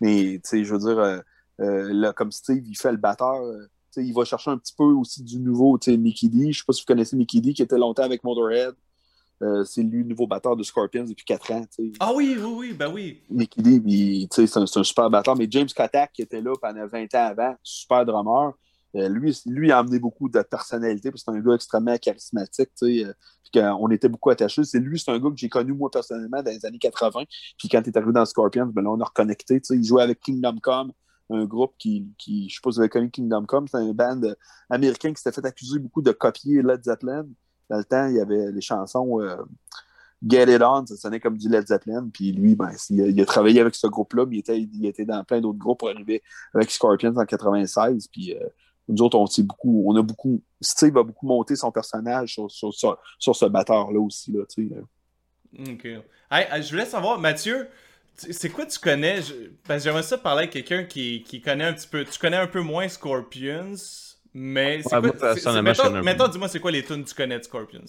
Speaker 1: Mais je veux dire, là, comme Steve, il fait le batteur il va chercher un petit peu aussi du nouveau, Mickey D. Je ne sais pas si vous connaissez Mickey D, qui était longtemps avec Motorhead. Euh, c'est lui, le nouveau batteur de Scorpions depuis 4 ans.
Speaker 2: Ah oui, oui, oui, ben oui.
Speaker 1: Mickey D, c'est un, un, super batteur. Mais James Kotak, qui était là pendant 20 ans avant, super drummer, euh, lui, lui a amené beaucoup de personnalité, parce que c'est un gars extrêmement charismatique. Euh, on était beaucoup attachés. C'est lui, c'est un gars que j'ai connu moi personnellement dans les années 80. Puis quand il est arrivé dans Scorpions, ben là, on a reconnecté. Il jouait avec Kingdom Come un groupe qui, qui je si vous avez connu Kingdom Come, c'est un band américain qui s'était fait accuser beaucoup de copier Led Zeppelin. Dans le temps, il y avait les chansons euh, Get It On, ça sonnait comme du Led Zeppelin. Puis lui, ben, il, a, travaillé avec ce groupe-là, mais il était, il était dans plein d'autres groupes pour arriver avec Scorpions en 96. Puis euh, nous autres, on, beaucoup, on a beaucoup. Steve a beaucoup monté son personnage sur, sur, sur, ce batteur-là aussi. Là,
Speaker 2: OK. je voulais savoir, Mathieu, c'est quoi tu connais? Ben, j'aimerais ça parler avec quelqu'un qui, qui, connaît un petit peu. Tu connais un peu moins Scorpions, mais c'est quoi? mettons, dis-moi, c'est quoi les tunes que tu connais de Scorpions?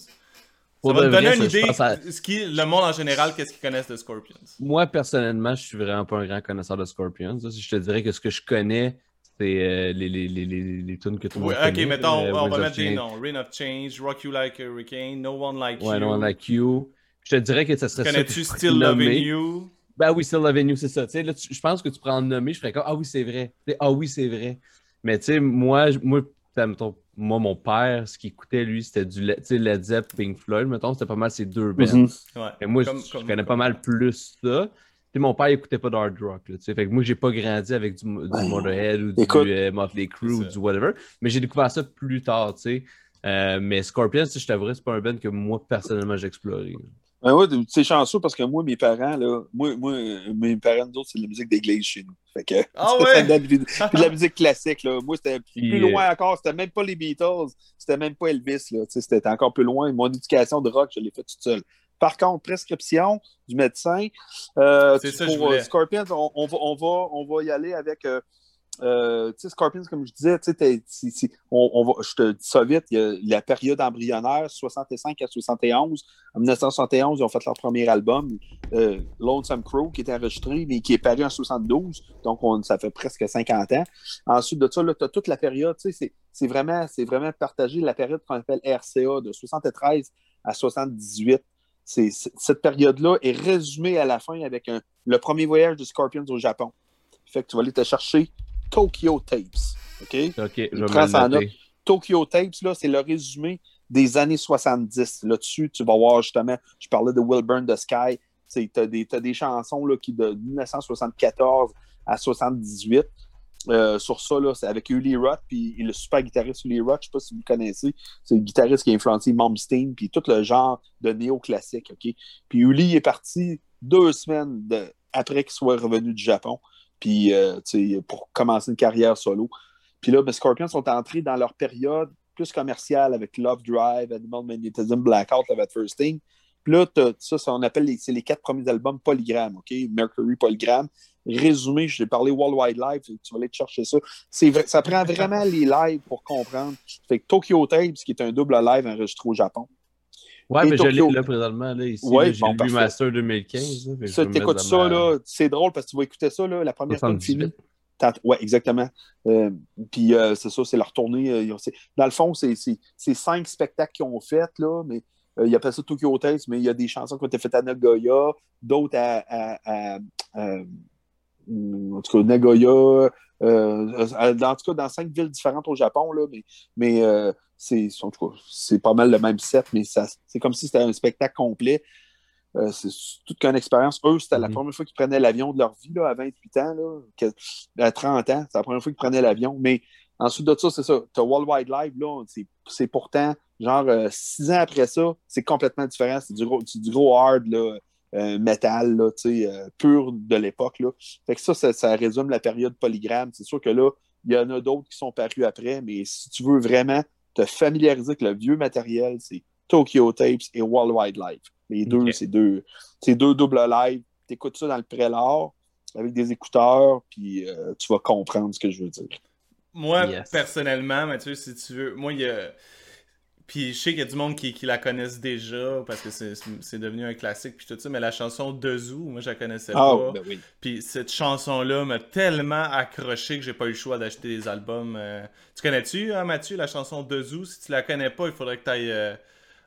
Speaker 2: Ça va te donner une idée de ce qui, le monde en général, qu'est-ce qu'ils connaissent de Scorpions.
Speaker 3: Moi, personnellement, je suis vraiment pas un grand connaisseur de Scorpions. Je te dirais que ce que je connais, c'est euh, les, les, les, les, tunes que tout le monde
Speaker 2: ouais, Ok, mettons, euh, on va mettre des noms. Rain of Change, Rock You Like a Hurricane, No One Like You.
Speaker 3: Ouais, No One Like You. Je te dirais que ça serait
Speaker 2: Connais-tu Still Loving You?
Speaker 3: Ben oui, Still Loving You, c'est ça. Là, je pense que tu prends en nommer, je ferais comme Ah oui, c'est vrai. ah oui, c'est vrai. Mais tu sais, moi, moi, moi, mon père, ce qu'il écoutait, lui, c'était du Led Zepp, Pink Floyd, mettons, c'était pas mal ces deux bands. Mhm. Et moi, je, connais pas mal plus ça. Puis mon père, il écoutait pas d'hard rock. Là, fait que moi, j'ai pas grandi avec du, du Motorhead ou du euh, Motley Crue ou du whatever. Mais j'ai découvert ça plus tard, tu sais. Euh, mais Scorpions, je t'avouerais, c'est pas un band que moi, personnellement, j'ai exploré.
Speaker 1: Ben ouais, c'est chanceux parce que moi, mes parents, là, moi, moi mes parents, nous autres, c'est de la musique d'église chez nous. Fait que,
Speaker 2: ah ouais?
Speaker 1: de, la musique classique, là. Moi, c'était plus loin encore. C'était même pas les Beatles. C'était même pas Elvis, là. C'était encore plus loin. Mon éducation de rock, je l'ai faite toute seule. Par contre, prescription du médecin. Euh, pour euh, Scorpions, on, va, on, va, on va y aller avec euh, euh, Scorpions, comme je disais, on, va, je te dis ça vite, il y a la période embryonnaire, 65 à 71. En 1971, ils ont fait leur premier album, euh, Lonesome Crow, qui était enregistré, mais qui est paru en 72. Donc, on, ça fait presque 50 ans. Ensuite de ça, tu as toute la période, c'est vraiment, vraiment partagé, la période qu'on appelle RCA, de 73 à 78. cette période-là est résumée à la fin avec le premier voyage de Scorpions au Japon. Fait que tu vas aller te chercher Tokyo Tapes. OK?
Speaker 3: OK, je
Speaker 1: Tokyo Tapes, là, c'est le résumé des années 70. Là-dessus, tu vas voir justement, je parlais de Will Burn the Sky. Tu as, as, des chansons là, qui de 1974 à 78. Euh, sur ça, c'est avec Uli Roth, puis le super guitariste Uli Roth, je ne sais pas si vous le connaissez, c'est le guitariste qui a influencé Momstein, puis tout le genre de néo-classique, OK? Puis Uli est parti deux semaines de, après qu'il soit revenu du Japon puis euh, pour commencer une carrière solo. Puis là, ben, Scorpions sont entrés dans leur période plus commerciale avec Love Drive, Animal Magnetism, Blackout, Love at First Thing. Puis là, ça, ça, on appelle les, les quatre premiers albums Polygram, OK? Mercury Polygram. Résumé, je t'ai parlé World Wide Live, tu vas aller te chercher ça. Ça prend vraiment les lives pour comprendre. Fait que Tokyo Tapes, qui est un double live enregistré au Japon.
Speaker 3: Ouais, mais je l'ai là présentement. Là, ici, ouais, j'ai bon, Master 2015. Là,
Speaker 1: ça, t'écoutes ça, là, c'est drôle parce que tu vas écouter ça, là, la première fois Ouais, exactement. Euh, puis euh, c'est ça, c'est leur tournée. Euh, dans le fond, c'est cinq spectacles qu'ils ont fait, là, mais euh, il appelle ça Tokyo Hotels, mais il y a des chansons qui ont été faites à Nagoya, d'autres à, à, à, à, en tout cas, Nagoya, dans, tout cas, dans cinq villes différentes au Japon, là, mais, mais c'est, c'est pas mal le même set, mais c'est comme si c'était un spectacle complet. c'est toute qu'une expérience. Eux, c'était la mm-hmm. première fois qu'ils prenaient l'avion de leur vie là, à 28 ans, là, à 30 ans. C'est la première fois qu'ils prenaient l'avion. Mais ensuite de ça, c'est ça. Tu as World Wide Live, là, c'est pourtant, genre, six ans après ça, c'est complètement différent. C'est du gros, du gros hard, là, euh, métal, là, euh, pur de l'époque. Fait que ça, ça, résume la période polygramme. C'est sûr que là, il y en a d'autres qui sont parus après, mais si tu veux vraiment te familiariser avec le vieux matériel, c'est Tokyo Tapes et World Wide Live. Les deux, c'est deux, deux doubles live. Tu écoutes ça dans le prélat avec des écouteurs, puis euh, tu vas comprendre ce que je veux dire.
Speaker 2: Moi, personnellement, Mathieu, si tu veux, moi, il y a puis je sais qu'il y a du monde qui, la connaissent déjà parce que c'est devenu un classique puis tout ça, mais la chanson Dezou, moi je la connaissais ah, pas. Ben puis cette chanson-là m'a tellement accroché que j'ai pas eu le choix d'acheter des albums. Euh. Tu connais-tu, hein, Mathieu, la chanson Dezou? Si tu la connais pas, il faudrait que tu ailles. Euh,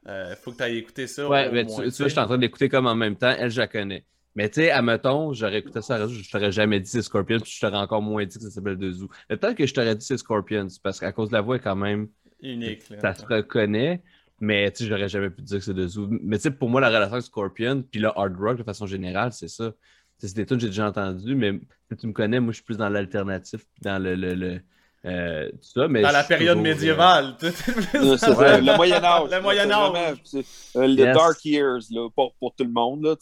Speaker 2: euh, faut que tu ailles écouter ça.
Speaker 3: Ouais, mais tu, vois, je suis en train d'écouter comme en même temps. Elle, je la connais. Mais tu sais, à mettons, j'aurais écouté ça à je t'aurais jamais dit c'est Scorpions, puis je t'aurais encore moins dit que ça s'appelle Dezou. Mais peut-être que je t'aurais dit c'est Scorpions, parce qu'à cause de la voix, quand même
Speaker 2: unique.
Speaker 3: ça se reconnaît, mais tu sais, j'aurais jamais pu dire que c'est de Zoo. Mais tu sais, pour moi, la relation avec Scorpion, puis le hard rock de façon générale, c'est ça. C'est des tunes que j'ai déjà entendu, mais tu me connais, moi, je suis plus dans l'alternatif, dans le. le, le euh, ça, mais
Speaker 2: dans la période médiévale.
Speaker 1: le Moyen-Âge.
Speaker 2: Le Moyen-Âge.
Speaker 1: Euh, les Dark Years, là, pour, pour, tout le monde. Là,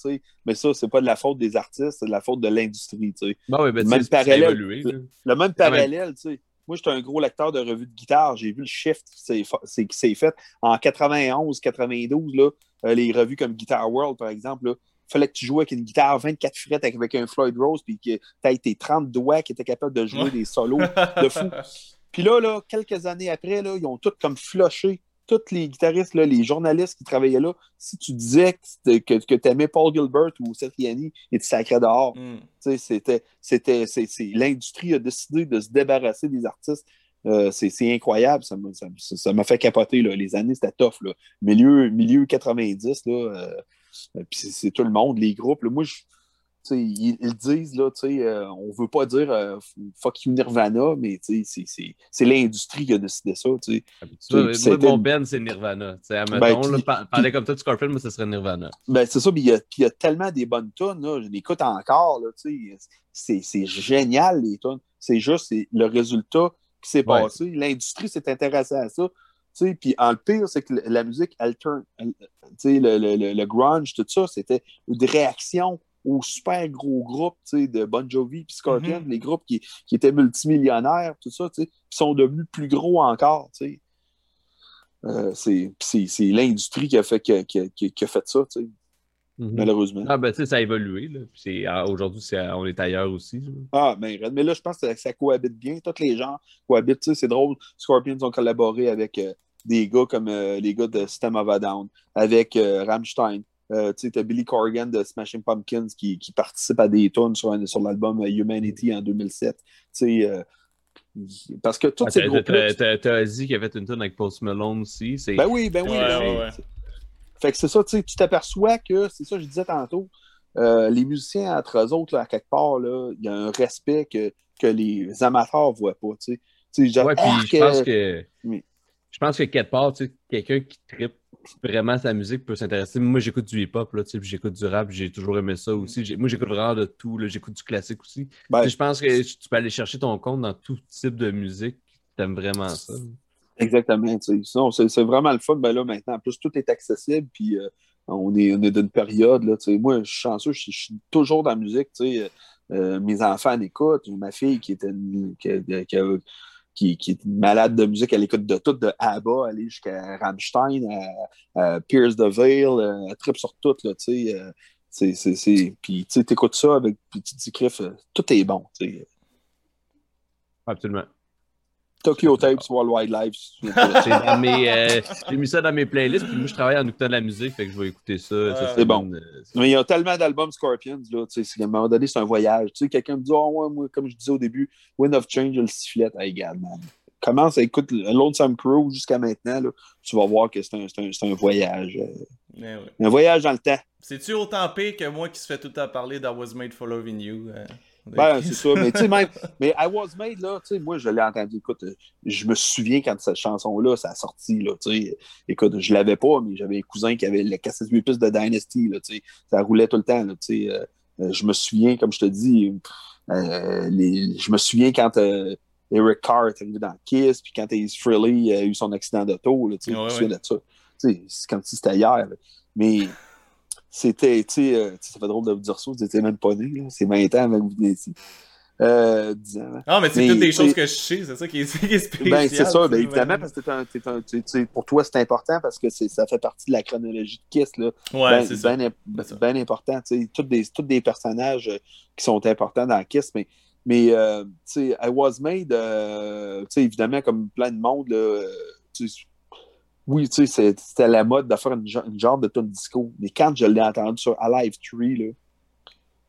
Speaker 1: mais ça, c'est pas de la faute des artistes, c'est de la faute de l'industrie.
Speaker 3: Bah oui, ben, le, même parallèle,
Speaker 1: le, le même parallèle. tu sais moi, j'étais un gros lecteur de revues de guitare. J'ai vu le shift qui s'est fait en 91, 92, là, euh, les revues comme Guitar World, par exemple. il fallait que tu jouais avec une guitare 24 frettes avec un Floyd Rose, puis que tu as été 30 doigts qui étaient capables de jouer des solos de fou. Puis là, là, quelques années après, là, ils ont tous comme flushé tous les guitaristes, les journalistes qui travaillaient là, si tu disais que, que, tu aimais Paul Gilbert ou Seth Yanni, et tu sacrais dehors. Mm. C'était, c'était, l'industrie a décidé de se débarrasser des artistes. Euh, c'est, incroyable, ça m'a, fait capoter. Là. Les années, c'était tough. Là. Milieu, milieu 90, là, euh, c'est, tout le monde, les groupes. moi, je, ils, ils, disent, là, euh, on veut pas dire euh, fuck you Nirvana, mais c'est l'industrie qui a décidé ça.
Speaker 3: Ah, moi, mon Ben, c'est Nirvana. Ben, parler comme toi de Scorpion, moi, ce serait Nirvana.
Speaker 1: Ben, c'est ça, mais il y, a, y a tellement des bonnes tunes, je l'écoute encore, c'est génial, les tunes. C'est juste le résultat qui s'est passé. L'industrie s'est intéressée à ça. Puis en le pire, c'est que la musique alterne, le, le, le, grunge, tout ça, c'était une réaction aux super gros groupes de Bon Jovi et Scorpion, mm-hmm. les groupes qui, étaient multimillionnaires, tout ça, qui sont devenus plus gros encore. Euh, c'est l'industrie qui a fait, qui, qui, a fait ça, mm-hmm. malheureusement.
Speaker 3: Ah, ben, ça a évolué. Ah, aujourd'hui, on est ailleurs aussi.
Speaker 1: Ah, ben, mais là, je pense que ça cohabite bien. Tous les gens cohabitent. C'est drôle. Scorpions ont collaboré avec euh, des gars comme euh, les gars de System of a Down, avec Rammstein, euh, tu as Billy Corgan de Smashing Pumpkins qui, qui participe à des tunes sur, sur l'album Humanity en 2007. Euh, parce que tous ah, ces groupes
Speaker 3: T'as dit qu'il y avait une tune avec Post Malone aussi.
Speaker 1: Ben oui, ben oui. Ben fait que c'est ça, tu t'aperçois que, c'est ça que je disais tantôt, euh, les musiciens entre eux autres, à quelque part, il y a un respect que, que les amateurs ne voient pas. Tu
Speaker 3: sais, ouais, puis je pense que. Je pense que quelque part, quelqu'un qui tripe vraiment sa musique peut s'intéresser. Moi, j'écoute du hip-hop, j'écoute du rap, j'ai toujours aimé ça aussi. Moi, j'écoute vraiment de tout, j'écoute du classique aussi. Ben, je pense que tu peux aller chercher ton compte dans tout type de musique. T'aimes vraiment ça.
Speaker 1: Exactement. C'est vraiment le fun. Ben là, maintenant, en plus, tout est accessible. Puis euh, on est, on est d'une période. Là, moi, je suis chanceux, je, suis toujours dans la musique. Euh, mes enfants en écoutent. Ma fille qui était qui, qui, qui, est malade de musique, elle écoute de tout, de ABBA, aller jusqu'à Rammstein, à, Pierce the Veil, euh, elle trip sur tout, là, tu sais. Euh, c'est, Puis tu écoutes ça avec, puis tu euh, tout est bon, tu sais.
Speaker 3: Absolument.
Speaker 1: Tokyo Tapes Worldwide Live.
Speaker 3: Euh, j'ai mis ça dans mes playlists, puis moi je travaille en écoutant de la musique, fait que je vais écouter ça.
Speaker 1: c'est bon. Euh, Mais il y a tellement d'albums Scorpions, là, à un moment donné, c'est un voyage. Tu sais, quelqu'un me dit, oh, ouais, moi, comme je disais au début, Wind of Change, le sifflet, hey, regarde, man. Commence à écouter Lonesome Crew jusqu'à maintenant, là, tu vas voir que c'est un, un, un, voyage. Euh, un voyage dans le temps.
Speaker 2: C'est-tu autant pire que moi qui se fais tout à parler dans Was Made for Loving You?
Speaker 1: Ben, c'est ça. Mais tu sais, même, mais I Was Made, là, tu sais, moi, je l'ai entendu. Écoute, je me souviens quand cette chanson-là, ça a sorti, là, tu sais. Écoute, je l'avais pas, mais j'avais un cousin qui avait la cassette 8 plus de Dynasty, là, tu sais. Ça roulait tout le temps, là, tu sais. Euh, je me souviens, comme je te dis, euh, les, je me souviens quand euh, Eric Carr est arrivé dans Kiss, puis quand Ace Frehley a eu son accident d'auto, tu sais, je me souviens de ça. Tu sais, c'est comme si c'était hier. Mais c'était, tu sais, euh, ça fait drôle de vous dire ça, vous n'étiez même pas né, c'est 20 ans avant que vous veniez ici. Euh, 10 ans.
Speaker 2: Ah, mais c'est toutes des choses que je sais, c'est ça qui est, spécial.
Speaker 1: Ben, c'est ça, ben, évidemment, parce que pour toi, c'est important parce que ça fait partie de la chronologie de Kiss. Là.
Speaker 2: Ouais, ben, c'est ça.
Speaker 1: Bien ben important. Tous des, tous des personnages euh, qui sont importants dans Kiss, mais, mais euh, tu sais, I Was Made, euh, tu sais, évidemment, comme plein de monde, là, oui, tu sais, c'était la mode de faire une, genre de ton disco. Mais quand je l'ai entendu sur Alive 3, là,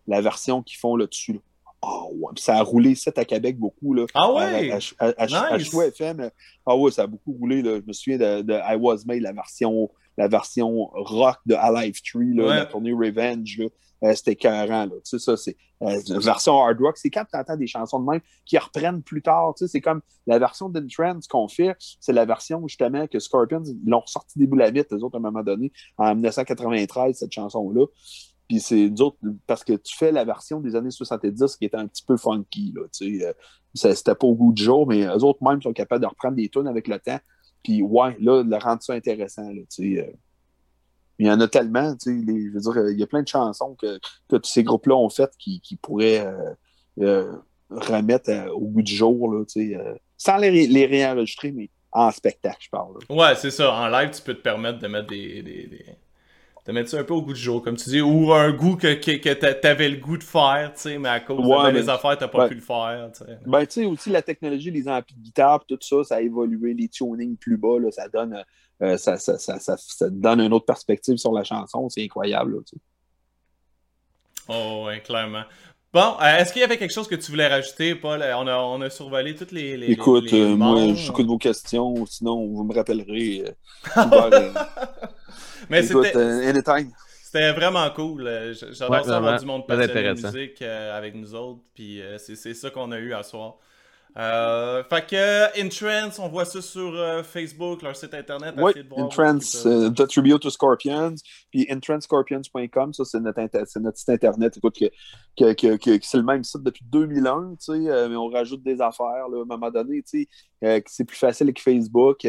Speaker 1: la version qu'ils font là-dessus, oh, ouais. ça a roulé, ça à Québec beaucoup. Là,
Speaker 2: ah ouais?
Speaker 1: À, à, nice. FM. Ah ouais, ça a beaucoup roulé. Là. Je me souviens de, de, I Was Made, la version, la version rock de Alive 3, là, la tournée Revenge. Là. Euh, c'était écœurant. Tu sais, ça, c'est euh, version hard rock. C'est quand tu entends des chansons de même qui reprennent plus tard. Tu sais, c'est comme la version d'Intrance qu'on fait, c'est la version justement que Scorpions l'ont ressorti des boulamites, les autres, à un moment donné, en 1993, cette chanson-là. Puis c'est d'autres, parce que tu fais la version des années 70 qui était un petit peu funky. Là, tu sais, euh, c'était pas au goût du jour, mais eux autres même sont capables de reprendre des tunes avec le temps. Puis ouais, là, de rendre ça intéressant. Là, tu sais, il y en a tellement, tu sais, je veux dire, il y a plein de chansons que, que ces groupes-là ont faites qui, qui pourraient euh, euh, remettre euh, au bout du jour, là, tu sais, sans les, les, réenregistrer, mais en spectacle, je parle.
Speaker 2: Ouais, c'est ça. En live, tu peux te permettre de mettre des, de mettre ça un peu au goût du jour, comme tu dis, ou un goût que, que, que t'avais le goût de faire, tu sais, mais à cause ouais, des affaires, t'as pas pu le faire, tu sais.
Speaker 1: Ben, tu sais, aussi, la technologie, les amplis de guitare, tout ça, ça a évolué, les tunings plus bas, là, ça donne euh, ça, ça, ça, ça, donne une autre perspective sur la chanson. C'est incroyable. Là, tu sais.
Speaker 2: Oh, oui, clairement. Bon, euh, est-ce qu'il y avait quelque chose que tu voulais rajouter, Paul? Euh, on a, on a survolé toutes les. les
Speaker 1: Écoute,
Speaker 2: les,
Speaker 1: moi, j'écoute vos questions, sinon vous me rappellerez.
Speaker 2: Mais c'était.
Speaker 1: anytime.
Speaker 2: C'était vraiment cool. J'adore ouais, ça avoir du monde passionné de musique avec nous autres. Puis c'est ça qu'on a eu à soir. Euh, fait que Intrance, on voit ça sur euh, Facebook, leur site internet.
Speaker 1: Oui, Intrance, euh, The Tribute to Scorpions, puis intranscorpions.com, ça c'est notre, notre, site internet, écoute, que, que, que, c'est le même site depuis 2001, tu sais, mais on rajoute des affaires, là, à un moment donné, tu sais, c'est plus facile que Facebook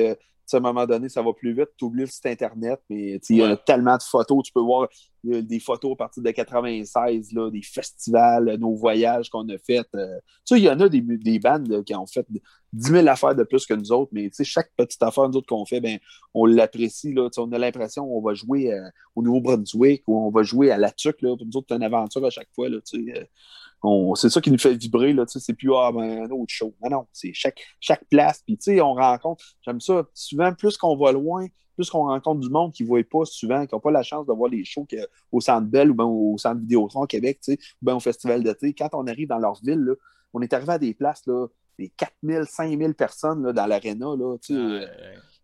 Speaker 1: à un moment donné, ça va plus vite, tu oublies le site Internet, mais il y a tellement de photos, tu peux voir des photos à partir de 96, là, des festivals, nos voyages qu'on a fait. Euh, il y en a des, des bandes qui ont fait 10 000 affaires de plus que nous autres, mais chaque petite affaire nous autres qu'on fait, ben, on l'apprécie. On a l'impression qu'on va jouer euh, au Nouveau-Brunswick ou on va jouer à la Tuque. Là, pour nous autres, c'est une aventure à chaque fois. Là, euh, c'est ça qui nous fait vibrer, là, c'est plus ah, ben, un autre show. Non, non, c'est chaque, chaque place. Puis, tu sais, on rencontre, j'aime ça, souvent, plus qu'on va loin, plus qu'on rencontre du monde qui ne voit pas souvent, qui n'a pas la chance de voir les shows au Centre Bell ou bien au Centre Vidéotron Québec, tu sais, ou bien au Festival d'été. Quand on arrive dans leur ville, là, on est arrivé à des places, là, des 4000, 5000 personnes là, dans l'aréna, là, tu sais.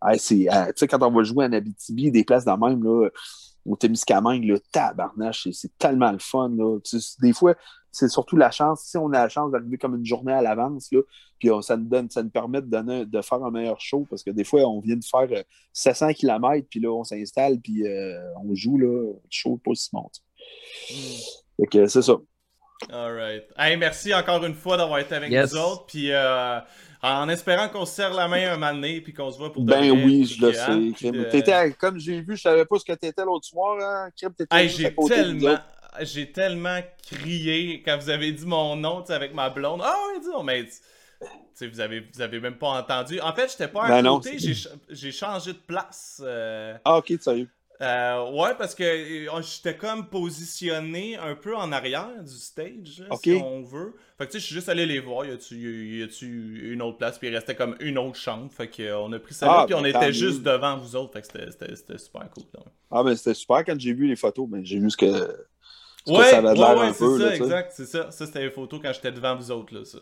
Speaker 1: Euh, quand on va jouer en Abitibi, des places dans même, là, au Témiscamingue, le tabarnache, c'est tellement le fun. Là. Des fois, c'est surtout la chance. Si on a la chance d'arriver comme une journée à l'avance, là, puis ça nous donne, ça nous permet de, donner, de faire un meilleur show parce que des fois, on vient de faire 700 euh, km, puis là, on s'installe, puis euh, on joue, là, le show pas si monte. Mm. c'est ça.
Speaker 2: All right. Hey, merci encore une fois d'avoir été avec nous autres. Puis euh, en espérant qu'on se serre la main un moment donné puis qu'on se voit pour
Speaker 1: Ben oui, je le sais. Comme j'ai vu, je savais pas ce que t'étais l'autre soir. Hein.
Speaker 2: Hey, j'ai tellement j'ai tellement crié quand vous avez dit mon nom avec ma blonde. Ah oui, dis mais vous avez, vous avez même pas entendu. En fait, j'étais pas à ben côté, j'ai changé de place. Euh...
Speaker 1: Ah, ok, sérieux.
Speaker 2: Euh, ouais, parce que euh, j'étais comme positionné un peu en arrière du stage, si on veut. Fait que tu sais, je suis juste allé les voir. Y a-tu une autre place? Puis il restait comme une autre chambre. Fait qu'on a pris ça ah, puis on ben, était juste devant vous autres. Fait que c'était super cool.
Speaker 1: Ah, ben c'était super quand j'ai vu les photos. Ben, j'ai vu ce que
Speaker 2: ouais, ça avait ouais, peu. Ça, exact, c'est ça. Ça, c'était les photos quand j'étais devant vous autres. Là, ça.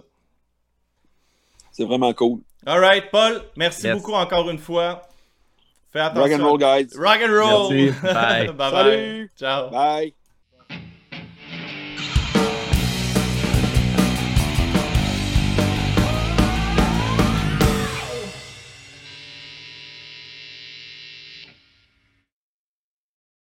Speaker 1: C'est vraiment cool.
Speaker 2: Alright, Paul, merci beaucoup encore une fois.
Speaker 1: Fais attention. Rock and roll, guys.
Speaker 2: Rock and roll.
Speaker 3: Merci.
Speaker 2: Bye. bye, bye.
Speaker 1: Salut.
Speaker 2: Ciao.
Speaker 1: Bye.